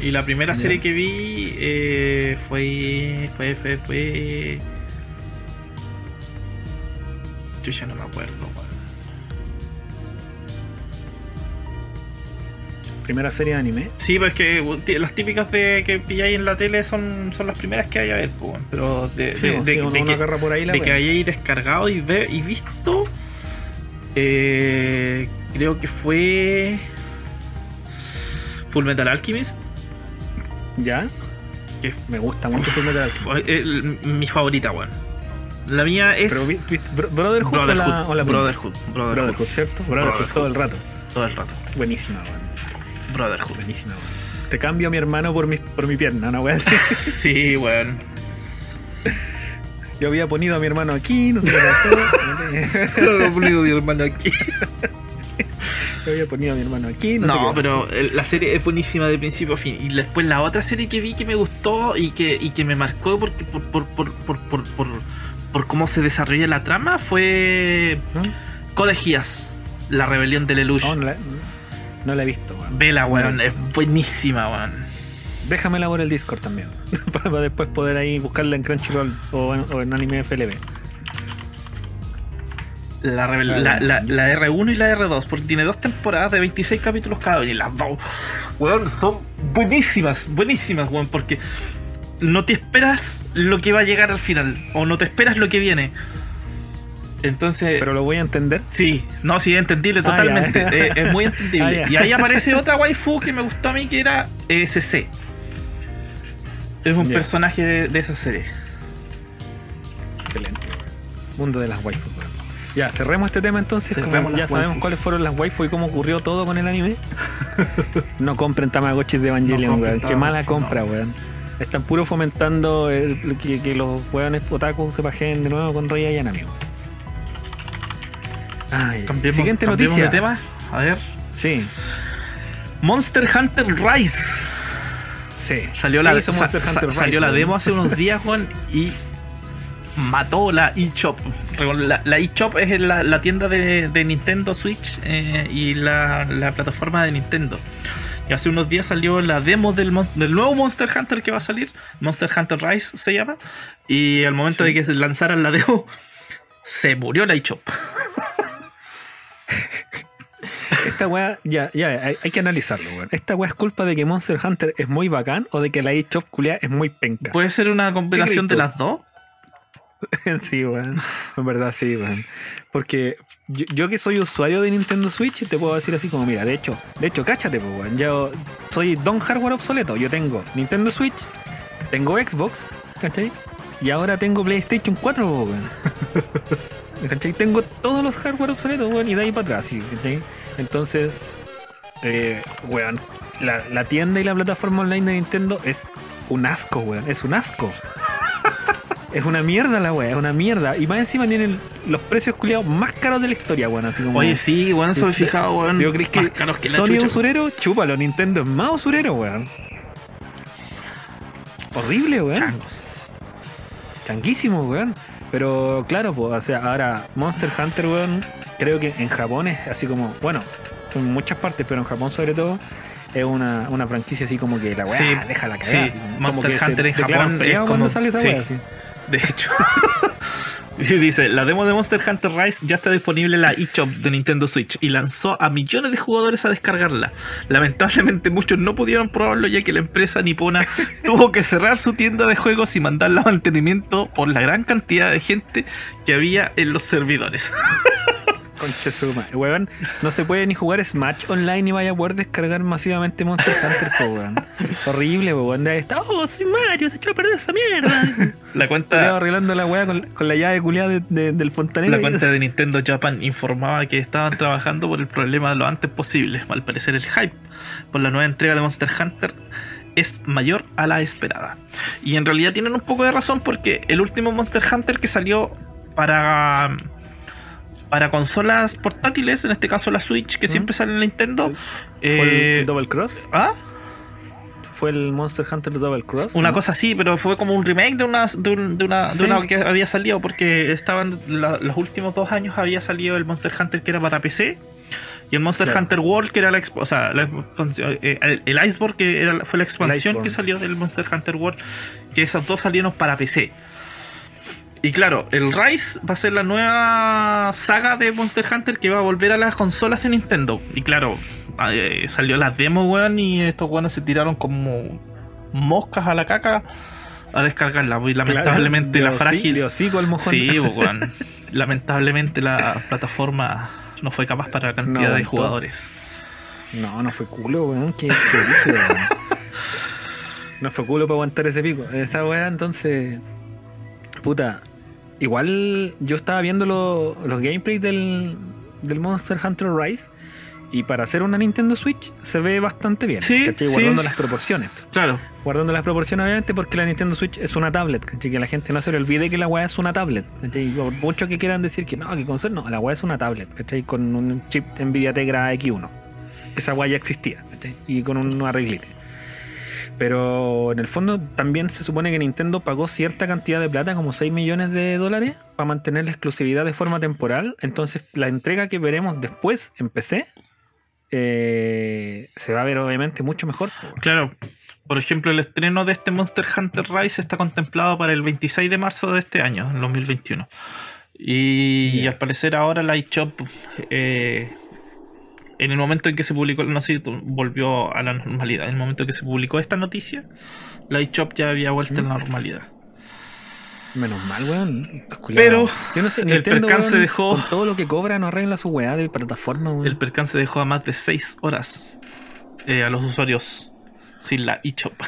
Speaker 2: Y la primera serie que vi eh, fue, fue, fue, fue... Yo ya no me acuerdo, weón.
Speaker 1: Primera serie de anime.
Speaker 2: Sí, pues que uh, las típicas de que pilláis en la tele son, son las primeras que hay a ver, pues, weón. pero de,
Speaker 1: Sí,
Speaker 2: de-
Speaker 1: pues,
Speaker 2: de- de que,
Speaker 1: por ahí la
Speaker 2: que hayáis descargado y, ve, y visto, eh, creo que fue Full Metal Alchemist,
Speaker 1: ¿Ya?
Speaker 2: que
Speaker 1: Me gusta mucho Fullmetal Alchemist.
Speaker 2: fue el- mi favorita, weón. La mía es
Speaker 1: Pero, Bro- Brotherhood, o
Speaker 2: Brotherhood,
Speaker 1: la, o la
Speaker 2: Brotherhood, Brotherhood,
Speaker 1: Brotherhood, ¿cierto? Brotherhood, todo el rato.
Speaker 2: todo el rato.
Speaker 1: Buenísima, weón.
Speaker 2: Brotherhood.
Speaker 1: Buenísima, weón. Te cambio a mi hermano por mi, por mi pierna, ¿no, weón? *laughs* *laughs*
Speaker 2: Sí, weón.
Speaker 1: Yo había ponido a mi hermano aquí, no sé qué pasó. *laughs*
Speaker 2: Lo pongo mi hermano aquí.
Speaker 1: Yo había ponido a mi hermano aquí, no,
Speaker 2: pero la serie es buenísima de principio a fin. Y después la otra serie que vi que me gustó y que, y que me marcó porque por, por, por, por, por, por, cómo se desarrolla la trama fue Geass, la rebelión de Lelouch.
Speaker 1: No, no la, no la he visto, weón.
Speaker 2: Vela, weón, es buenísima, weón.
Speaker 1: Déjamela por el Discord también. *laughs* para después poder ahí buscarla en Crunchyroll o en, o en Anime FLB.
Speaker 2: La, rebel-
Speaker 1: Vale.
Speaker 2: la, la, la R1 y la R2, porque tiene dos temporadas de 26 capítulos cada una. Y las dos, weón, son buenísimas, buenísimas, weón, porque no te esperas lo que va a llegar al final, o no te esperas lo que viene. Entonces,
Speaker 1: Pero lo voy a entender.
Speaker 2: sí, no, sí, es entendible
Speaker 1: Ah,
Speaker 2: totalmente. eh, es muy *laughs* entendible.
Speaker 1: Ah,
Speaker 2: y ahí aparece otra waifu que me gustó a mí, que era SC. Es un personaje de, de esa serie.
Speaker 1: Excelente. Mundo de las waifus. Ya, cerremos este tema entonces. Como ya sabemos cuáles fueron las waifus y cómo ocurrió todo con el anime. *laughs* no compren Tamagotchis de Evangelion,
Speaker 2: No
Speaker 1: weón. Qué mala compra, weón. Están puro fomentando el- que, que los weones otaku se pajeen de nuevo con Roya y amigo. Ay, siguiente noticia.
Speaker 2: de tema. A ver.
Speaker 1: Sí,
Speaker 2: Monster Hunter Rise.
Speaker 1: sí.
Speaker 2: Salió la,
Speaker 1: ¿Qué hizo
Speaker 2: sa-
Speaker 1: Hunter
Speaker 2: salió
Speaker 1: Rise,
Speaker 2: la demo hace unos días, Juan, y mató la eShop. La, eShop es la, la tienda de, de Nintendo Switch eh, y la, la plataforma de Nintendo. Y hace unos días salió la demo del, nuevo Monster Hunter que va a salir. Monster Hunter Rise se llama. Y al momento de que lanzaran la demo, se murió la eShop.
Speaker 1: Esta weá, ya, ya, hay, hay que analizarlo, weón. ¿Esta weá es culpa de que Monster Hunter es muy bacán o de que la eShop culia es muy penca?
Speaker 2: ¿Puede ser una combinación de las dos? *laughs*
Speaker 1: sí, weón. En verdad, sí, weón. Porque yo, que soy usuario de Nintendo Switch, te puedo decir así como, mira, de hecho, de hecho, cáchate, pues, weón. Yo soy don hardware obsoleto. Yo tengo Nintendo Switch, tengo Xbox, ¿cachai? Y ahora tengo PlayStation 4, pues, weón. *laughs* ¿Cachai? Tengo todos los hardware obsoletos, weón, y de ahí para atrás. ¿cachai? Entonces, eh, weón, la, la tienda y la plataforma online de Nintendo es un asco, weón. Es un asco. *laughs* Es una mierda la weá, es una mierda. Y más encima tienen los precios culiados más caros de la historia, weón. Así como.
Speaker 2: Oye, sí, weón, he fijado, weón.
Speaker 1: Digo, ¿crees que,
Speaker 2: que la
Speaker 1: Sony es usurero? Chúpalo, Nintendo es más usurero, weón. Horrible, weón.
Speaker 2: Changos.
Speaker 1: Changuísimo, weón. Pero claro, pues, o sea, ahora Monster Hunter, weón, creo que en Japón es así como, bueno, en muchas partes, pero en Japón sobre todo, es una, una franquicia así como que la weá,
Speaker 2: Sí,
Speaker 1: déjala
Speaker 2: sí,
Speaker 1: cagar. así como
Speaker 2: Monster Hunter en Japón es
Speaker 1: cuando
Speaker 2: como-
Speaker 1: sale esa
Speaker 2: sí.
Speaker 1: weá, así.
Speaker 2: De hecho. *laughs* Dice, la demo de Monster Hunter Rise ya está disponible en la eShop de Nintendo Switch y lanzó a millones de jugadores a descargarla. Lamentablemente muchos no pudieron probarlo ya que la empresa nipona *laughs* tuvo que cerrar su tienda de juegos y mandarla a mantenimiento por la gran cantidad de gente que había en los servidores. *laughs*
Speaker 1: Conche su madre, weón. No se puede ni jugar Smash online ni vaya a poder descargar masivamente Monster Hunter, po, weón. Horrible, weón. De ahí está, oh, soy Mario, se echó a perder esa mierda.
Speaker 2: La
Speaker 1: Estaba
Speaker 2: cuenta,
Speaker 1: arreglando la weá con, con la llave culiada de- de- del fontanero.
Speaker 2: la cuenta de Nintendo Japan informaba que estaban trabajando por el problema lo antes posible. Al parecer el hype por la nueva entrega de Monster Hunter es mayor a la esperada. Y en realidad tienen un poco de razón porque el último Monster Hunter que salió para para consolas portátiles, en este caso la Switch, que
Speaker 1: ¿Mm?
Speaker 2: siempre sale en Nintendo,
Speaker 1: ¿Fue el-
Speaker 2: eh,
Speaker 1: el Double Cross?
Speaker 2: ¿ah?
Speaker 1: ¿Fue el Monster Hunter Double Cross?
Speaker 2: Una
Speaker 1: ¿no?
Speaker 2: cosa así, pero fue como un remake de una, de, un- de una,
Speaker 1: Sí.
Speaker 2: de una que había salido, porque estaban la- los últimos dos años había salido el Monster Hunter que era para PC y el Monster
Speaker 1: Claro.
Speaker 2: Hunter World que era la, o sea, la expansión- eh, el, el Iceborne que era, fue la expansión que salió del Monster Hunter World, que esos dos salieron para PC. Y claro, el Rise va a ser la nueva saga de Monster Hunter que va a volver a las consolas de Nintendo. Y claro, eh, salió la demo, weón, y estos weones se tiraron como moscas a la caca a descargarla. Y lamentablemente la frágil.
Speaker 1: de hocico al mojón.
Speaker 2: Sí, weón. lamentablemente la plataforma no fue capaz para la cantidad
Speaker 1: No
Speaker 2: de jugadores.
Speaker 1: No, no fue culo, weón. Qué, qué weón. *laughs* No fue culo para aguantar ese pico. Esa weá, entonces. Puta. Igual yo estaba viendo lo- los gameplays del, del Monster Hunter Rise. Y para hacer una Nintendo Switch se ve bastante bien.
Speaker 2: Sí,
Speaker 1: ¿cachai?
Speaker 2: sí.
Speaker 1: Guardando las proporciones.
Speaker 2: Claro.
Speaker 1: Guardando las proporciones, obviamente, porque la Nintendo Switch es una tablet. ¿cachai? Que la gente no se le olvide que la weá es una tablet. ¿cachai? Y Por mucho que quieran decir que no, que consola, no, la weá es una tablet. ¿cachai? Con un chip Nvidia Tegra X1. Esa weá ya existía. ¿cachai? Y con un arreglite. Pero en el fondo también se supone que Nintendo pagó cierta cantidad de plata, como 6 millones de dólares, para mantener la exclusividad de forma temporal. Entonces la entrega que veremos después en PC eh, se va a ver obviamente mucho mejor.
Speaker 2: Claro. Por ejemplo, el estreno de este Monster Hunter Rise está contemplado para el 26 de marzo de este año, en 2021. Y, y al parecer ahora la eShop, eh, en el momento en que se publicó, no sé, volvió a la normalidad. En el momento en que se publicó esta noticia, la eShop ya había vuelto a la normalidad.
Speaker 1: Menos mal, weón.
Speaker 2: Pero
Speaker 1: yo no sé,
Speaker 2: el
Speaker 1: Nintendo,
Speaker 2: percance
Speaker 1: weón,
Speaker 2: dejó-
Speaker 1: con todo lo que cobra no arregla su weá de plataforma, weón.
Speaker 2: El percance dejó a más de 6 horas eh, a los usuarios sin la eShop. *laughs*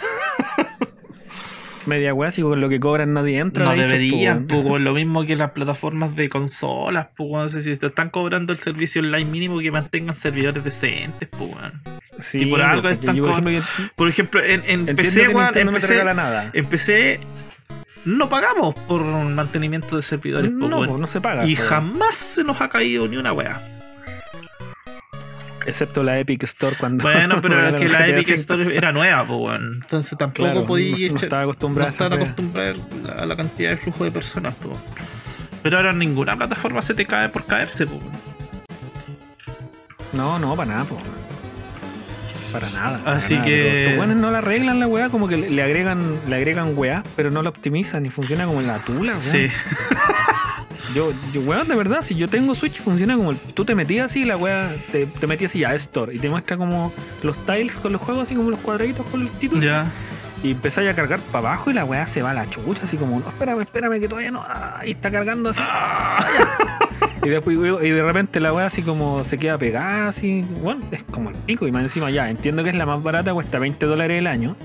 Speaker 1: Media weá, si con lo que cobran nadie entra.
Speaker 2: No deberían, pues, lo mismo que las plataformas de consolas, pues, no sé si te están cobrando el servicio online mínimo que mantengan servidores decentes, pues.
Speaker 1: Sí,
Speaker 2: y por algo
Speaker 1: porque
Speaker 2: están
Speaker 1: yo, por ejemplo, yo
Speaker 2: Por ejemplo, en, PC, weón, en
Speaker 1: no te
Speaker 2: PC,
Speaker 1: regala nada.
Speaker 2: en PC no pagamos por mantenimiento de servidores, pues,
Speaker 1: No, pues, no se paga.
Speaker 2: Y jamás se nos ha caído ni una weá.
Speaker 1: Excepto la Epic Store cuando.
Speaker 2: Bueno, *laughs* pero es que la Epic. Store era nueva, pues, weón. Entonces tampoco
Speaker 1: Claro,
Speaker 2: podía
Speaker 1: no- no estaba acostumbrada
Speaker 2: no
Speaker 1: a
Speaker 2: la cantidad de flujo de personas, pues. Pero ahora ninguna plataforma se te cae por caerse, pues.
Speaker 1: No, no, para nada, po. Para nada. para
Speaker 2: Así
Speaker 1: nada,
Speaker 2: que-
Speaker 1: Estos weones no la arreglan la weá, como que le, agregan, le agregan weá, pero no la optimizan y funciona como en la tula, weón.
Speaker 2: Sí. *laughs*
Speaker 1: Yo, yo, weón, de verdad, si yo tengo Switch, funciona como el- tú te metías así, la weá, te, te metías así ya, Store, y te muestra como los tiles con los juegos, así como los cuadraditos con los títulos.
Speaker 2: Ya.
Speaker 1: Y empezáis a cargar para abajo y la weá se va a la chucha, así como, no, espérame, espérame, que todavía no. ah, y está cargando así. *laughs* y después y de repente la weá así como se queda pegada, así. Bueno, es como el pico. Y más encima ya, entiendo que es la más barata, cuesta 20 dólares el año.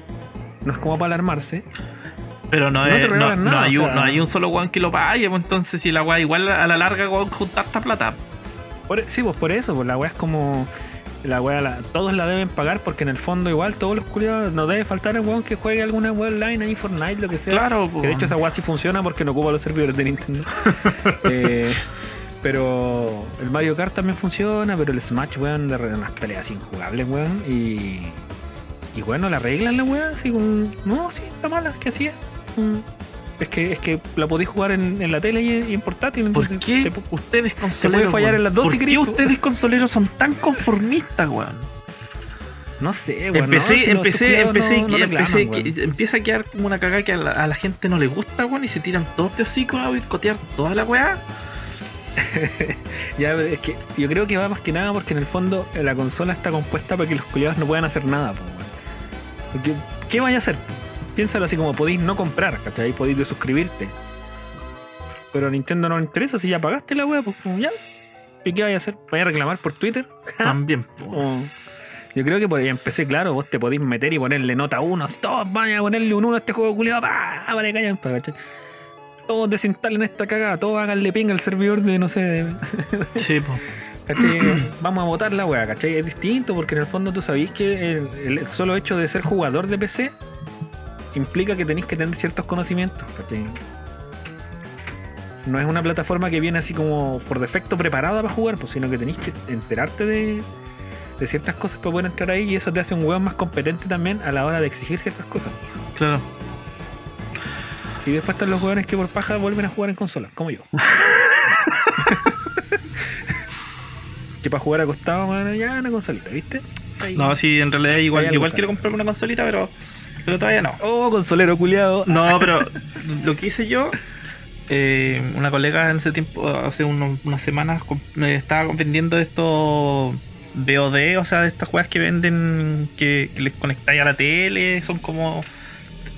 Speaker 1: No es como para alarmarse.
Speaker 2: Pero no,
Speaker 1: No
Speaker 2: es, no,
Speaker 1: nada,
Speaker 2: hay
Speaker 1: o
Speaker 2: un,
Speaker 1: sea-
Speaker 2: no hay un solo weón que lo pague, pues entonces si la weá igual a la larga weón juntar esta plata.
Speaker 1: Por- sí, pues por eso, pues la weá es como. La weá, la- todos la deben pagar porque en el fondo, igual, todos los culiados, no debe faltar el weón que juegue alguna weá online ahí, Fortnite, lo que sea.
Speaker 2: Claro,
Speaker 1: Que de hecho esa weá sí funciona porque no ocupa los servidores de Nintendo. *laughs* Eh, pero el Mario Kart también funciona, pero el Smash, weón, de unas peleas injugables, weón. Y, y bueno, la arreglan la weá, así como. No, sí, está mala, es que es. Mm. Es que, es que la podéis jugar en, en la tele y en, y en portátil.
Speaker 2: ¿Por qué
Speaker 1: te
Speaker 2: ustedes consoleros
Speaker 1: fallar
Speaker 2: weón?
Speaker 1: en las dos
Speaker 2: ¿Por qué ustedes consoleros son tan conformistas, weón?
Speaker 1: no sé, weón.
Speaker 2: Empecé,
Speaker 1: no, si
Speaker 2: empecé, empecé,
Speaker 1: no- no
Speaker 2: empecé que empieza a quedar como una cagada que a la, a la gente no le gusta, weón, y se tiran todos de hocico a boicotear toda la weá. *laughs*
Speaker 1: Ya, es que yo creo que va más que nada porque en el fondo la consola está compuesta para que los culiados no puedan hacer nada, weón. Porque, ¿Qué vaya a hacer? Piénsalo así como podéis no comprar, ¿cachai? Podéis desuscribirte. Pero a Nintendo no le interesa, si ya pagaste la wea, pues como ya. ¿Y qué vaya a hacer? ¿Vaya a reclamar por Twitter? *laughs* *laughs*
Speaker 2: También.
Speaker 1: O- yo creo que por ahí empecé, claro, vos te podéis meter y ponerle nota 1, así todos vayan a ponerle un 1 a este juego culiado, pa, vale, callan, pa, ¿cachai? Todos desinstalen esta cagada, todos háganle ping al servidor de, no sé, de, *laughs*
Speaker 2: Sí, po.
Speaker 1: ¿cachai? *clears throat* Vamos a votar la weá, ¿cachai? Es distinto porque en el fondo tú sabís que el, el solo hecho de ser jugador de PC implica que tenéis que tener ciertos conocimientos, ¿cachai? No es una plataforma que viene así como por defecto preparada para jugar, pues, sino que tenéis que enterarte de, de ciertas cosas para poder entrar ahí y eso te hace un weón más competente también a la hora de exigir ciertas cosas.
Speaker 2: Claro.
Speaker 1: Y después están los weones que por paja vuelven a jugar en consolas, como yo. *laughs* que para jugar acostado, man, ya una consolita, ¿viste? Ahí.
Speaker 2: No, sí, en realidad igual, igual quiero comprarme una consolita, pero, pero todavía no.
Speaker 1: Oh, consolero culiado.
Speaker 2: No, pero lo que hice yo, eh, una colega en ese tiempo, hace unas semanas, me estaba vendiendo estos VOD, o sea, de estas weas que venden, que, que les conectáis a la tele, son como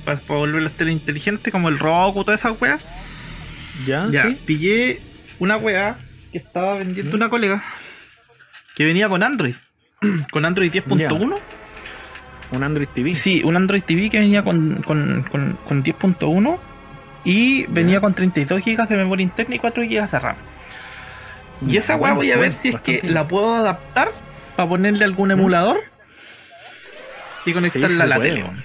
Speaker 2: para, volver las tele inteligentes, como el Roku, todas esas weas.
Speaker 1: ¿Ya?
Speaker 2: Ya,
Speaker 1: ¿Sí?
Speaker 2: pillé una wea que estaba vendiendo una colega que venía con Android. *clears throat* con Android 10.1.
Speaker 1: Un Android TV.
Speaker 2: Sí, un Android TV que venía con, con, con, con 10.1 y venía
Speaker 1: Ya.
Speaker 2: con 32 GB de memoria interna y 4 GB de RAM. Y esa weá voy a ver
Speaker 1: bueno,
Speaker 2: si es que la puedo adaptar para ponerle algún emulador y conectarla
Speaker 1: sí
Speaker 2: a la
Speaker 1: puede,
Speaker 2: tele.
Speaker 1: weón.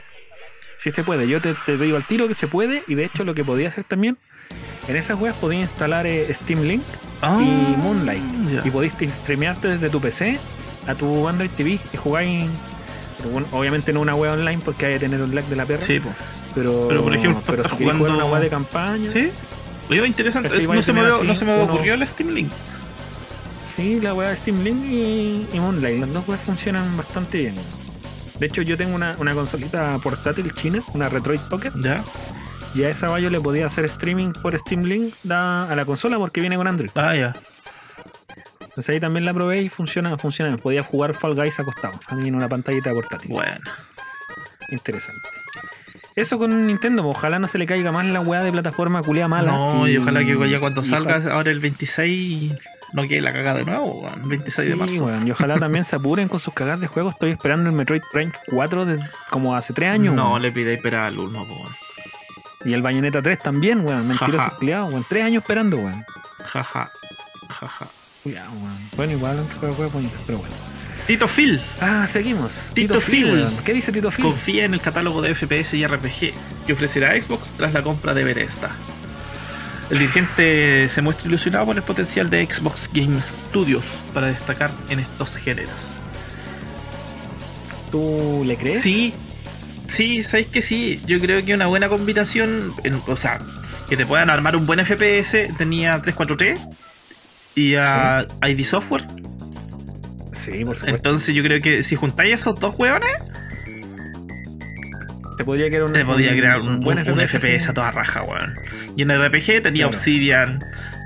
Speaker 1: Sí se puede, yo te, te digo al tiro que se puede y de hecho lo que podía hacer también, en esas weas podía instalar eh, Steam Link
Speaker 2: Ah,
Speaker 1: y Moonlight
Speaker 2: ya.
Speaker 1: y podéis streamearte desde tu PC a tu Android TV y jugáis, obviamente no una wea online porque hay que tener un lag de la perra,
Speaker 2: Sí,
Speaker 1: pero,
Speaker 2: Pero, por ejemplo,
Speaker 1: pero si *laughs*
Speaker 2: jugando-
Speaker 1: una wea de campaña,
Speaker 2: ¿Sí? Oye, interesante. Es- no, se me, no se me
Speaker 1: uno-
Speaker 2: ocurrido el Steam Link.
Speaker 1: Sí, la weá de Steam Link y, y Moonlight, las dos weas funcionan bastante bien. De hecho, yo tengo una, una consolita portátil china, una Retroid Pocket,
Speaker 2: Ya.
Speaker 1: y a esa yo le podía hacer streaming por Steam Link a la consola porque viene con Android.
Speaker 2: Ah, ya.
Speaker 1: Entonces ahí también la probé y funciona, funciona. Podía jugar Fall Guys acostado, ahí en una pantallita portátil.
Speaker 2: Bueno.
Speaker 1: Interesante. Eso con Nintendo, pues, ojalá no se le caiga más la weá de plataforma culia mala.
Speaker 2: No, y, ojalá que ya cuando salga ahora el 26 no quede la cagada de nuevo, weón, el 26 de
Speaker 1: Sí,
Speaker 2: marzo.
Speaker 1: weón, y ojalá *laughs* también se apuren con sus cagadas de juego. Estoy esperando el Metroid Prime 4 de, como hace 3 años.
Speaker 2: no
Speaker 1: weón.
Speaker 2: le pidáis esperar al Ulma, po, weón.
Speaker 1: Y el Bayonetta 3 también, weón. Mentirosos culiados, weón. 3 años esperando, weón.
Speaker 2: Jaja. Jaja.
Speaker 1: Cuidado, weón. Bueno, igual un juego juego bonito, pero bueno.
Speaker 2: Tito Phil
Speaker 1: Ah, seguimos.
Speaker 2: Tito Phil.
Speaker 1: ¿Qué dice Tito Phil?
Speaker 2: confía en el catálogo de FPS y RPG que ofrecerá Xbox tras la compra de Bethesda. El dirigente se muestra ilusionado por el potencial de Xbox Games Studios para destacar en estos géneros.
Speaker 1: ¿Tú le crees?
Speaker 2: Sí, sí, sabéis que sí. Yo creo que una buena combinación, en- o sea, que te puedan armar un buen FPS, tenía 343 y a ID Software.
Speaker 1: Sí, por supuesto.
Speaker 2: Entonces yo creo que si juntáis esos dos hueones,
Speaker 1: te podría crear un,
Speaker 2: te podría crear un,
Speaker 1: buen
Speaker 2: un- un FPS a toda raja, weón. Y en RPG tenía
Speaker 1: Claro.
Speaker 2: Obsidian,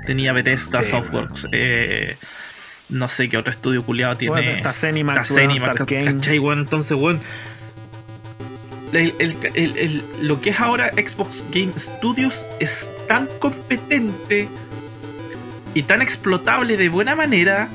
Speaker 2: tenía Bethesda
Speaker 1: Sí,
Speaker 2: Softworks, eh, no sé qué otro estudio culiado tiene.
Speaker 1: Bueno, está Zenimax.
Speaker 2: ¿cachai, weón? Entonces, weón. el- el- el- lo que es ahora Xbox Game Studios es tan competente y tan explotable de buena manera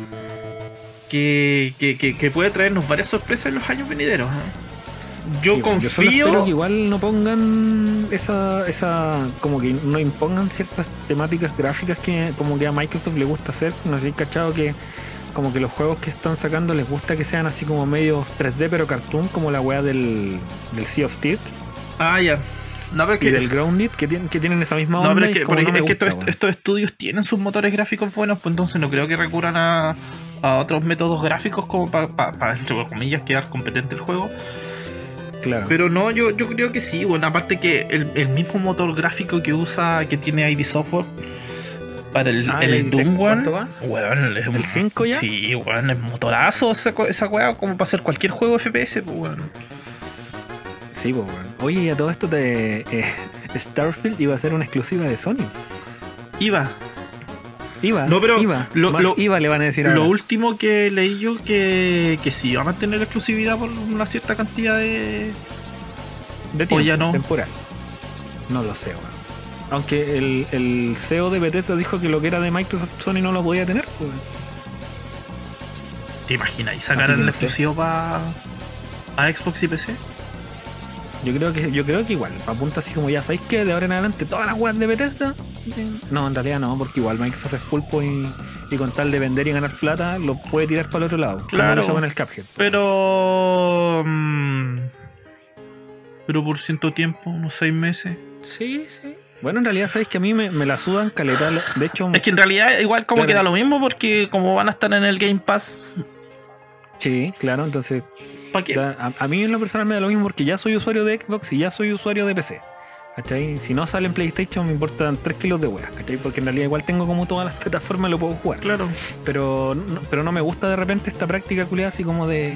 Speaker 2: que, que- que- que puede traernos varias sorpresas en los años venideros. ¿eh? Yo
Speaker 1: Sí, Yo
Speaker 2: confío.
Speaker 1: espero que igual no pongan esa, esa, como que no impongan ciertas temáticas gráficas que como que a Microsoft le gusta hacer. No sé cachado que como que los juegos que están sacando les gusta que sean así como medio 3D pero cartoon, como la weá del, del Sea of Thieves
Speaker 2: Ah, ya. No, pero
Speaker 1: y
Speaker 2: que,
Speaker 1: del Grounded, que, tienen que tienen esa misma onda.
Speaker 2: no, pero es que,
Speaker 1: como
Speaker 2: pero
Speaker 1: no me
Speaker 2: es que estos, estos estudios tienen sus motores gráficos buenos, pues entonces no creo que recurran a, a otros métodos gráficos como para, entre comillas, quedar competente el juego.
Speaker 1: Claro.
Speaker 2: Pero no, yo, yo creo que sí, bueno, aparte que el, el mismo motor gráfico que usa, que tiene ID Software para el,
Speaker 1: Ah,
Speaker 2: el
Speaker 1: ¿el
Speaker 2: Doom weón, es
Speaker 1: ¿El 5 ya?
Speaker 2: Sí, weón, es motorazo esa, esa weá como para hacer cualquier juego FPS, pues weón.
Speaker 1: Sí, pues bueno. Oye, y a todo esto de eh, *laughs* Starfield iba a ser una exclusiva de Sony.
Speaker 2: Iba.
Speaker 1: IVA.
Speaker 2: No, pero
Speaker 1: IVA.
Speaker 2: lo- lo-
Speaker 1: IVA le van a decir ahora.
Speaker 2: Lo último que leí yo que, que sí iba a mantener la exclusividad por una cierta cantidad de.
Speaker 1: de
Speaker 2: o
Speaker 1: tiempo,
Speaker 2: ya no.
Speaker 1: temporal. No lo sé, weón. Aunque el, el CEO de Bethesda dijo que lo que era de Microsoft Sony no lo podía tener, pues.
Speaker 2: ¿Te imaginas? Y sacaran el
Speaker 1: no
Speaker 2: exclusivo para a Xbox y PC.
Speaker 1: Yo creo que yo creo que igual, apunta así como ya sabéis que de ahora en adelante todas las webs de Bethesda. No, en realidad no, porque igual Microsoft es pulpo y, y con tal de vender y ganar plata, lo puede tirar para el otro lado. como
Speaker 2: Claro.
Speaker 1: con el Cuphead.
Speaker 2: Pero. mm, pero por cierto tiempo, unos seis meses.
Speaker 1: Sí, sí. Bueno, en realidad sabéis que a mí me, me la sudan caleta. De hecho,
Speaker 2: Es que en realidad, igual como
Speaker 1: Claro.
Speaker 2: queda lo mismo, porque como van a estar en el Game Pass,
Speaker 1: sí, claro, entonces
Speaker 2: ¿para qué?
Speaker 1: Da- A, a mí en lo personal me da lo mismo porque ya soy usuario de Xbox y ya soy usuario de PC. ¿Cachai? Si no sale en PlayStation me importan 3 kilos de weas, ¿cachai? Porque en realidad igual tengo como todas las plataformas y lo puedo jugar.
Speaker 2: Claro.
Speaker 1: Pero no, pero no me gusta de repente esta práctica culiada así como de...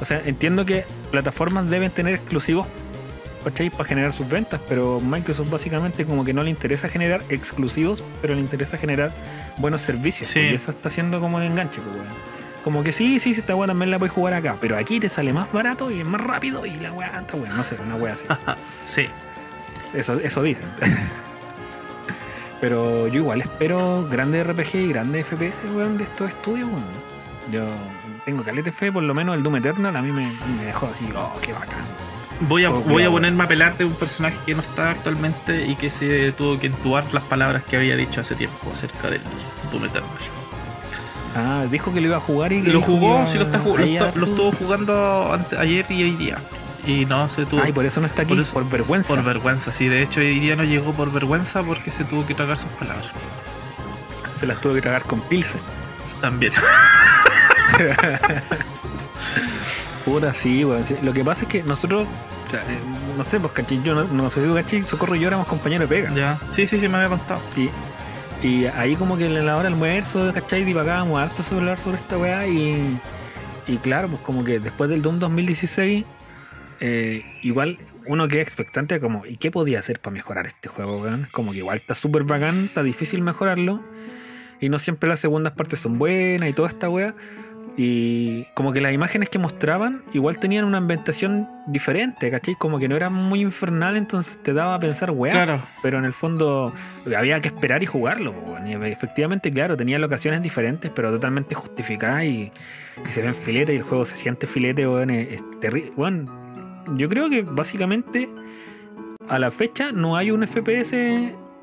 Speaker 1: O sea, entiendo que plataformas deben tener exclusivos, ¿cachai? Para generar sus ventas, pero Microsoft básicamente como que no le interesa generar exclusivos, pero le interesa generar buenos servicios.
Speaker 2: Sí.
Speaker 1: Y eso está haciendo como el enganche, pues, weón. Como que sí, sí, sí, esta weá también la puedes jugar acá, pero aquí te sale más barato y es más rápido y la weá está buena, no sé, una weá así. *laughs*
Speaker 2: Sí.
Speaker 1: Eso, eso dicen. *laughs* Pero yo igual espero grandes RPG y grandes FPS, weón, de estos estudios, weón. Yo tengo caleta de fe, por lo menos el Doom Eternal a mí me, me dejó así, oh, qué bacán.
Speaker 2: Voy a,
Speaker 1: Oh,
Speaker 2: voy a ponerme a pelar de un personaje que no está actualmente y que se tuvo que entubar las palabras que había dicho hace tiempo acerca del Doom Eternal.
Speaker 1: Ah, dijo que lo iba a jugar y
Speaker 2: Lo jugó, sí, lo, está, lo, está- estuvo jugando ante- ayer y hoy día. Y no se tuvo.
Speaker 1: Ay, por eso no está aquí,
Speaker 2: por
Speaker 1: vergüenza.
Speaker 2: Por vergüenza, sí. De hecho, hoy día no llegó por vergüenza porque se tuvo que tragar sus palabras.
Speaker 1: Se las tuvo que tragar con Pilsen.
Speaker 2: También. *laughs*
Speaker 1: Puta, sí, weón. Lo que pasa es que nosotros, o sea, eh, no sé, pues cachai, yo no, no sé si Socorro y yo éramos compañeros de pega.
Speaker 2: ya. Sí, sí, sí, me había contado.
Speaker 1: Y, y ahí como que en la hora del almuerzo, ¿cachai? Divagábamos harto sobre sobre esta weá y, y claro, pues como que después del Doom 2016, eh, igual uno queda expectante como, ¿y qué podía hacer para mejorar este juego, weón? Como que igual está súper bacán, está difícil mejorarlo y no siempre las segundas partes son buenas y toda esta weá. Y como que las imágenes que mostraban igual tenían una ambientación diferente, ¿cachai? Como que no era muy infernal, entonces te daba a pensar, weá,
Speaker 2: Claro.
Speaker 1: pero en el fondo había que esperar y jugarlo. weón. Y efectivamente, claro, tenía locaciones diferentes, pero totalmente justificadas y, y se ven filete y el juego se siente filete, weón, es, es terrible. Bueno, yo creo que básicamente a la fecha no hay un FPS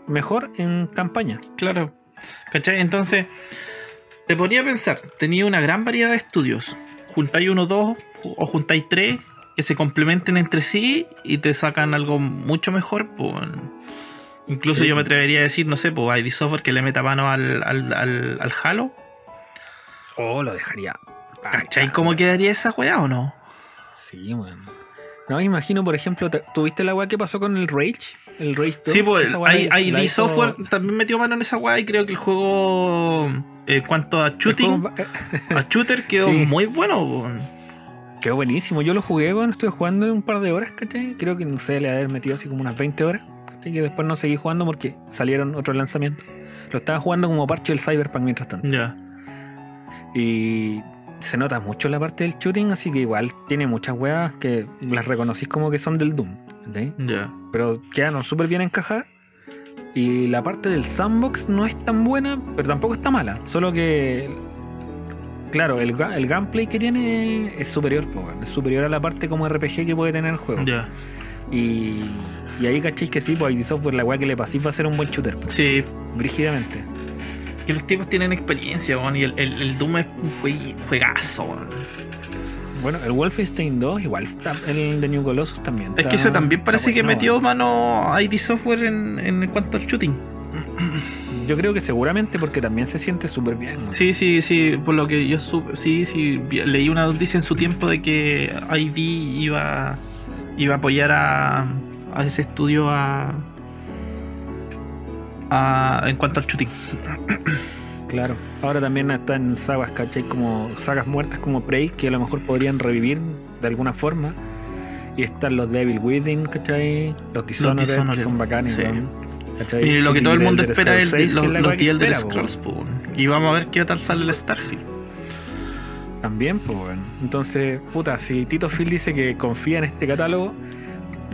Speaker 1: mejor en campaña.
Speaker 2: Claro. ¿Cachai? Entonces, te ponía a pensar, tenía una gran variedad de estudios. Juntáis uno, dos, o juntáis tres que se complementen entre sí y te sacan algo mucho mejor. Pues, incluso
Speaker 1: Sí.
Speaker 2: yo me atrevería a decir, no sé, pues ID Software que le meta mano al, al, al, al Halo.
Speaker 1: Oh, lo dejaría.
Speaker 2: ¿Cachai cómo quedaría esa weá o no?
Speaker 1: Sí, weón. No, me imagino, por ejemplo, te- ¿tuviste la weá que pasó con el Rage? El Rage 2?
Speaker 2: Sí, pues ID Software también metió mano en esa weá y creo que el juego, en cuanto a shooting,
Speaker 1: juego- eh,
Speaker 2: a shooter quedó *laughs*
Speaker 1: Sí.
Speaker 2: muy bueno.
Speaker 1: Quedó buenísimo. Yo lo jugué cuando estuve jugando un par de horas, ¿cachai? Creo que no sé, le haber metido así como unas 20 horas. Así que después no seguí jugando porque salieron otros lanzamientos. Lo estaba jugando como parche del Cyberpunk mientras tanto.
Speaker 2: Ya.
Speaker 1: Y se nota mucho la parte del shooting, así que igual tiene muchas weas que las reconocís como que son del Doom. ¿entendés?
Speaker 2: Ya.
Speaker 1: Pero quedaron súper bien encajadas. Y la parte del sandbox no es tan buena, pero tampoco está mala. Solo que, claro, el, el gameplay que tiene es superior, es superior a la parte como RPG que puede tener el juego.
Speaker 2: Ya.
Speaker 1: Y, y ahí cachéis que sí, pues ID Software, la wea que le pasís va a ser un buen shooter, po,
Speaker 2: Sí,
Speaker 1: brígidamente.
Speaker 2: que los tipos tienen experiencia, weón, y el, el, el Doom es un jue- juegazo, weón.
Speaker 1: Bueno, el Wolfenstein 2, igual, el de New Colossus también.
Speaker 2: Es que ese también parece que metió mano a ID Software en, en cuanto al shooting. *clears throat*
Speaker 1: Yo creo que seguramente porque también se siente súper bien. ¿no?
Speaker 2: Sí, sí, sí, por lo que yo supe, sí, sí, leí una noticia en su tiempo de que ID iba, iba a apoyar a, a ese estudio a, a- en cuanto al shooting. *clears throat*
Speaker 1: Claro. Ahora también están sagas, ¿cachai? Como sagas muertas como Prey, que a lo mejor podrían revivir de alguna forma. Y están los Devil Within, ¿cachai? Los Dishonored,
Speaker 2: Dishonored,
Speaker 1: que son bacanes,
Speaker 2: sí. Y lo que todo el mundo espera es el,
Speaker 1: 6,
Speaker 2: los, los The Elder Scrolls, weón. Y vamos a ver qué tal sale el Starfield.
Speaker 1: También, pues. Entonces, puta, si Tito Phil dice que confía en este catálogo,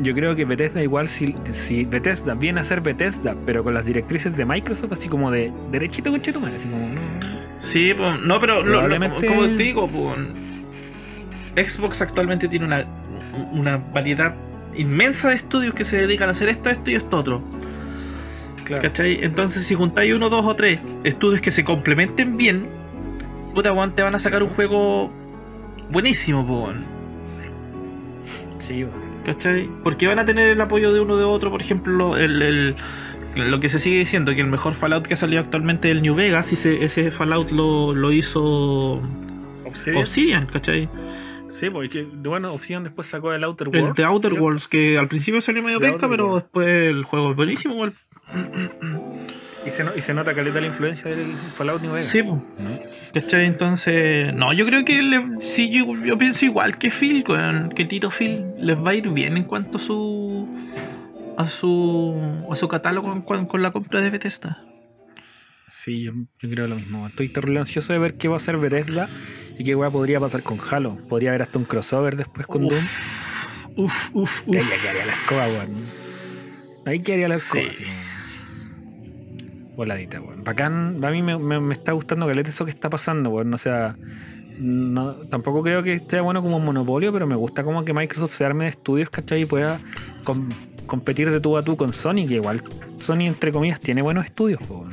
Speaker 1: yo creo que Bethesda igual, si, si Bethesda viene a ser Bethesda, pero con las directrices de Microsoft, así como de derechito con chetumare, así como, no,
Speaker 2: Sí, no, pero lo- lo-
Speaker 1: Probablemente-
Speaker 2: como te digo, po, Xbox actualmente tiene una, una variedad inmensa de estudios que se dedican a hacer esto, esto y esto otro.
Speaker 1: claro.
Speaker 2: ¿Cachai? Entonces, si juntáis uno, dos o tres estudios que se complementen bien, puta, weón, te van a sacar un juego buenísimo, weón.
Speaker 1: Sí, weón.
Speaker 2: ¿Cachai? Porque van a tener el apoyo de uno de otro, por ejemplo, el, el- lo que se sigue diciendo, que el mejor Fallout que ha salido actualmente es el New Vegas, y ese, ese Fallout lo, lo hizo
Speaker 1: Obsidian.
Speaker 2: Obsidian, ¿cachai?
Speaker 1: Sí, porque bueno, Obsidian después sacó el Outer
Speaker 2: El
Speaker 1: Worlds.
Speaker 2: de Outer. Worlds, que al principio salió medio
Speaker 1: Outer
Speaker 2: pero después el juego es buenísimo, igual. *clears throat*
Speaker 1: Y se, no- y se nota caleta la influencia del Fallout New Vegas.
Speaker 2: Sí, po. ¿Cachai? Entonces, no, yo creo que le- sí, yo, yo pienso igual que Phil, que Tito Phil les va a ir bien en cuanto a su a su a su catálogo cuan- con la compra de Bethesda.
Speaker 1: Sí, yo, yo creo lo mismo. Estoy terrible ansioso de ver qué va a hacer Bethesda y qué weá podría pasar con Halo. Podría haber hasta un crossover después con Doom.
Speaker 2: Uf, uf,
Speaker 1: ahí
Speaker 2: uf.
Speaker 1: ya quedaría la escoba, weón. Ahí quedaría la escoba.
Speaker 2: Sí.
Speaker 1: Voladita, weón. Bacán. A mí me, me- me está gustando caleta eso que está pasando, weón. O sea, no, tampoco creo que esté bueno como un monopolio, pero me gusta como que Microsoft se arme de estudios, ¿cachai? Y pueda com- competir de tú a tú con Sony, que igual Sony, entre comillas, tiene buenos estudios, weón.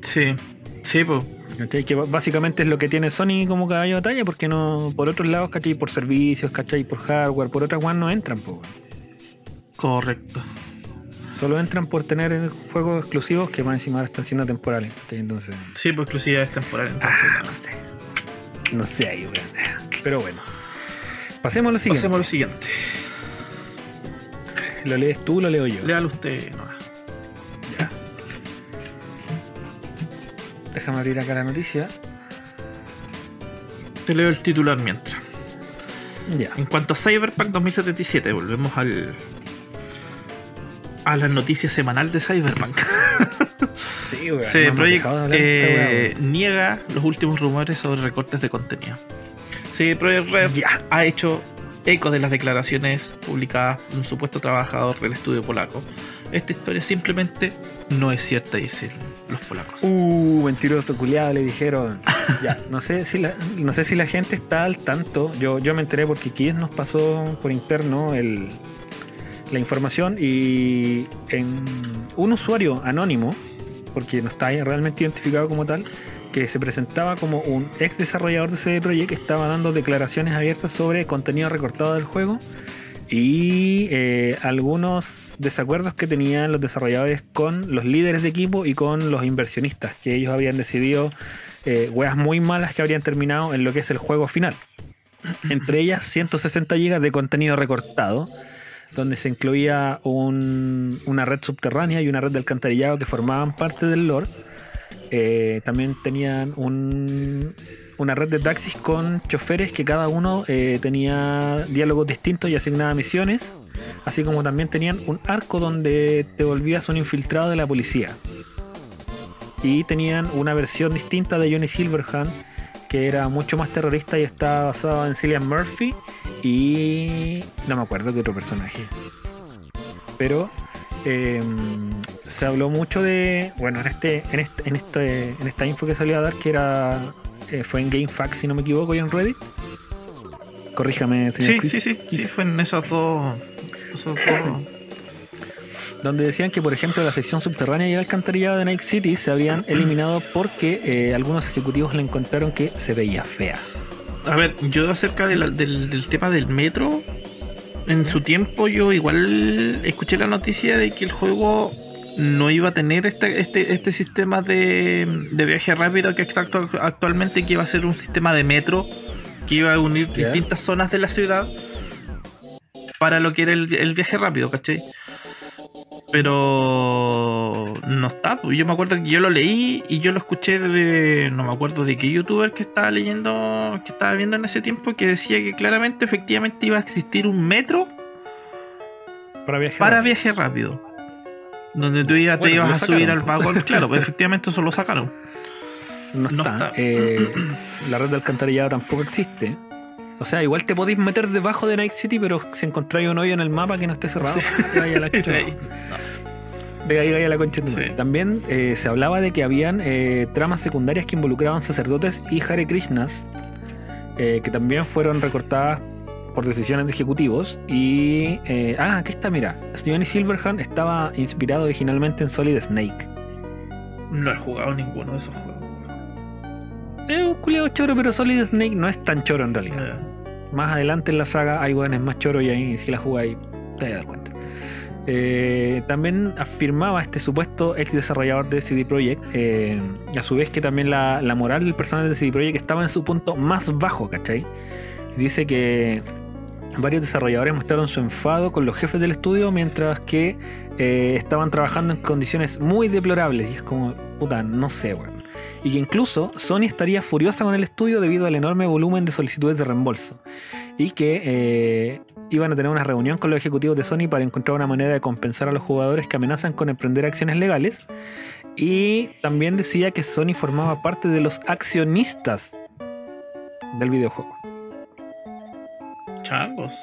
Speaker 2: Sí, sí, pues.
Speaker 1: ¿Cachai? Que básicamente es lo que tiene Sony como caballo de batalla, porque no, por otros lados, ¿cachai? Por servicios, ¿cachai? Por hardware, por otras weas no entran, weón.
Speaker 2: Correcto.
Speaker 1: Solo entran por tener juegos exclusivos que más encima están siendo temporales. Entonces,
Speaker 2: Sí, pues exclusividades temporales.
Speaker 1: ah,
Speaker 2: no.
Speaker 1: sé. No sé ahí. Pero bueno. Pasemos a lo siguiente.
Speaker 2: Pasemos a lo siguiente.
Speaker 1: ¿Lo lees tú o lo leo yo?
Speaker 2: Léalo usted, no.
Speaker 1: Ya. Déjame abrir acá la noticia.
Speaker 2: Te leo el titular mientras.
Speaker 1: Ya.
Speaker 2: En cuanto a Cyberpunk 2077, volvemos al. A la noticia semanal de Cyberpunk. *laughs*
Speaker 1: Sí, weón.
Speaker 2: CD Projekt
Speaker 1: de de
Speaker 2: eh,
Speaker 1: weón.
Speaker 2: niega los últimos rumores sobre recortes de contenido. CD Projekt Red
Speaker 1: Ya.
Speaker 2: ha hecho eco de las declaraciones publicadas por un supuesto trabajador del estudio polaco. Esta historia simplemente no es cierta, dicen los polacos.
Speaker 1: Uh, mentiroso culiado, le dijeron. *laughs* ya, no sé si la, no sé si la gente está al tanto. Yo, yo me enteré porque Kies nos pasó por interno el, la información y en un usuario anónimo, porque no está realmente identificado como tal, que se presentaba como un ex desarrollador de CD Projekt, estaba dando declaraciones abiertas sobre contenido recortado del juego y eh, algunos desacuerdos que tenían los desarrolladores con los líderes de equipo y con los inversionistas, que ellos habían decidido eh, weas muy malas que habrían terminado en lo que es el juego final. entre ellas 160 GB de contenido recortado, donde se incluía un- una red subterránea y una red de alcantarillado que formaban parte del lore. Eh, también tenían un- una red de taxis con choferes que cada uno eh, tenía diálogos distintos y asignaba misiones, así como también tenían un arco donde te volvías un infiltrado de la policía. Y tenían una versión distinta de Johnny Silverhand que era mucho más terrorista y estaba basado en Cillian Murphy y no me acuerdo qué otro personaje. Pero eh, se habló mucho de, bueno, en este, en este, en este, en esta info que salió a dar que era eh, fue en GameFAQs si no me equivoco y en Reddit. Corríjame, señor
Speaker 2: Sí,
Speaker 1: Chris.
Speaker 2: sí, sí, sí, fue en dos. Esos dos.
Speaker 1: Donde decían que, por ejemplo, la sección subterránea y el alcantarillado de Night City se habrían eliminado porque eh, algunos ejecutivos le encontraron que se veía fea.
Speaker 2: A ver, yo acerca de la- del, del tema del metro, en su tiempo yo igual escuché la noticia de que el juego no iba a tener este, este, este sistema de, de viaje rápido que está actu- actualmente, que iba a ser un sistema de metro que iba a unir distintas zonas de la ciudad para lo que era el, el viaje rápido, ¿cachai? Pero no está, pues, yo me acuerdo que yo lo leí y yo lo escuché de, no me acuerdo de qué youtuber que estaba leyendo, que estaba viendo en ese tiempo, que decía que claramente efectivamente iba a existir un metro
Speaker 1: Para viajar.
Speaker 2: para viaje rápido. Donde tú ya te ibas a subir al vagón, *laughs* claro, pues efectivamente eso lo sacaron.
Speaker 1: No
Speaker 2: No
Speaker 1: está.
Speaker 2: está.
Speaker 1: Eh, *clears throat* la red de alcantarillado tampoco existe. O sea, igual te podéis meter debajo de Night City, pero si encontráis un hoyo en el mapa que no esté cerrado, te vaya a la *laughs* chucha. De ahí vaya la concha de.
Speaker 2: Sí.
Speaker 1: También eh, se hablaba de que habían eh, tramas secundarias que involucraban sacerdotes y Hare Krishnas, eh, que también fueron recortadas por decisiones de ejecutivos. Y. ah, aquí está, mira. Johnny Silverhand estaba inspirado originalmente en Solid Snake.
Speaker 2: No he jugado ninguno de esos juegos.
Speaker 1: Es un culiado choro, pero Solid Snake no es tan choro en realidad. Más adelante en la saga hay weones más choros y ahí si la jugáis te vas a dar cuenta. Eh, también afirmaba este supuesto ex desarrollador de CD Projekt, eh, a su vez que también la, la moral del personal de CD Projekt estaba en su punto más bajo, ¿cachai? Dice que varios desarrolladores mostraron su enfado con los jefes del estudio mientras que eh, estaban trabajando en condiciones muy deplorables y es como, puta, no sé, weón. Y que incluso Sony estaría furiosa con el estudio debido al enorme volumen de solicitudes de reembolso y que eh, iban a tener una reunión con los ejecutivos de Sony para encontrar una manera de compensar a los jugadores que amenazan con emprender acciones legales. Y también decía que Sony formaba parte de los accionistas del videojuego.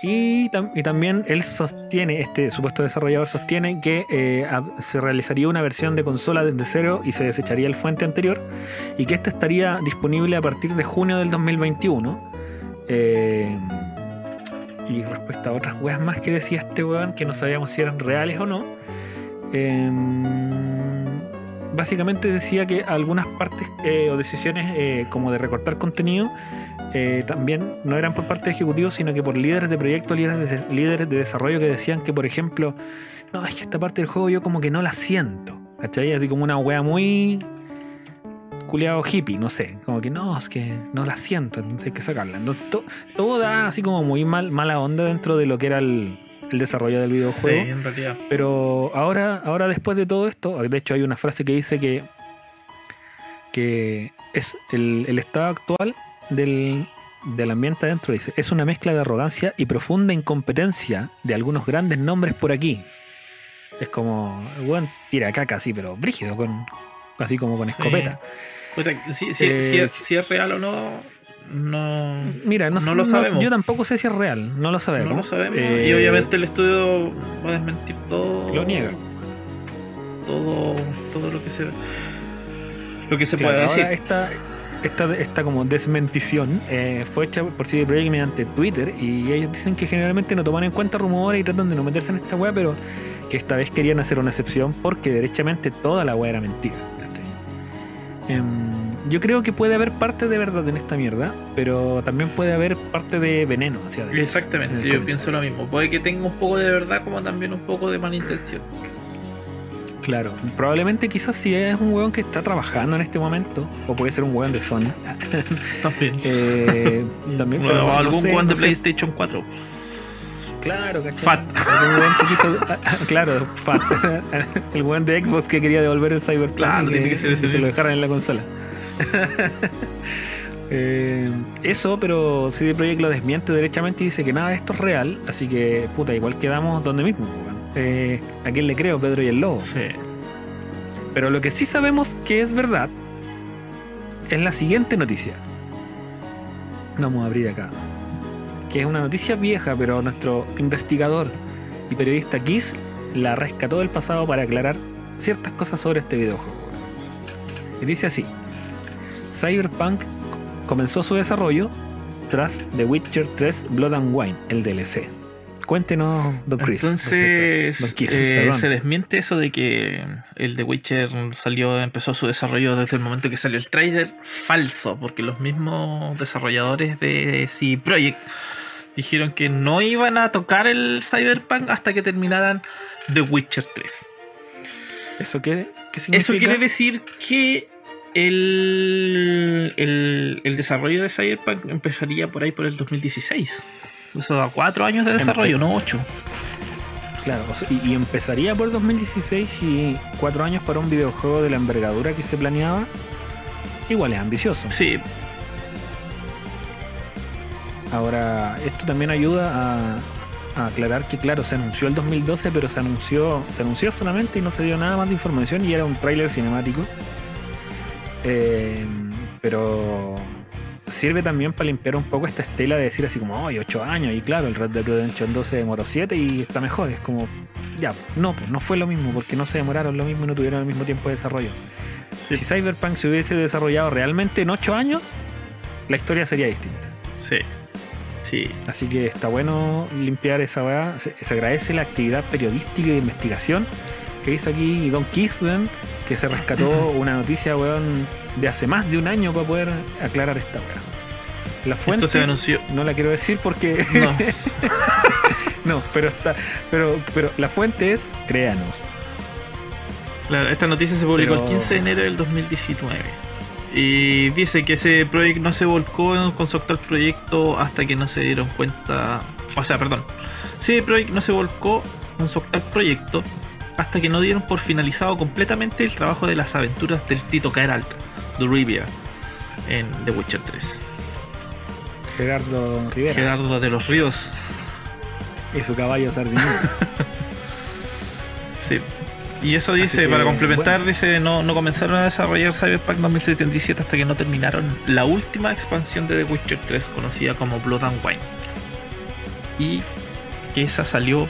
Speaker 1: Y, tam- y también él sostiene, este supuesto desarrollador sostiene que eh, se realizaría una versión de consola desde cero y se desecharía el fuente anterior y que esta estaría disponible a partir de junio del 2021. Eh, y respecto a otras weas más que decía este weón, que no sabíamos si eran reales o no, eh, básicamente decía que algunas partes eh, o decisiones como de recortar contenido eh, también no eran por parte de ejecutivos, sino que por líderes de proyecto, líderes de, líderes de desarrollo que decían que, por ejemplo, no, es que esta parte del juego yo como que no la siento, ¿cachai? Así como una wea muy culiado hippie, no sé, como que no, es que no la siento, entonces hay que sacarla. Entonces to- todo da así como muy mal, mala onda dentro de lo que era el, el desarrollo del
Speaker 2: Sí,
Speaker 1: videojuego.
Speaker 2: en realidad.
Speaker 1: Pero ahora, ahora después de todo esto, de hecho hay una frase que dice que, que es el, el estado actual del, del ambiente adentro, dice, es una mezcla de arrogancia y profunda incompetencia de algunos grandes nombres por aquí. Es como, bueno, tira caca así, pero brígido, con, así como con
Speaker 2: Sí.
Speaker 1: escopeta.
Speaker 2: O sea, si, si-
Speaker 1: Eh,
Speaker 2: si es, si es real o no, no,
Speaker 1: Mira, no,
Speaker 2: No
Speaker 1: sé-
Speaker 2: lo sabemos.
Speaker 1: yo tampoco sé si es real, no lo sabemos.
Speaker 2: no lo sabemos.
Speaker 1: Eh,
Speaker 2: y obviamente el estudio va a desmentir todo.
Speaker 1: Lo niega.
Speaker 2: Todo, todo lo que se, lo que se
Speaker 1: Claro,
Speaker 2: puede decir.
Speaker 1: Esta, esta, esta como desmentición eh, fue hecha por CD Projekt mediante Twitter y ellos dicen que generalmente no toman en cuenta rumores y tratan de no meterse en esta weá, pero que esta vez querían hacer una excepción porque derechamente toda la weá era mentira. Em, yo creo que puede haber parte de verdad en esta mierda, pero también puede haber parte de veneno hacia.
Speaker 2: Exactamente, yo pienso lo mismo. Puede que tenga un poco de verdad como también un poco de mala intención.
Speaker 1: Claro, probablemente quizás si es un weón que está trabajando en este momento, o puede ser un weón de Sony. *laughs*
Speaker 2: También.
Speaker 1: Eh, también, pero no
Speaker 2: algún
Speaker 1: sé,
Speaker 2: weón de
Speaker 1: no sé.
Speaker 2: PlayStation 4.
Speaker 1: Claro, ¿cachai?
Speaker 2: Fat.
Speaker 1: Algún weón que quiso- *laughs* claro, Fat. *laughs* El weón de Xbox que quería devolver el Cyberpunk
Speaker 2: Claro,
Speaker 1: y
Speaker 2: tiene que ser ese
Speaker 1: se lo dejaran en la consola. Eh, eso, pero CD Projekt lo desmiente derechamente y dice que nada de esto es real, así que, puta, igual quedamos donde mismo. Eh, ¿A quién le creo, Pedro y el Lobo?
Speaker 2: Sí.
Speaker 1: Pero lo que sí sabemos que es verdad es la siguiente noticia. Vamos a abrir acá. Que es una noticia vieja, pero nuestro investigador y periodista Kiss la rescató del pasado para aclarar ciertas cosas sobre este videojuego. Y dice así: Cyberpunk comenzó su desarrollo tras The Witcher 3 Blood and Wine, el DLC. Cuéntenos, Don Chris.
Speaker 2: Entonces,
Speaker 1: Don
Speaker 2: eh, se desmiente eso de que el The Witcher salió, empezó su desarrollo desde el momento que salió el trailer. Falso, porque los mismos desarrolladores de CD Projekt dijeron que no iban a tocar el Cyberpunk hasta que terminaran The Witcher 3.
Speaker 1: ¿Eso qué, qué significa?
Speaker 2: Eso quiere decir que el, el, el desarrollo de Cyberpunk empezaría por ahí por el 2016. Eso da cuatro años de desarrollo, no ocho.
Speaker 1: Claro, o sea, y, y empezaría por 2016 y cuatro años para un videojuego de la envergadura que se planeaba. Igual es ambicioso.
Speaker 2: Sí,
Speaker 1: Ahora, esto también ayuda a, a aclarar que, claro, se anunció el 2012, pero se anunció, se anunció solamente y no se dio nada más de información y era un tráiler cinemático. Eh, pero sirve también para limpiar un poco esta estela de decir así como, ¡ay, 8 años! Y claro, el Red Dead Redemption 2 se demoró 7 y está mejor. Es como, ya, no, pues no fue lo mismo porque no se demoraron lo mismo y no tuvieron el mismo tiempo de desarrollo.
Speaker 2: sí,
Speaker 1: Si Cyberpunk se hubiese desarrollado realmente en 8 años, la historia sería distinta.
Speaker 2: sí. Sí,
Speaker 1: Así que está bueno limpiar esa weá. Se, se agradece la actividad periodística y de investigación que hizo aquí Don Kiss, weón, que se rescató *laughs* una noticia, weón, de hace más de un año para poder aclarar esta weá. La fuente
Speaker 2: esto se anunció.
Speaker 1: no la quiero decir porque
Speaker 2: No, *laughs*
Speaker 1: no, pero está, pero, pero la fuente es créanos.
Speaker 2: claro, esta noticia se publicó
Speaker 1: Pero-
Speaker 2: el 15 de enero del 2019. Y dice que ese proyecto no se volcó con su actual proyecto hasta que no se dieron cuenta. O sea, perdón. Ese proyecto no se volcó con su actual proyecto hasta que no dieron por finalizado completamente el trabajo de las aventuras del Tito Geralt de Rivia en The Witcher 3.
Speaker 1: Gerardo Rivera
Speaker 2: Gerardo de los Ríos.
Speaker 1: y su caballo sardinero. *laughs*
Speaker 2: Sí. Y eso dice,
Speaker 1: que,
Speaker 2: para complementar,
Speaker 1: bueno.
Speaker 2: dice, no, no comenzaron a desarrollar Cyberpunk 2077 hasta que no terminaron la última expansión de The Witcher 3 conocida como Blood and Wine. Y que esa salió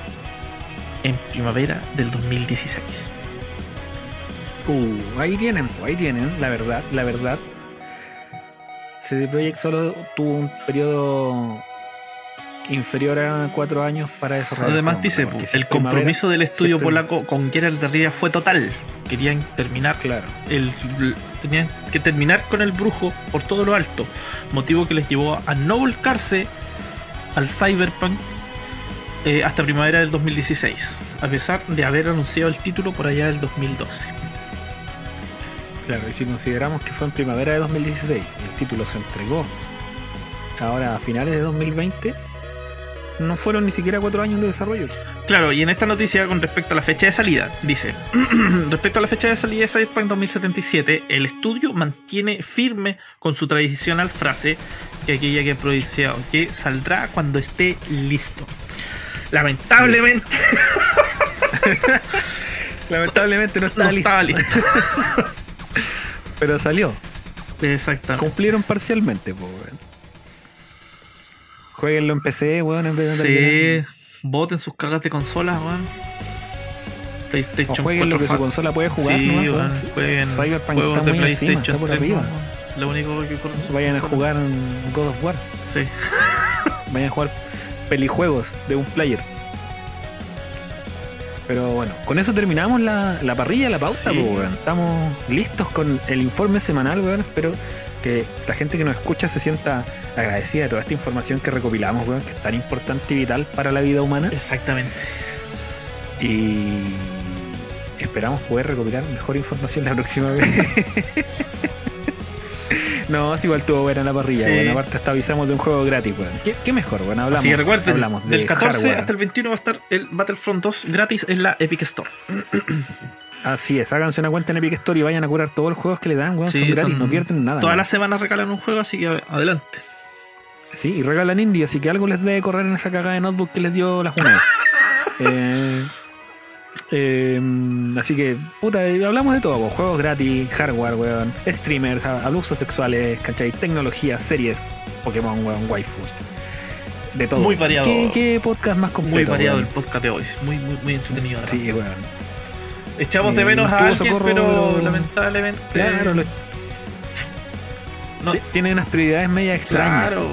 Speaker 2: en primavera del 2016.
Speaker 1: Uh, ahí tienen, ahí tienen, la verdad, la verdad. CD Projekt solo tuvo un periodo inferior a cuatro años para desarrollar.
Speaker 2: Además dice, el
Speaker 1: primavera,
Speaker 2: compromiso del estudio polaco con Geralt de Rivia fue total. Querían terminar
Speaker 1: Claro,
Speaker 2: el, tenían que terminar con el brujo por todo lo alto, motivo que les llevó a no volcarse al Cyberpunk eh, hasta primavera del 2016, a pesar de haber anunciado el título por allá del 2012.
Speaker 1: claro. Y si consideramos que fue en primavera de 2016 y el título se entregó ahora a finales de 2020, no fueron ni siquiera cuatro años de desarrollo.
Speaker 2: Claro, y en esta noticia con respecto a la fecha de salida, dice, *clears throat* respecto a la fecha de salida de Cyberpunk 2077, el estudio mantiene firme con su tradicional frase que aquella que ha pronunciado, que saldrá cuando esté listo. Lamentablemente *laughs*
Speaker 1: Lamentablemente no
Speaker 2: no
Speaker 1: estaba listo,
Speaker 2: estaba listo. *laughs*
Speaker 1: pero salió.
Speaker 2: Exactamente.
Speaker 1: Cumplieron parcialmente, pues, weón. Jueguenlo en PC, weón, en vez de
Speaker 2: Sí, voten sus cagas de consolas, weón.
Speaker 1: O
Speaker 2: PlayStation
Speaker 1: lo
Speaker 2: 4
Speaker 1: que su consola puede jugar,
Speaker 2: sí,
Speaker 1: ¿no?
Speaker 2: weón, jueguen
Speaker 1: Cyberpunk
Speaker 2: juegos
Speaker 1: está
Speaker 2: de
Speaker 1: muy encima,
Speaker 2: PlayStation
Speaker 1: está por
Speaker 2: 3,
Speaker 1: arriba.
Speaker 2: Lo único que corre en
Speaker 1: Vayan a jugar God of War.
Speaker 2: Sí.
Speaker 1: Vayan a jugar *laughs* pelijuegos de un player. Pero bueno, con eso terminamos la, la parrilla, la pausa,
Speaker 2: Sí.
Speaker 1: pues, weón. Estamos listos con el informe semanal, weón. Espero que la gente que nos escucha se sienta agradecida de toda esta información que recopilamos, weón, que es tan importante y vital para la vida humana.
Speaker 2: Exactamente.
Speaker 1: Y esperamos poder recopilar mejor información la próxima vez. *laughs* no, si igual tuvo buena la parrilla.
Speaker 2: Sí.
Speaker 1: Bueno, aparte hasta avisamos de un juego gratis, weón. ¿Qué, qué mejor? Bueno, hablamos,
Speaker 2: Así recuerden,
Speaker 1: hablamos de
Speaker 2: del 14
Speaker 1: hardware.
Speaker 2: hasta el 21 va a estar el Battlefront 2 gratis en la Epic Store. *clears throat*
Speaker 1: Así es, háganse una cuenta en Epic Store y vayan a curar todos los juegos que le dan, weón.
Speaker 2: Sí,
Speaker 1: son gratis,
Speaker 2: son-
Speaker 1: no pierden nada.
Speaker 2: Todas las semanas regalan un juego, así que adelante.
Speaker 1: Sí, y regalan indie, así que algo les debe correr en esa cagada de notebook que les dio la Junet. *laughs* eh, eh, así que, puta, hablamos de todo, po, juegos gratis, hardware, weón, streamers, abusos sexuales, ¿cachai? Tecnología, series, Pokémon, weón, waifus. De todo.
Speaker 2: Muy variado.
Speaker 1: ¿Qué, qué podcast más completo?
Speaker 2: Muy variado el podcast de hoy, muy, muy, muy entretenido. además.
Speaker 1: Sí, weón.
Speaker 2: Echamos de
Speaker 1: Eh,
Speaker 2: menos
Speaker 1: no
Speaker 2: a alguien,
Speaker 1: Socorro-
Speaker 2: pero lamentablemente.
Speaker 1: Claro, lo-
Speaker 2: no,
Speaker 1: tiene unas prioridades media extrañas.
Speaker 2: claro,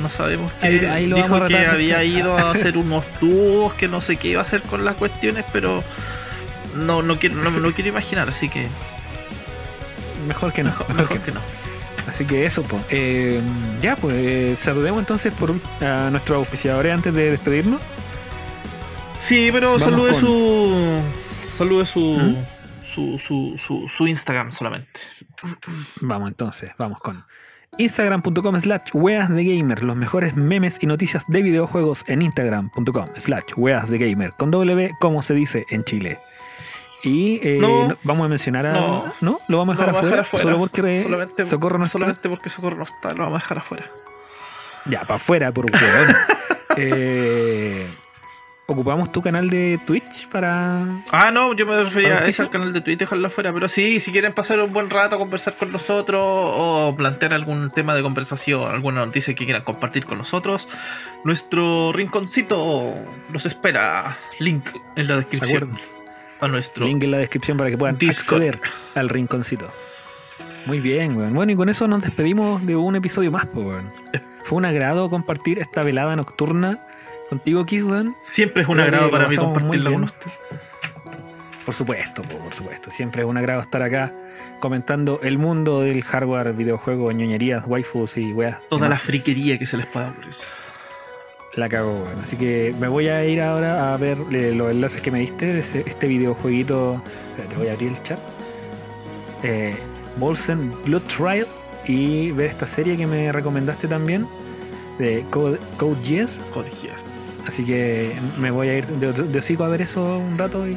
Speaker 2: no sabemos qué.
Speaker 1: Ahí- ahí lo
Speaker 2: Dijo que había
Speaker 1: después.
Speaker 2: ido a hacer unos *laughs* tubos, que no sé qué iba a hacer con las cuestiones, pero no, no quiero, no, no quiero imaginar, así que
Speaker 1: Mejor que no.
Speaker 2: mejor,
Speaker 1: mejor
Speaker 2: mejor
Speaker 1: que
Speaker 2: no.
Speaker 1: Así que eso, pues. Eh, ya, pues, eh, saludemos entonces por a nuestros auspiciadores antes de despedirnos.
Speaker 2: Sí, pero salude
Speaker 1: con-
Speaker 2: su. Salude su,
Speaker 1: ¿Mm?
Speaker 2: su, su, su. su Instagram solamente.
Speaker 1: Vamos entonces, vamos con instagram.com slash weas de gamer, los mejores memes y noticias de videojuegos en instagram.com slash weas de gamer, con W como se dice en Chile. Y eh,
Speaker 2: No.
Speaker 1: no- vamos a mencionar a...
Speaker 2: No.
Speaker 1: ¿No? ¿Lo vamos a dejar
Speaker 2: a
Speaker 1: afuera?
Speaker 2: dejar afuera.
Speaker 1: Solo porque *laughs*
Speaker 2: solamente,
Speaker 1: Socorro no está.
Speaker 2: solamente porque Socorro no está, lo vamos a dejar afuera.
Speaker 1: Ya, para afuera, por un *laughs* eh, ¿Ocupamos tu canal de Twitch para...?
Speaker 2: Ah, no, yo me refería
Speaker 1: ¿Para
Speaker 2: a ese al canal de Twitter, dejarlo afuera. Pero sí, si quieren pasar un buen rato, conversar con nosotros o plantear algún tema de conversación, alguna noticia que quieran compartir con nosotros, nuestro rinconcito nos espera. Link en la descripción. A nuestro.
Speaker 1: Link en la descripción para que puedan
Speaker 2: Discord.
Speaker 1: acceder al rinconcito. Muy bien, weón. Bueno, y con eso nos despedimos de un episodio más, pues, weón. Fue un agrado compartir esta velada nocturna contigo, weón.
Speaker 2: Siempre es un
Speaker 1: Creo
Speaker 2: agrado para mí compartirla con usted.
Speaker 1: Por supuesto, po, por supuesto. Siempre es un agrado estar acá comentando el mundo del hardware, videojuego, ñoñerías, waifus y weas.
Speaker 2: Toda la friquería que se les pueda ocurrir.
Speaker 1: La cago, weón. Así que me voy a ir ahora a ver eh, los enlaces que me diste de ese- este videojueguito. Espérate, voy a abrir el chat. Eh, Bolsen Blood Trial y ver esta serie que me recomendaste también de Code, Code Geass.
Speaker 2: Codillas.
Speaker 1: Así que me voy a ir de, de hocico a ver eso un rato y,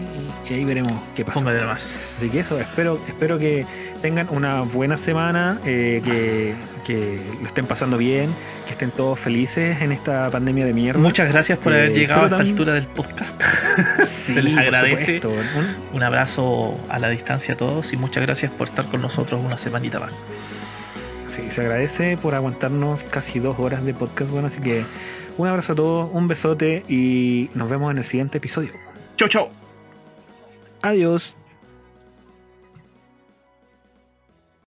Speaker 1: y ahí veremos qué pasa.
Speaker 2: Póngale más.
Speaker 1: Así que eso, espero, espero que tengan una buena semana, eh, que, que lo estén pasando bien, que estén todos felices en esta pandemia de mierda.
Speaker 2: Muchas gracias por
Speaker 1: Eh,
Speaker 2: haber llegado a esta
Speaker 1: también-
Speaker 2: altura del podcast.
Speaker 1: Sí, *laughs*
Speaker 2: se les agradece. Un abrazo a la distancia a todos y muchas gracias por estar con nosotros una semanita más.
Speaker 1: Sí, se agradece por aguantarnos casi dos horas de podcast, bueno, así que un abrazo a todos, un besote y nos vemos en el siguiente episodio.
Speaker 2: Chau, chau.
Speaker 1: Adiós.